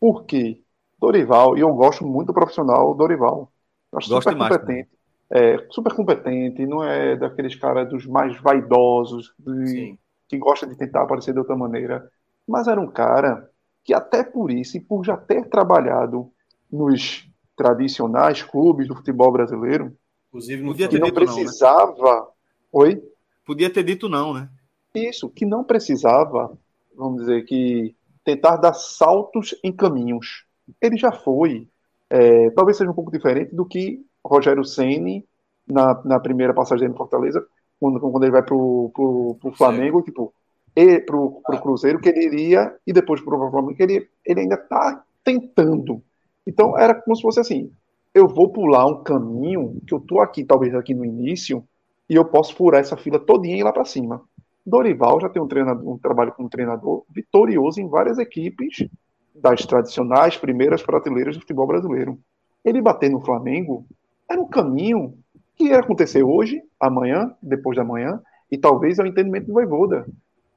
Por quê? Dorival, e eu gosto muito do profissional Dorival. Eu acho gosto super demais, competente. É, super competente, não é daqueles caras dos mais vaidosos, de, que gosta de tentar aparecer de outra maneira. Mas era um cara que até por isso, e por já ter trabalhado nos tradicionais clubes do futebol brasileiro, Inclusive no que não precisava. Não, né? Oi? Podia ter dito não, né? Isso, que não precisava, vamos dizer que tentar dar saltos em caminhos. Ele já foi. É, talvez seja um pouco diferente do que Rogério Ceni na, na primeira passagem dele em Fortaleza, quando, quando ele vai pro, pro, pro Flamengo, Sim. tipo, e pro, pro Cruzeiro que ele iria e depois pro Flamengo que ele, ele ainda está tentando. Então era como se fosse assim, eu vou pular um caminho que eu tô aqui talvez aqui no início e eu posso furar essa fila todinha e ir lá para cima. Dorival já tem um, treinador, um trabalho como treinador vitorioso em várias equipes das tradicionais primeiras prateleiras do futebol brasileiro. Ele bater no Flamengo era um caminho que ia acontecer hoje, amanhã, depois da manhã, e talvez é o entendimento do Voivoda.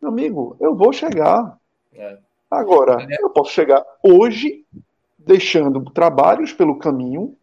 Meu amigo, eu vou chegar. É. Agora, é. eu posso chegar hoje, deixando trabalhos pelo caminho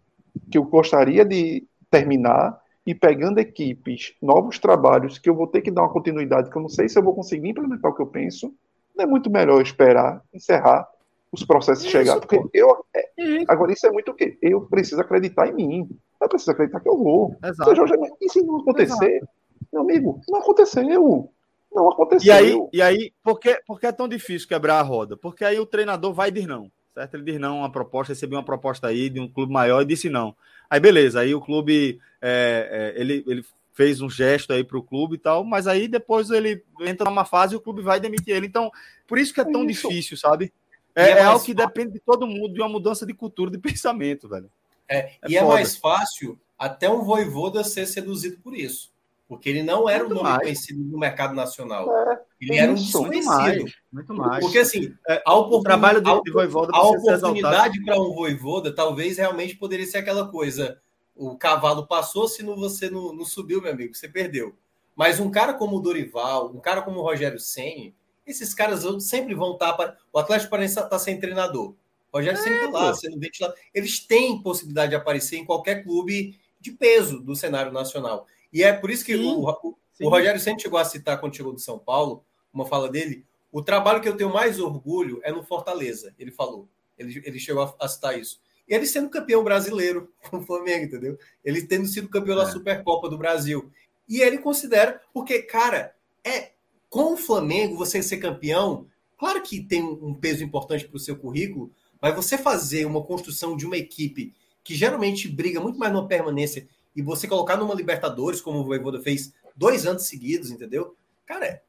que eu gostaria de terminar e pegando equipes, novos trabalhos que eu vou ter que dar uma continuidade, que eu não sei se eu vou conseguir implementar o que eu penso. Não é muito melhor esperar, encerrar os processos isso, chegar, porque pô. eu é, agora isso é muito o quê? Eu preciso acreditar em mim. Eu preciso acreditar que eu vou. Exato. Seja, e se não acontecer, Exato. meu amigo, não aconteceu. Não aconteceu. E aí, e aí por, que, por que é tão difícil quebrar a roda? Porque aí o treinador vai dizer não. Certo? Ele diz não uma proposta, recebeu uma proposta aí de um clube maior e disse não. Aí beleza, aí o clube é, é, ele, ele fez um gesto aí para o clube e tal, mas aí depois ele entra numa fase e o clube vai demitir ele. Então, por isso que é tão isso. difícil, sabe? É, é, é algo que depende de todo mundo, de uma mudança de cultura, de pensamento, velho. É, é e é foda. é mais fácil até um voivoda ser seduzido por isso. Porque ele não era muito um nome mais. conhecido no mercado nacional. É, ele era um desconhecido. Muito mais, muito mais. Porque assim, é, a o trabalho de, de voivoda a oportunidade para um voivoda talvez realmente poderia ser aquela coisa. O cavalo passou, se não, você não, não subiu, meu amigo, você perdeu. Mas um cara como o Dorival, um cara como o Rogério Senni, esses caras sempre vão estar para. O Atlético Paranaense está sem treinador. O Rogério é, sempre está lá, sendo ventilado. Eles têm possibilidade de aparecer em qualquer clube de peso do cenário nacional. E é por isso que sim, o, o, o, Rogério sempre chegou a citar quando chegou do São Paulo, uma fala dele, o trabalho que eu tenho mais orgulho é no Fortaleza, ele falou. Ele, ele chegou a, a citar isso. E ele sendo campeão brasileiro com o Flamengo, entendeu? Ele tendo sido campeão é. da Supercopa do Brasil. E ele considera, porque, cara, é com o Flamengo você ser campeão, claro que tem um peso importante para o seu currículo, mas você fazer uma construção de uma equipe que geralmente briga muito mais numa permanência e você colocar numa Libertadores, como o Voivoda fez dois anos seguidos, entendeu? Cara, é,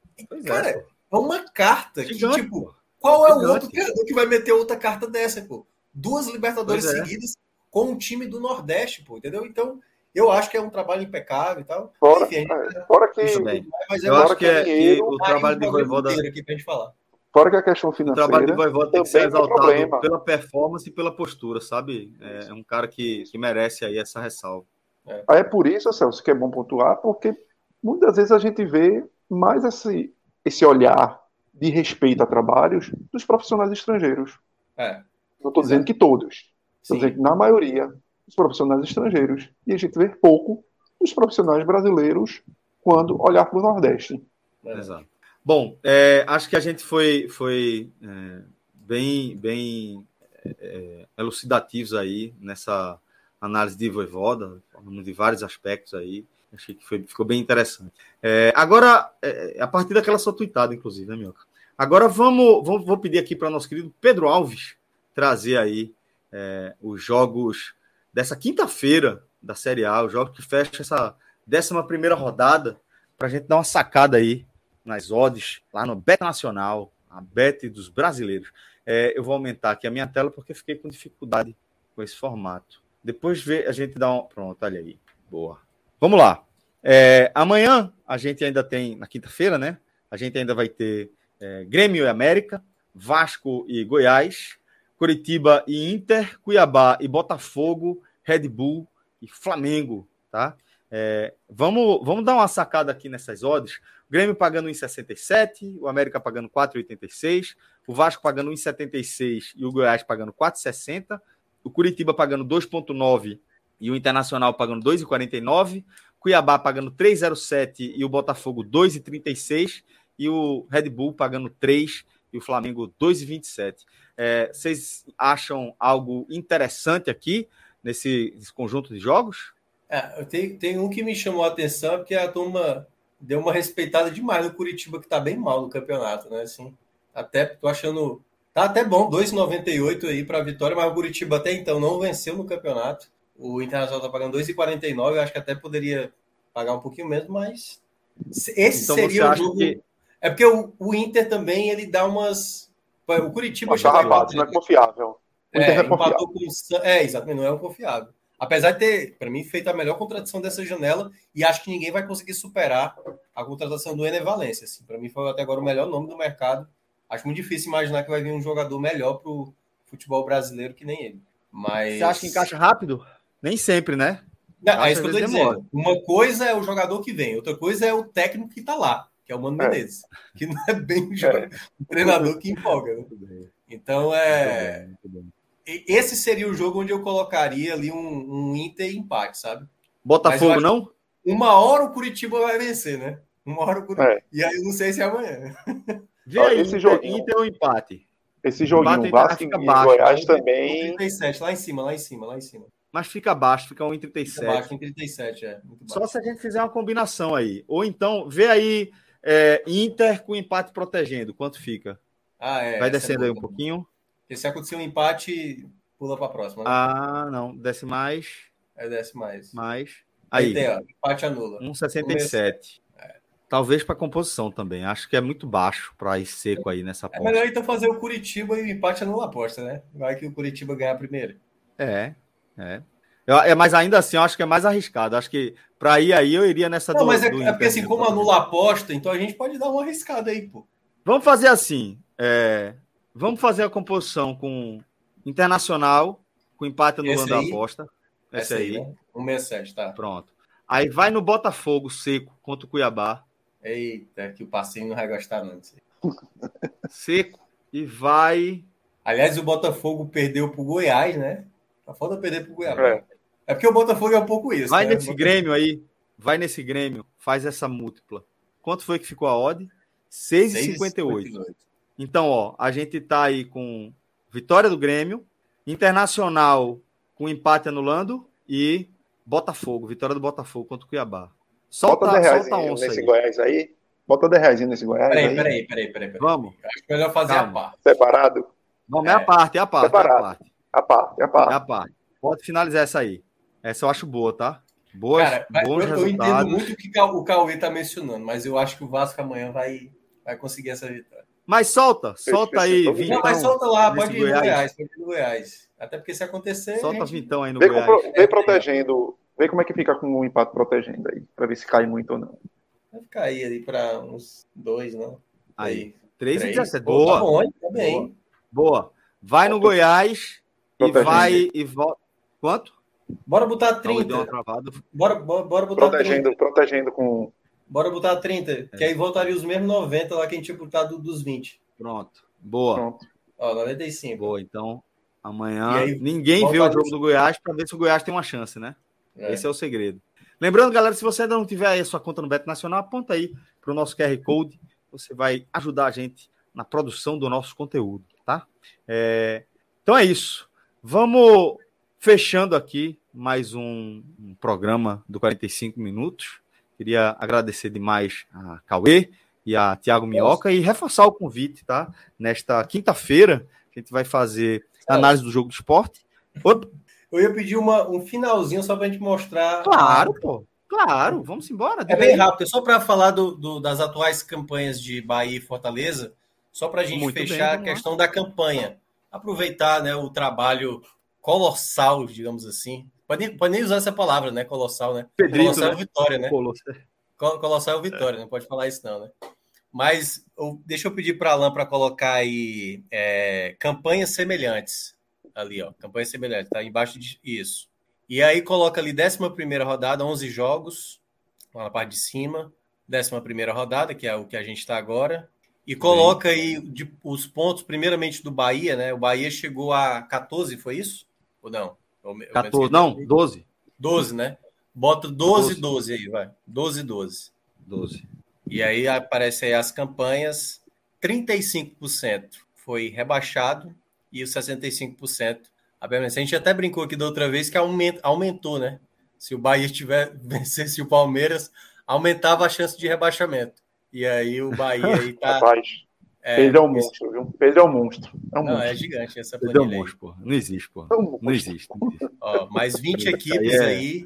cara, é, é uma carta que, tipo, qual é o outro treinador que vai meter outra carta dessa, pô? Duas Libertadores é. seguidas com um time do Nordeste, pô, entendeu? Então, eu acho que é um trabalho impecável e tal. Fora, Enfim, é, fora que, mas eu acho que, é, que o trabalho de Voivoda aqui pra gente falar. Fora que a questão financeira. O trabalho de Voivoda tem que ser exaltado pela performance e pela postura, sabe? É um cara que, que merece aí essa ressalva. É. é por isso, Celso, que é bom pontuar, porque muitas vezes a gente vê mais esse, esse olhar de respeito a trabalhos dos profissionais estrangeiros. É. Não estou dizendo que todos. Estou dizendo que na maioria dos profissionais estrangeiros. E a gente vê pouco dos profissionais brasileiros quando olhar para o Nordeste. Exato. Bom, é, acho que a gente foi, foi é, bem, bem é, elucidativos aí nessa análise de Voivoda, de vários aspectos aí. Achei que foi, ficou bem interessante. É, agora, é, a partir daquela sua tweetada, inclusive, né, Mioca? Agora vamos, vamos vou pedir aqui para nosso querido Pedro Alves trazer aí é, os jogos dessa quinta-feira da Série A, os jogos que fecham essa décima primeira rodada, para a gente dar uma sacada aí nas odds, lá no Bet Nacional, a Bet dos brasileiros. É, eu vou aumentar aqui a minha tela porque fiquei com dificuldade com esse formato. Depois vê, a gente dá um. Pronto, olha aí. Boa. Vamos lá. É, amanhã a gente ainda tem, na quinta-feira, né? A gente ainda vai ter é, Grêmio e América, Vasco e Goiás, Curitiba e Inter, Cuiabá e Botafogo, Red Bull e Flamengo, tá? É, vamos, vamos dar uma sacada aqui nessas odds. Grêmio pagando 1,67, o América pagando 4,86, o Vasco pagando 1,76 e o Goiás pagando 4,60, o Curitiba pagando 2,9 e o Internacional pagando 2,49, Cuiabá pagando 3,07 e o Botafogo 2,36 e o Red Bull pagando 3 e o Flamengo 2,27. É, vocês acham algo interessante aqui nesse, nesse conjunto de jogos? É, tem, tem um que me chamou a atenção, porque a turma deu uma respeitada demais no Curitiba, que tá bem mal no campeonato, né? Assim, até tô achando. Tá até bom, 2,98 aí para a vitória, mas o Curitiba até então não venceu no campeonato. O Internacional tá pagando 2,49, eu acho que até poderia pagar um pouquinho menos, mas esse então seria o jogo. Que... É porque o, o, Inter também ele dá umas. O Curitiba. Mas não é confiável. É, é, empatou com. É, exatamente, não é um confiável. Apesar de ter, para mim, feito a melhor contratação dessa janela, e acho que ninguém vai conseguir superar a contratação do Ener Valência. Assim. Para mim, foi até agora o melhor nome do mercado. Acho muito difícil imaginar que vai vir um jogador melhor para o futebol brasileiro que nem ele. Mas... Você acha que encaixa rápido? Nem sempre, né? Não, é isso que eu tô dizendo. Uma coisa é o jogador que vem, outra coisa é o técnico que está lá, que é o Mano é. Menezes, que não é bem o, jogador, é. o treinador que empolga. Né? Então é. Muito bem, muito bem esse seria o jogo onde eu colocaria ali um, um Inter empate, sabe? Botafogo não? Uma hora o Curitiba vai vencer, né? Uma hora o Curitiba. É. E aí eu não sei se é amanhã. Vê aí, esse jogo Inter ou empate? Esse joguinho, empate, Vasco e baixo, Goiás também. 37, lá em cima, lá em cima, lá em cima. Mas fica baixo, fica 1,37. Fica baixo, 1,37, é. Só se a gente fizer uma combinação aí. Ou então, vê aí é, Inter com empate protegendo. Quanto fica? Ah, é. Vai é descendo é aí um pouquinho. Porque se acontecer um empate, pula para a próxima. Né? Ah, não. Desce mais. É, desce mais. Mais. Aí. Tem, ó, empate anula. 1,67. É. Talvez para composição também. Acho que é muito baixo para ir seco aí nessa aposta. É melhor então fazer o Curitiba e o empate anula a aposta, né? Vai que o Curitiba ganhar primeiro. É, é. Eu, é, mas ainda assim, eu acho que é mais arriscado. Acho que para ir aí eu iria nessa Não, do, mas é, é porque assim, como anula a aposta, então a gente pode dar uma arriscada aí, pô. Vamos fazer assim. É, Vamos fazer a composição com Internacional, com empate no da aposta. Esse aí. aí. Né? 167, tá. Pronto. Aí vai no Botafogo seco contra o Cuiabá. Eita, que o passinho não vai gostar, não. Seco. E vai. Aliás, o Botafogo perdeu pro Goiás, né? Tá foda perder pro Goiás. É. é porque o Botafogo é um pouco isso. Vai né? nesse Grêmio aí. Vai nesse Grêmio. Faz essa múltipla. Quanto foi que ficou a odd? 6,58. Então, ó, a gente tá aí com vitória do Grêmio, Internacional com empate anulando e Botafogo, vitória do Botafogo contra o Cuiabá. Solta, Bota solta a onça nesse aí. Goiás aí. Bota 10 reais nesse Goiás. Peraí, peraí, peraí, peraí, peraí. Vamos. Acho é melhor fazer Calma. a parte. Separado? Vamos, é, é a parte, é a parte. Separado. É a parte. A parte, a parte. É a parte. Pode finalizar essa aí. Essa eu acho boa, tá? Boa. Cara, bons eu, eu entendo muito o que o Cauê tá mencionando, mas eu acho que o Vasco amanhã vai, vai conseguir essa vitória. Mas solta, solta aí, Vintão. Não, mas solta lá, pode ir Goiás. no Goiás, pode ir no Goiás. Até porque se acontecer. Solta gente... Vintão aí no vê Goiás. Com, vê protegendo, vê como é que fica com o empate protegendo aí, para ver se cai muito ou não. Vai ficar aí ali para uns dois, não? Aí. 3 e 17. Boa. Tá bom, tá bem. Boa. Boa. Vai no Goiás protegendo. e vai e volta. Quanto? Bora botar 30. Bora, bora, bora botar protegendo, 30. Protegendo com Bora botar 30, é. que aí voltaria os mesmos 90 lá que a gente tinha botado dos 20. Pronto. Boa. Pronto. Ó, 95. Boa, então amanhã aí, ninguém vê o jogo do Goiás para ver se o Goiás tem uma chance, né? É. Esse é o segredo. Lembrando, galera, se você ainda não tiver aí a sua conta no Beto Nacional, aponta aí para o nosso QR Code. Você vai ajudar a gente na produção do nosso conteúdo, tá? tá? É, então é isso. Vamos fechando aqui mais um, um, programa do 45 minutos. Queria agradecer demais a Cauê e a Tiago Minhoca e reforçar o convite, tá? Nesta quinta-feira, a gente vai fazer análise do jogo do esporte. Opa. Eu ia pedir uma, um finalzinho só para a gente mostrar. Claro, a... pô. Claro, vamos embora. É bem rápido, é só para falar do, do, das atuais campanhas de Bahia e Fortaleza, só para a gente Muito fechar bem, a questão lá. da campanha. Aproveitar né, o trabalho colossal, digamos assim. Pode, pode nem usar essa palavra, né? Colossal, né? Pedrito, colossal né? é Vitória, né? Colossal. Colossal é Vitória, é. não pode falar isso, não, né? Mas eu, deixa eu pedir para a Alain para colocar aí é, campanhas semelhantes. Ali, ó. Campanhas semelhantes, tá embaixo de isso. E aí coloca ali 11 rodada, 11 jogos, lá na parte de cima. 11 rodada, que é o que a gente está agora. E coloca aí de, os pontos, primeiramente do Bahia, né? O Bahia chegou a 14, foi isso? Ou não? Ou, 14, não, 12. 12, né? Bota 12, 12, 12 aí, vai. 12, 12. 12. E aí aparece aí as campanhas, 35% foi rebaixado e os 65% a permanência. A gente até brincou aqui da outra vez que aumentou, né? Se o Bahia tiver vencesse o Palmeiras, aumentava a chance de rebaixamento. E aí o Bahia aí tá. É, Pedro é um monstro, viu? Pedro é um monstro. É um não, monstro. é gigante essa planilha. Pedro é um monstro, pô. Não existe, pô. É um não existe. Não existe. Ó, mais 20 equipes é aí.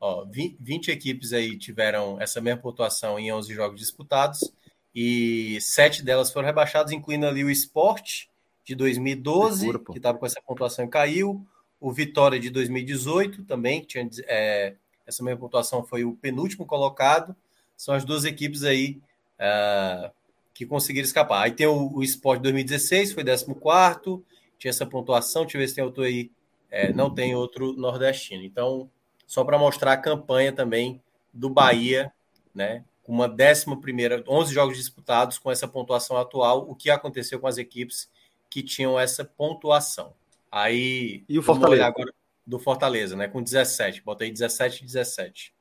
Ó, 20 equipes aí tiveram essa mesma pontuação em 11 jogos disputados e sete delas foram rebaixadas, incluindo ali o Esporte de 2012, Segura, que estava com essa pontuação e caiu, o Vitória de 2018 também, que tinha é, essa mesma pontuação foi o penúltimo colocado. São as duas equipes aí uh, que conseguiram escapar. Aí tem o, o Sport 2016, foi 14, tinha essa pontuação, deixa eu ver se tem outro aí. É, não tem outro nordestino. Então, só para mostrar a campanha também do Bahia, né? Com uma décima primeira, 11 jogos disputados com essa pontuação atual, o que aconteceu com as equipes que tinham essa pontuação. Aí. E o Fortaleza? Agora do Fortaleza, né? Com 17. Botei 17 e 17.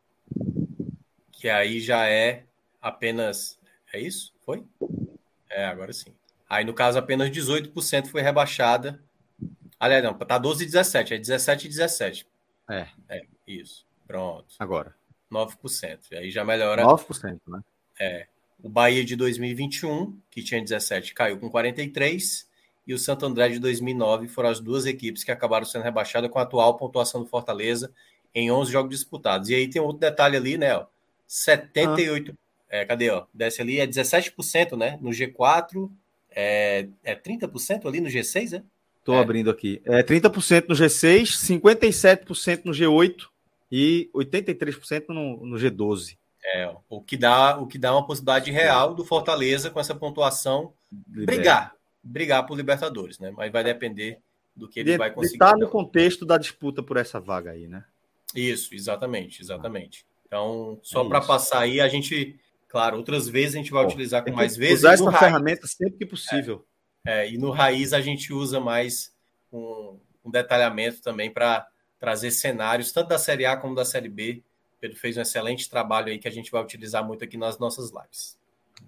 Que aí já é apenas. É isso? Foi? É, agora sim. Aí, no caso, apenas 18% foi rebaixada. Aliás, não, tá 12 e 17. É 17 e 17. É. É, isso. Pronto. Agora. 9%. Aí já melhora. 9%, né? É. O Bahia de 2021, que tinha 17, caiu com 43. E o Santo André de 2009 foram as duas equipes que acabaram sendo rebaixadas com a atual pontuação do Fortaleza em 11 jogos disputados. E aí tem outro detalhe ali, né? Ó, 78. É, cadê? Ó, desce ali, é 17%, né? No G4, é, é 30% ali no G6, né? Estou é. abrindo aqui. É 30% no G6, 57% no G8 e 83% no, no G12. É, o que dá o que dá uma possibilidade real do Fortaleza com essa pontuação brigar, brigar por Libertadores, né? Mas vai depender do que ele de, vai conseguir. Está no contexto da disputa por essa vaga aí, né? Isso, exatamente, exatamente. Então, só é para passar aí, a gente, claro, outras vezes a gente vai Pô, utilizar com mais vezes. Usar essa ferramenta sempre que possível. É. É, e no Raiz a gente usa mais um, um detalhamento também para trazer cenários, tanto da Série A como da Série B. Pedro fez um excelente trabalho aí que a gente vai utilizar muito aqui nas nossas lives.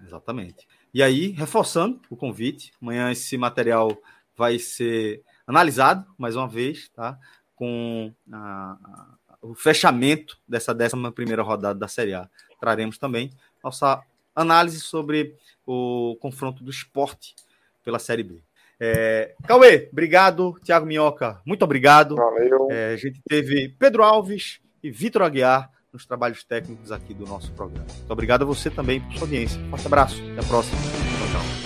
Exatamente. E aí, reforçando o convite, amanhã esse material vai ser analisado mais uma vez, tá? Com a, a, o fechamento dessa 11 primeira rodada da Série A. Traremos também nossa análise sobre o confronto do esporte pela Série B. É, Cauê, obrigado. Tiago Minhoca, muito obrigado. Valeu. É, a gente teve Pedro Alves e Vitor Aguiar nos trabalhos técnicos aqui do nosso programa. Muito obrigado a você também por sua audiência. Forte abraço. Até a próxima. Tchau, tchau.